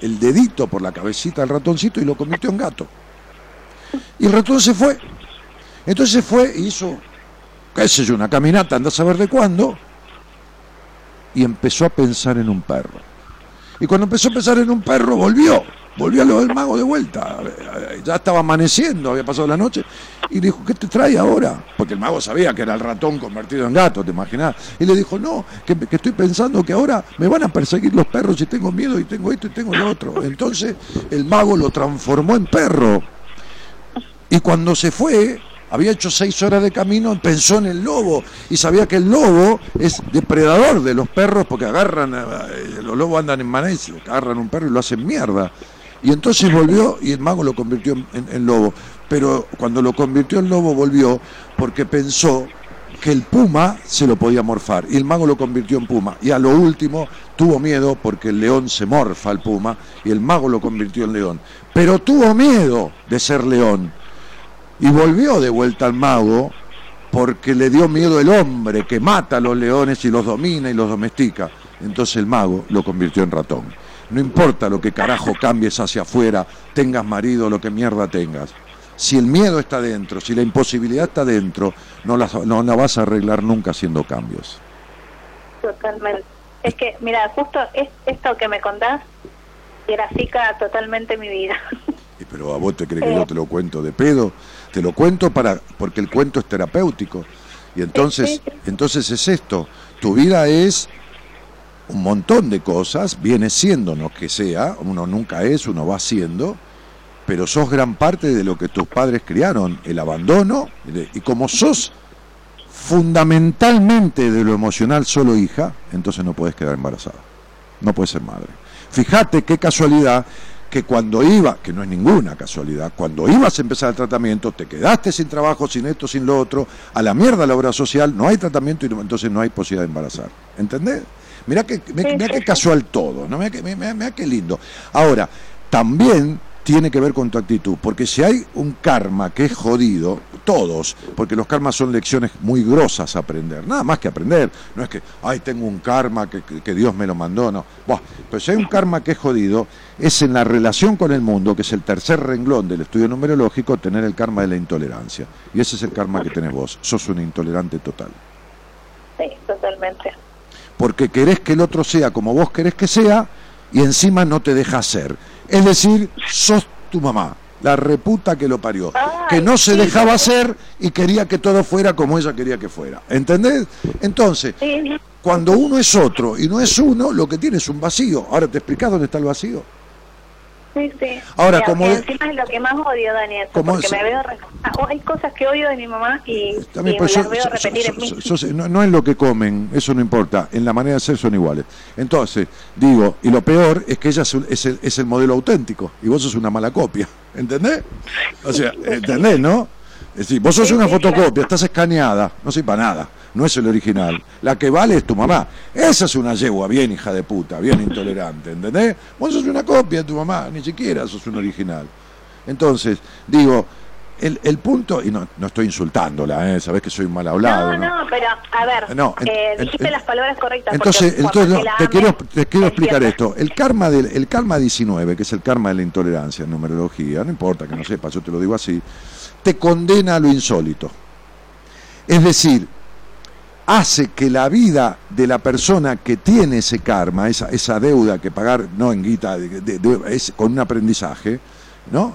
el dedito por la cabecita al ratoncito y lo convirtió en gato. Y el ratón se fue. Entonces fue y hizo, qué sé yo, una caminata, anda a saber de cuándo, y empezó a pensar en un perro. Y cuando empezó a pensar en un perro, volvió, volvió a lo del mago de vuelta. Ya estaba amaneciendo, había pasado la noche, y le dijo, ¿qué te trae ahora? Porque el mago sabía que era el ratón convertido en gato, ¿te imaginas? Y le dijo, no, que, que estoy pensando que ahora me van a perseguir los perros y tengo miedo y tengo esto y tengo lo otro. Entonces el mago lo transformó en perro. Y cuando se fue, había hecho seis horas de camino, pensó en el lobo y sabía que el lobo es depredador de los perros porque agarran, eh, los lobos andan en se agarran un perro y lo hacen mierda. Y entonces volvió y el mago lo convirtió en, en- en lobo. Pero cuando lo convirtió en lobo volvió porque pensó que el puma se lo podía morfar y el mago lo convirtió en puma. Y a lo último tuvo miedo porque el león se morfa al puma y el mago lo convirtió en león. Pero tuvo miedo de ser león y volvió de vuelta al mago porque le dio miedo el hombre que mata a los leones y los domina y los domestica. Entonces el mago lo convirtió en ratón. No importa lo que carajo cambies hacia afuera, tengas marido, lo que mierda tengas. Si el miedo está dentro, si la imposibilidad está dentro, no la, no la vas a arreglar nunca haciendo cambios. Totalmente. Es que, mira, justo es, esto que me contás grafica totalmente mi vida. Y Pero a vos te crees que yo te lo cuento de pedo, te lo cuento para porque el cuento es terapéutico. Y entonces, entonces es esto, tu vida es un montón de cosas, viene siendo no que sea, uno nunca es, uno va siendo, pero sos gran parte de lo que tus padres criaron, el abandono, y como sos fundamentalmente de lo emocional solo hija, entonces no puedes quedar embarazada, no puedes ser madre. Fíjate qué casualidad que cuando iba, que no es ninguna casualidad, cuando ibas a empezar el tratamiento, te quedaste sin trabajo, sin esto, sin lo otro, a la mierda la obra social, no hay tratamiento y no- entonces no hay posibilidad de embarazar. ¿Entendés? Mirá que, mirá, mirá qué casual todo, ¿no? Mirá, que, mirá- mirá qué lindo. Ahora, también tiene que ver con tu actitud, porque si hay un karma que es jodido, todos, porque los karmas son lecciones muy grosas a aprender, nada más que aprender, no es que, ay, tengo un karma que, que- que Dios me lo mandó, no. Buah, pero si hay un karma que es jodido, es en la relación con el mundo, que es el tercer renglón del estudio numerológico, tener el karma de la intolerancia. Y ese es el karma que tenés vos, sos un intolerante total. Sí, totalmente. Porque querés que el otro sea como vos querés que sea y encima no te deja ser. Es decir, sos tu mamá, la reputa que lo parió, que no se dejaba ser y quería que todo fuera como ella quería que fuera. ¿Entendés? Entonces, cuando uno es otro y no es uno, lo que tiene es un vacío. Ahora te explicás dónde está el vacío. Sí, sí. Ahora, Mira, como encima es lo que más odio, Daniel, Como porque se- me veo... re- Ah, oh, hay cosas que odio de mi mamá y, También, y las so- veo so- repetir so- en mí. no, no es lo que comen, eso no importa, en la manera de ser son iguales. Entonces, digo, y lo peor es que ella es, es el, es el modelo auténtico y vos sos una mala copia, ¿entendés? O sea, ¿entendés, no? Es decir, vos sos una fotocopia, estás escaneada, no sirve para nada, no es el original. La que vale es tu mamá. Esa es una yegua bien hija de puta, bien intolerante, ¿entendés? Vos sos una copia de tu mamá, ni siquiera sos un original. Entonces, digo, el, el punto, y no, no estoy insultándola, ¿eh? sabés que soy mal hablado. no, no, pero a ver, No, en- eh, dijiste en- las palabras correctas. Entonces, porque entonces no, te, quiero, te quiero explicar esto. El karma, del, el karma 19, que es el karma de la intolerancia en numerología, no importa que no sepas, yo te lo digo así, te condena a lo insólito. Es decir, hace que la vida de la persona que tiene ese karma, esa, esa deuda que pagar, no en guita, de- de- de- es con un aprendizaje, ¿no?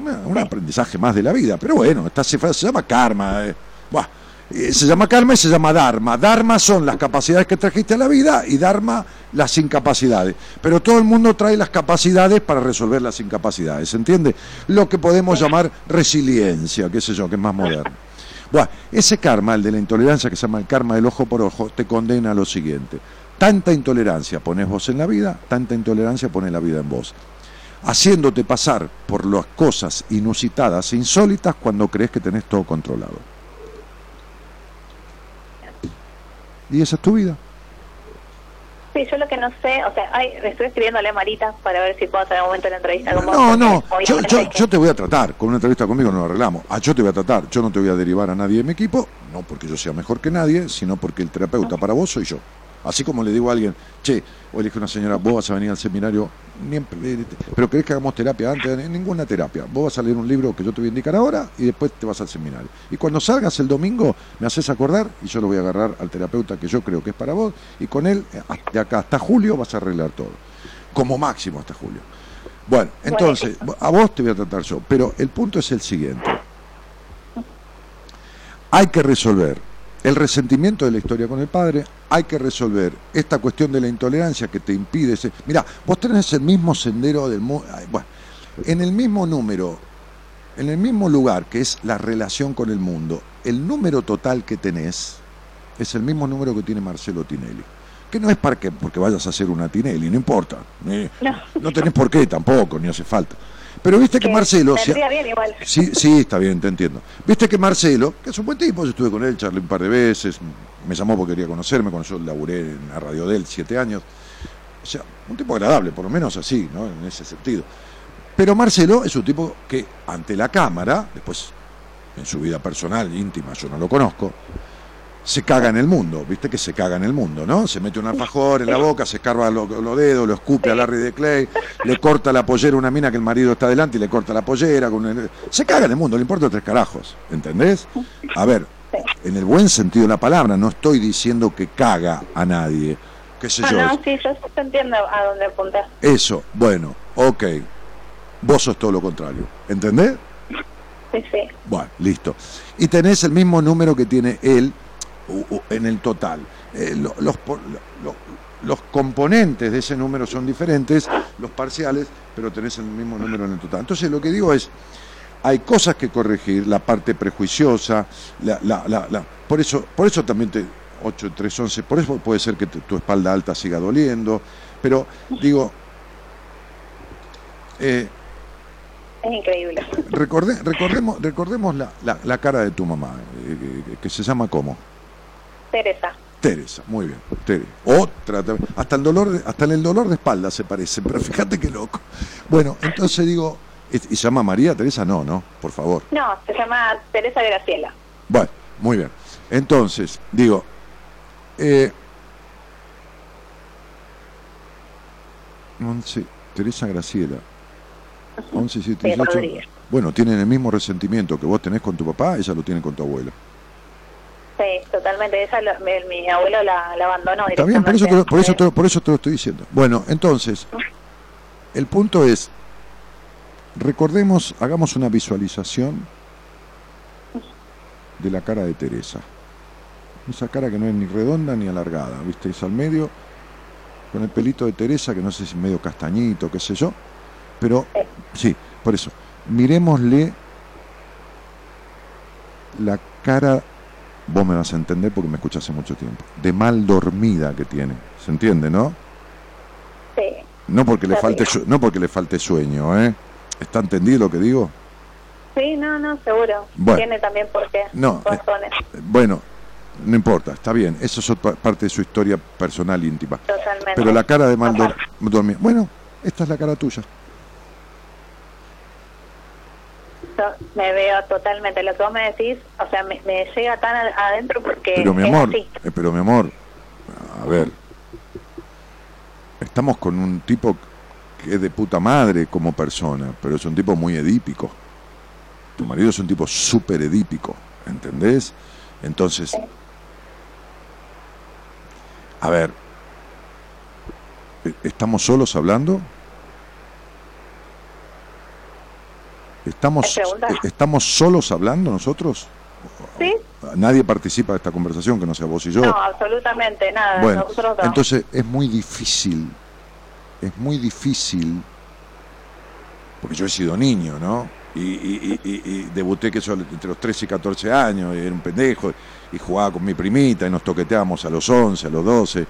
Una- un aprendizaje más de la vida. Pero bueno, esta cifra se llama karma. eh. Buah, se llama karma y se llama dharma. Dharma son las capacidades que trajiste a la vida y dharma las incapacidades. Pero todo el mundo trae las capacidades para resolver las incapacidades, ¿se entiende? Lo que podemos llamar resiliencia, qué sé yo, que es más moderno. Bueno, ese karma, el de la intolerancia, que se llama el karma del ojo por ojo, te condena a lo siguiente. Tanta intolerancia pones vos en la vida, tanta intolerancia pone la vida en vos. Haciéndote pasar por las cosas inusitadas e insólitas cuando crees que tenés todo controlado. Y esa es tu vida. Sí, yo lo que no sé, o sea, ay, estoy escribiéndole a Marita para ver si puedo hacer un momento la entrevista con vos. No, no, yo, yo te voy a tratar, con una entrevista conmigo no lo arreglamos. Ah, yo te voy a tratar, yo no te voy a derivar a nadie de mi equipo, no porque yo sea mejor que nadie, sino porque el terapeuta para vos soy yo. Así como le digo a alguien, che, o elige una señora, vos vas a venir al seminario, eh, pero querés que hagamos terapia antes, Ni- ninguna terapia. Vos vas a leer un libro que yo te voy a indicar ahora y después te vas al seminario. Y cuando salgas el domingo, me haces acordar y yo lo voy a agarrar al terapeuta que yo creo que es para vos y con él, de acá hasta julio, vas a arreglar todo. Como máximo hasta julio. Bueno, entonces, a vos te voy a tratar yo, pero el punto es el siguiente. Hay que resolver el resentimiento de la historia con el padre, hay que resolver esta cuestión de la intolerancia que te impide... Ese... Mira, vos tenés el mismo sendero del mundo... Bueno, en el mismo número, en el mismo lugar que es la relación con el mundo, el número total que tenés es el mismo número que tiene Marcelo Tinelli. Que no es para que, porque vayas a hacer una Tinelli, no importa. ni- No. no tenés por qué tampoco, ni hace falta. Pero viste que, que Marcelo... se- vendría bien igual. Sí, sí, está bien, te entiendo. Viste que Marcelo, que es un buen tipo, yo estuve con él, charlé un par de veces, me llamó porque quería conocerme, cuando yo laburé en la radio de él siete años. O sea, un tipo agradable, por lo menos así, ¿no? En ese sentido. Pero Marcelo es un tipo que ante la cámara, después en su vida personal, íntima, yo no lo conozco, se caga en el mundo, viste que se caga en el mundo, ¿no? Se mete un alfajor en la boca, se escarba los, los dedos, lo escupe a Larry de Clay, le corta la pollera a una mina que el marido está delante y le corta la pollera. Con el- Se caga en el mundo, le importa tres carajos, ¿entendés? A ver, en el buen sentido de la palabra, no estoy diciendo que caga a nadie, qué sé Ah, yo. no, sí, yo te entiendo a dónde apuntas. Eso, bueno, ok. Vos sos todo lo contrario, ¿entendés? Sí, sí. Bueno, listo. Y tenés el mismo número que tiene él en el total. Eh, lo- los, los componentes de ese número son diferentes, los parciales, pero tenés el mismo número en el total. Entonces lo que digo es, hay cosas que corregir, la parte prejuiciosa, la, la, la, la- por eso, por eso también te 8, 3, 11, por eso puede ser que tu, tu espalda alta siga doliendo, pero digo, eh, Es increíble. Recordé- recordemos recordemos la, la, la cara de tu mamá, eh, que se llama ¿cómo? Teresa. Teresa, muy bien, Tere. Otra, hasta el dolor, de- hasta en el dolor de espalda se parece, pero fíjate qué loco. Bueno, entonces digo, ¿y se llama María Teresa? No, no, por favor. No, se llama Teresa Graciela. Bueno, muy bien. Entonces, digo, eh, 11, Teresa Graciela, 11, 7, Sí, 18. Rodríguez. Bueno, tienen el mismo resentimiento que vos tenés con tu papá, ella lo tiene con tu abuelo. Sí, totalmente. Esa lo- mi, abuelo la, abandonó Está bien, por eso, te, lo- por, eso te, por eso te lo estoy diciendo. Bueno, entonces, el punto es, recordemos, hagamos una visualización de la cara de Teresa. Esa cara que no es ni redonda ni alargada, ¿viste? Es al medio, con el pelito de Teresa, que no sé si medio castañito, qué sé yo. Pero, sí, por eso, miremosle la cara, vos me vas a entender porque me escuchas hace mucho tiempo, de mal dormida que tiene. ¿Se entiende, no? Sí, No porque le falte, no porque le falte sueño, ¿eh? ¿Está entendido lo que digo? sí, no, no, seguro. Bueno. Tiene también por qué. No, eh. Bueno, no importa, está bien. Eso es otra parte de su historia personal íntima. Totalmente. Pero la cara de mal dormida. Bueno, esta es la cara tuya. Yo me veo totalmente. Lo que vos me decís, o sea, me, me llega tan adentro porque Pero mi es amor, así. eh, pero mi amor, a ver, estamos con un tipo que es de puta madre como persona, pero es un tipo muy edípico. Tu marido es un tipo súper edípico, ¿entendés? Entonces, a ver, ¿e- ¿estamos solos hablando? ¿Estamos, eh, ¿Estamos solos hablando nosotros? Sí, Nadie participa de esta conversación que no sea vos y yo. no, absolutamente nada. Bueno, Nosotros entonces es muy difícil, es muy difícil, porque yo he sido niño, ¿no? Y, y- y- y- y debuté que yo entre los 13 y 14 años, y era un pendejo, y jugaba con mi primita, y nos toqueteábamos a los 11, a los 12.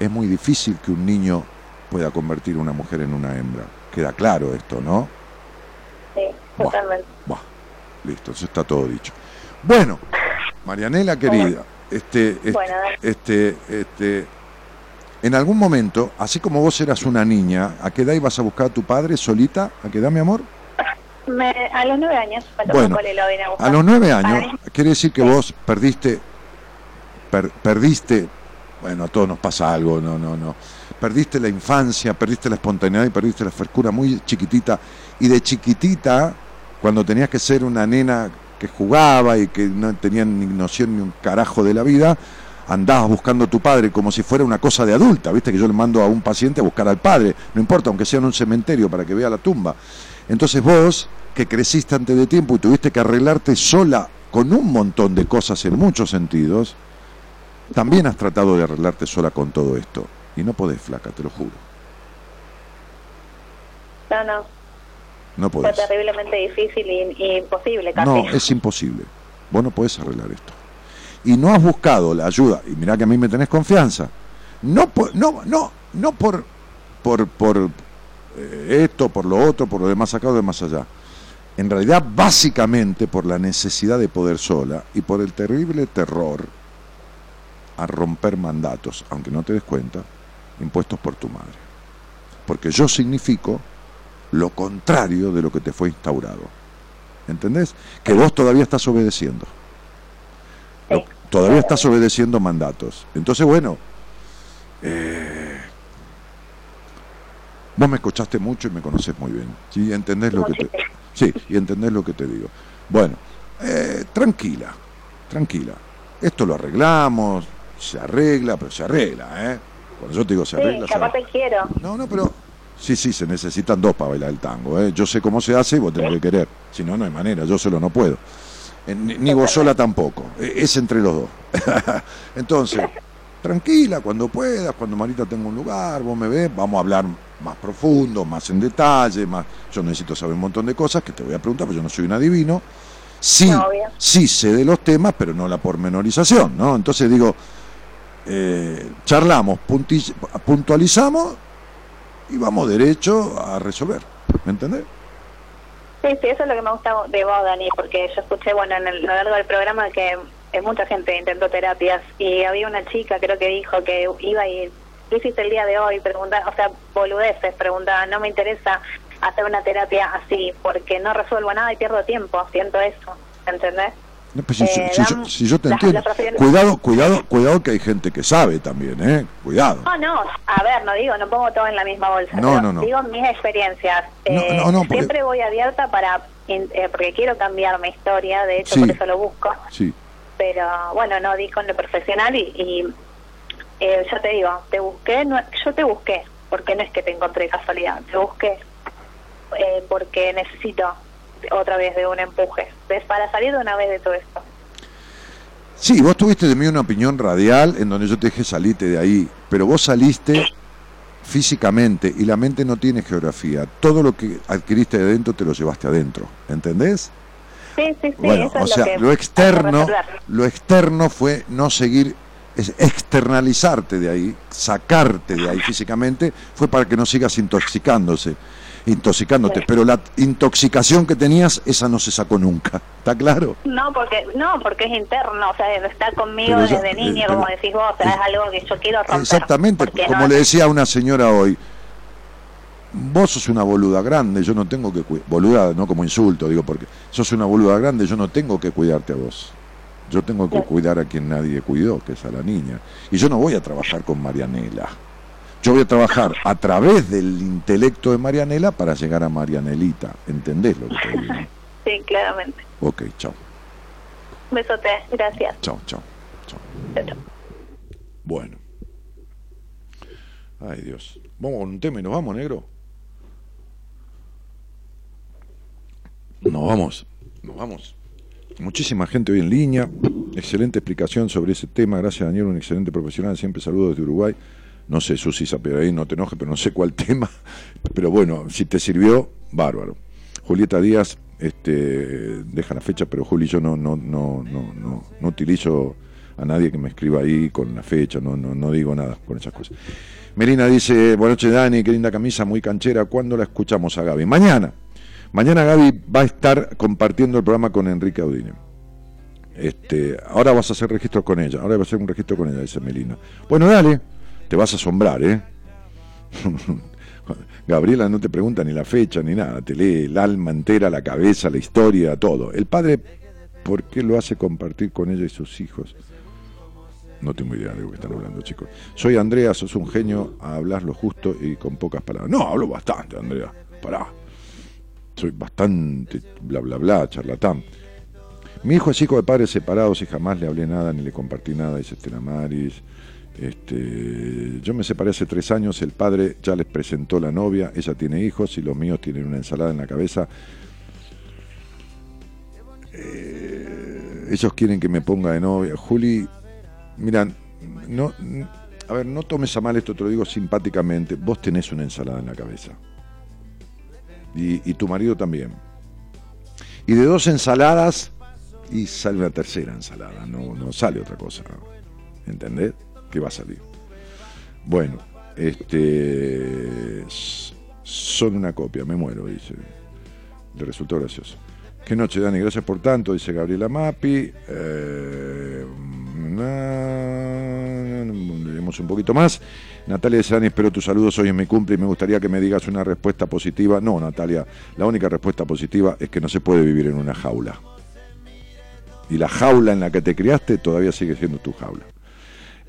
Es muy difícil que un niño pueda convertir a una mujer en una hembra. Queda claro esto, ¿no? Totalmente. Buah, listo, eso está todo dicho. Bueno, Marianela querida, este, este, Bueno, este, este, en algún momento, así como vos eras una niña, ¿a qué edad ibas a buscar a tu padre solita? ¿A qué edad, mi amor? Me- a los nueve años Bueno, lo a. A los nueve años, quiere decir que vos perdiste, per- perdiste, bueno, a todos nos pasa algo, no, no, no. Perdiste la infancia, perdiste la espontaneidad y perdiste la frescura muy chiquitita. Y de chiquitita, cuando tenías que ser una nena que jugaba y que no tenía ni noción ni un carajo de la vida, andabas buscando a tu padre como si fuera una cosa de adulta, viste que yo le mando a un paciente a buscar al padre, no importa, aunque sea en un cementerio para que vea la tumba. Entonces vos, que creciste antes de tiempo y tuviste que arreglarte sola con un montón de cosas en muchos sentidos, también has tratado de arreglarte sola con todo esto. Y no podés, flaca, te lo juro. No, no, No fue podés. terriblemente difícil y, y imposible casi. No, es imposible. Vos no podés arreglar esto. Y no has buscado la ayuda, y mirá que a mí me tenés confianza. No por, no, no, no por, por, por eh, esto, por lo otro, por lo demás acá o de más allá. En realidad, básicamente por la necesidad de poder sola y por el terrible terror a romper mandatos, aunque no te des cuenta, impuestos por tu madre. Porque yo significo lo contrario de lo que te fue instaurado. ¿Entendés? Que vos todavía estás obedeciendo. Sí. todavía estás obedeciendo mandatos. Entonces, bueno, eh, vos me escuchaste mucho y me conoces muy bien. ¿sí? ¿Entendés lo que te, sí, y entendés lo que te digo. Bueno, eh, tranquila, tranquila. Esto lo arreglamos, se arregla, pero se arregla, ¿eh? Cuando yo te digo se Sí, arregla, se capaz arregla. te quiero. No, no, pero sí, sí, se necesitan dos para bailar el tango. ¿eh? Yo sé cómo se hace y vos tenés que querer. Si no, no hay manera, yo solo no puedo. Eh, Ni, vos sola tampoco. Eh, Es entre los dos. Entonces, tranquila, cuando puedas, cuando Marita tenga un lugar, vos me ves, vamos a hablar más profundo, más en detalle, más. Yo necesito saber un montón de cosas que te voy a preguntar, porque yo no soy un adivino. Sí, sí sé de los temas, pero no la pormenorización, ¿no? Entonces digo, eh, charlamos, puntualizamos y vamos derecho a resolver. ¿Me entendés? Sí, sí, eso es lo que me gusta de vos, Dani, porque yo escuché, bueno, en el, a lo largo del programa que eh, mucha gente intentó terapias y había una chica, creo que dijo que iba y ¿qué hiciste el día de hoy? Preguntaba, o sea, boludeces, preguntaba, no me interesa hacer una terapia así porque no resuelvo nada y pierdo tiempo, siento eso, ¿entendés? No, pues si, Eh, si- yo, dan- si yo te entiendo. Cuidado, cuidado, cuidado que hay gente que sabe también, ¿eh? Cuidado. No, no, a ver, no digo, no pongo todo en la misma bolsa. No, no, no. Digo mis experiencias. Eh, no, no, porque- Siempre voy abierta para, eh, porque quiero cambiar mi historia, de hecho Sí. por eso lo busco. Sí. Pero bueno, no di con lo profesional y, y eh, yo te digo, te busqué, no- yo te busqué, porque no es que te encontré casualidad, te busqué porque necesito otra vez de un empuje, ¿ves? para salir de una vez de todo esto. Sí, vos tuviste de mí una opinión radial en donde yo te dije salite de ahí, pero vos saliste físicamente y la mente no tiene geografía. Todo lo que adquiriste de adentro te lo llevaste adentro, ¿entendés? Sí, sí, sí, bueno, eso o es sea, lo que lo externo, lo externo fue no seguir, es externalizarte de ahí, sacarte de ahí físicamente, fue para que no sigas intoxicándose, intoxicándote. Pero la intoxicación que tenías, esa no se sacó nunca. ¿Está claro? No, porque no, porque es interno, o sea, está conmigo desde eh, pero- como decís vos, o sea, es- algo que yo quiero romper. Exactamente, como no- le decía a una señora hoy, vos sos una boluda grande, yo no tengo que cuidar, boluda no como insulto, digo, porque sos una boluda grande, yo no tengo que cuidarte a vos. Yo tengo que Sí. cuidar a quien nadie cuidó, que es a la niña. Y yo no voy a trabajar con Marianela. Yo voy a trabajar a través del intelecto de Marianela para llegar a Marianelita. ¿Entendés lo que te digo? Sí, claramente. Ok, chao, Besote, gracias. chao. Chao, chao. Bueno. Ay, Dios. Vamos con un tema y nos vamos, negro. Nos vamos, nos vamos. Muchísima gente hoy en línea. Excelente explicación sobre ese tema. Gracias, Daniel, un excelente profesional. Siempre saludos desde Uruguay. No sé, Susi ahí no te enojes, pero no sé cuál tema. Pero bueno, si te sirvió, bárbaro. Julieta Díaz, este, deja la fecha, pero Juli, yo no, no, no, no, no, no utilizo a nadie que me escriba ahí con la fecha, no, no, no digo nada con esas cosas. Melina dice, buenas noches Dani, qué linda camisa, muy canchera. ¿Cuándo la escuchamos a Gaby? Mañana. Mañana Gaby va a estar compartiendo el programa con Enrique Audine. Este, ahora vas a hacer registro con ella, ahora vas a hacer un registro con ella, dice Melina. Bueno, dale, te vas a asombrar, ¿eh? Gabriela no te pregunta ni la fecha ni nada, te lee el alma entera, la cabeza, la historia, todo. El padre, ¿por qué lo hace compartir con ella y sus hijos? No tengo idea de lo que están hablando, chicos. Soy Andrea, sos un genio a hablar lo justo y con pocas palabras. No, hablo bastante, Andrea. Pará. Soy bastante bla bla bla, charlatán. Mi hijo es hijo de padres separados y jamás le hablé nada ni le compartí nada, dice Estela Maris. Este, yo me separé hace tres años, el padre ya les presentó la novia, ella tiene hijos y los míos tienen una ensalada en la cabeza. Eh, ellos quieren que me ponga de novia. Juli, mira, no, a ver, no tomes a mal esto, te lo digo simpáticamente. Vos tenés una ensalada en la cabeza. Y, y tu marido también. Y de dos ensaladas, y sale una tercera ensalada, no, no sale otra cosa. ¿Entendés? Que va a salir. Bueno, este son una copia, me muero, dice. Le resultó gracioso. Qué noche, Dani, gracias por tanto, dice Gabriela Mapi. Eh, leemos un poquito más. Natalia de Dani, espero tus saludos hoy en mi cumple y me gustaría que me digas una respuesta positiva. No, Natalia, la única respuesta positiva es que no se puede vivir en una jaula. Y la jaula en la que te criaste todavía sigue siendo tu jaula.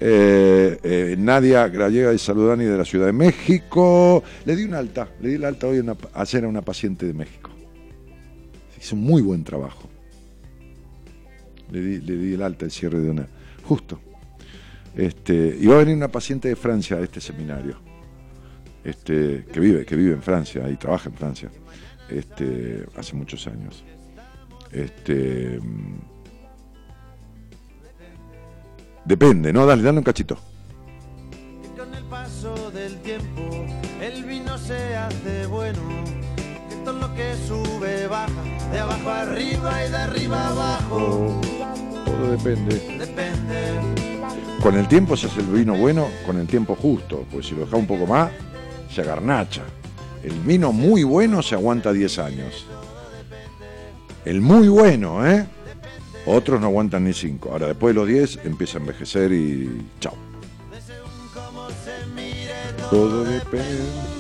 Eh, eh, Nadia Gallega de Saludani de la Ciudad de México. Le di un alta, le di el alta hoy una- ayer a una paciente de México. Hizo un muy buen trabajo. Le di, le di el alta, el cierre de una. Justo. Este, y va a venir una paciente de Francia a este seminario. Este, que vive, que vive en Francia y trabaja en Francia. Este, hace muchos años. Este. Depende, ¿no? Dale, dale un cachito. Con el paso del tiempo, el vino se hace bueno. Que todo lo que sube baja, de abajo arriba y de arriba abajo. Todo depende. Depende. Con el tiempo se hace el vino bueno, con el tiempo justo, pues si lo deja un poco más, se agarnacha. El vino muy bueno se aguanta 10 años. El muy bueno, ¿eh? Otros no aguantan ni 5. Ahora, después de los 10 empieza a envejecer y chao. Todo depende.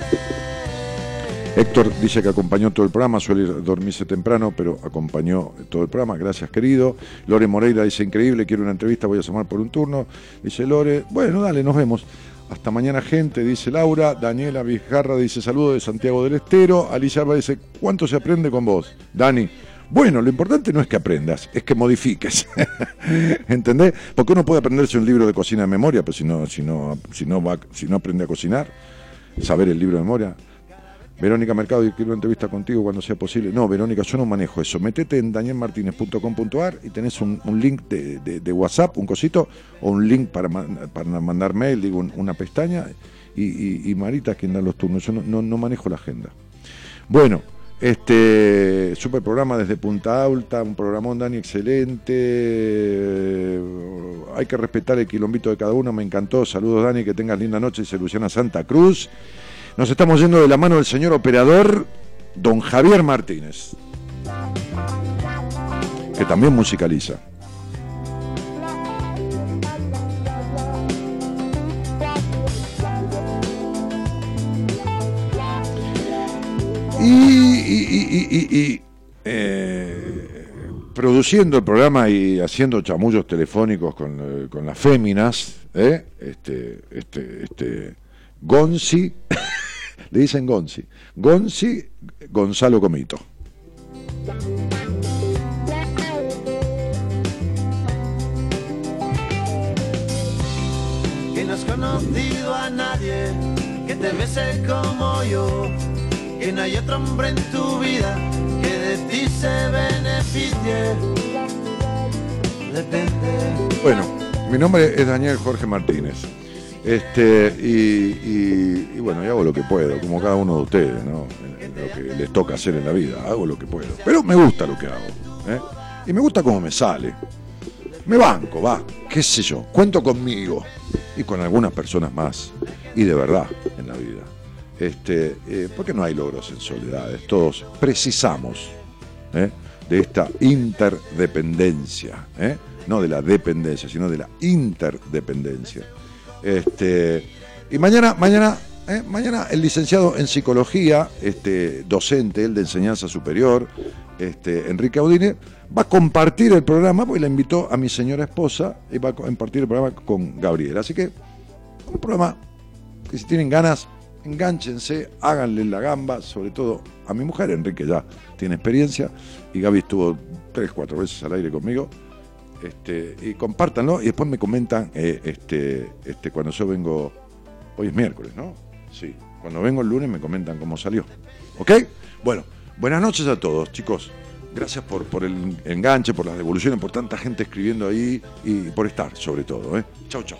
Héctor dice que acompañó todo el programa, suele dormirse temprano, pero acompañó todo el programa, gracias querido. Lore Moreira dice, increíble, quiero una entrevista, voy a llamar por un turno. Dice Lore, bueno, dale, nos vemos. Hasta mañana gente, dice Laura. Daniela Vizgarra dice, saludo de Santiago del Estero. Alicia Alba dice, ¿cuánto se aprende con vos? Dani, bueno, lo importante no es que aprendas, es que modifiques. ¿Entendés? Porque uno puede aprenderse un libro de cocina de memoria, pero si no, si no, si no, va, si no aprende a cocinar, saber el libro de memoria. Verónica Mercado, yo quiero una entrevista contigo cuando sea posible. No, Verónica, yo no manejo eso. Metete en danielmartinez.com.ar y tenés un, link de, WhatsApp, un cosito, o un link para, para mandar mail, digo, un- una pestaña, y Marita es quien da los turnos. Yo no, no- no manejo la agenda. Bueno, este super programa desde Punta Alta, un programón, Dani, excelente. Eh, Hay que respetar el quilombito de cada uno, me encantó. Saludos, Dani, que tengas linda noche. Se Luciana Santa Cruz. Nos estamos yendo de la mano del señor operador, don Javier Martínez, que también musicaliza. Y, eh, produciendo el programa y haciendo chamullos telefónicos con, eh, con las féminas, ¿eh? este, este, este, Gonzi, le dicen Gonzi, Gonzi Gonzalo Comito. Que no has conocido a nadie que te bese como yo. Que no hay otro hombre en tu vida que de ti se beneficie. Bueno, mi nombre es Daniel Jorge Martínez. Este, y, bueno, y hago lo que puedo, como cada uno de ustedes, ¿no? Lo que les toca hacer en la vida, hago lo que puedo. Pero me gusta lo que hago, ¿eh? Y me gusta cómo me sale. Me banco, va, qué sé yo, cuento conmigo y con algunas personas más, y de verdad en la vida. Este, eh, porque no hay logros en soledades, todos precisamos, ¿eh? de esta interdependencia, ¿eh? no de la dependencia, sino de la interdependencia. Este, y mañana, mañana, ¿eh? mañana el licenciado en psicología, este, docente, el de enseñanza superior, este, Enrique Audine, va a compartir el programa, porque la invitó a mi señora esposa y va a compartir el programa con Gabriel. Así que un programa que si tienen ganas, enganchense, háganle la gamba, sobre todo a mi mujer, Enrique ya tiene experiencia, y Gaby estuvo tres, cuatro veces al aire conmigo. Este, y compártanlo y después me comentan eh, este, este, cuando yo vengo, hoy es miércoles, ¿no? Sí, cuando vengo el lunes me comentan cómo salió. ¿Ok? Bueno, buenas noches a todos, chicos. Gracias por, por el enganche, por las devoluciones, por tanta gente escribiendo ahí y por estar, sobre todo. ¿eh? Chau, chau.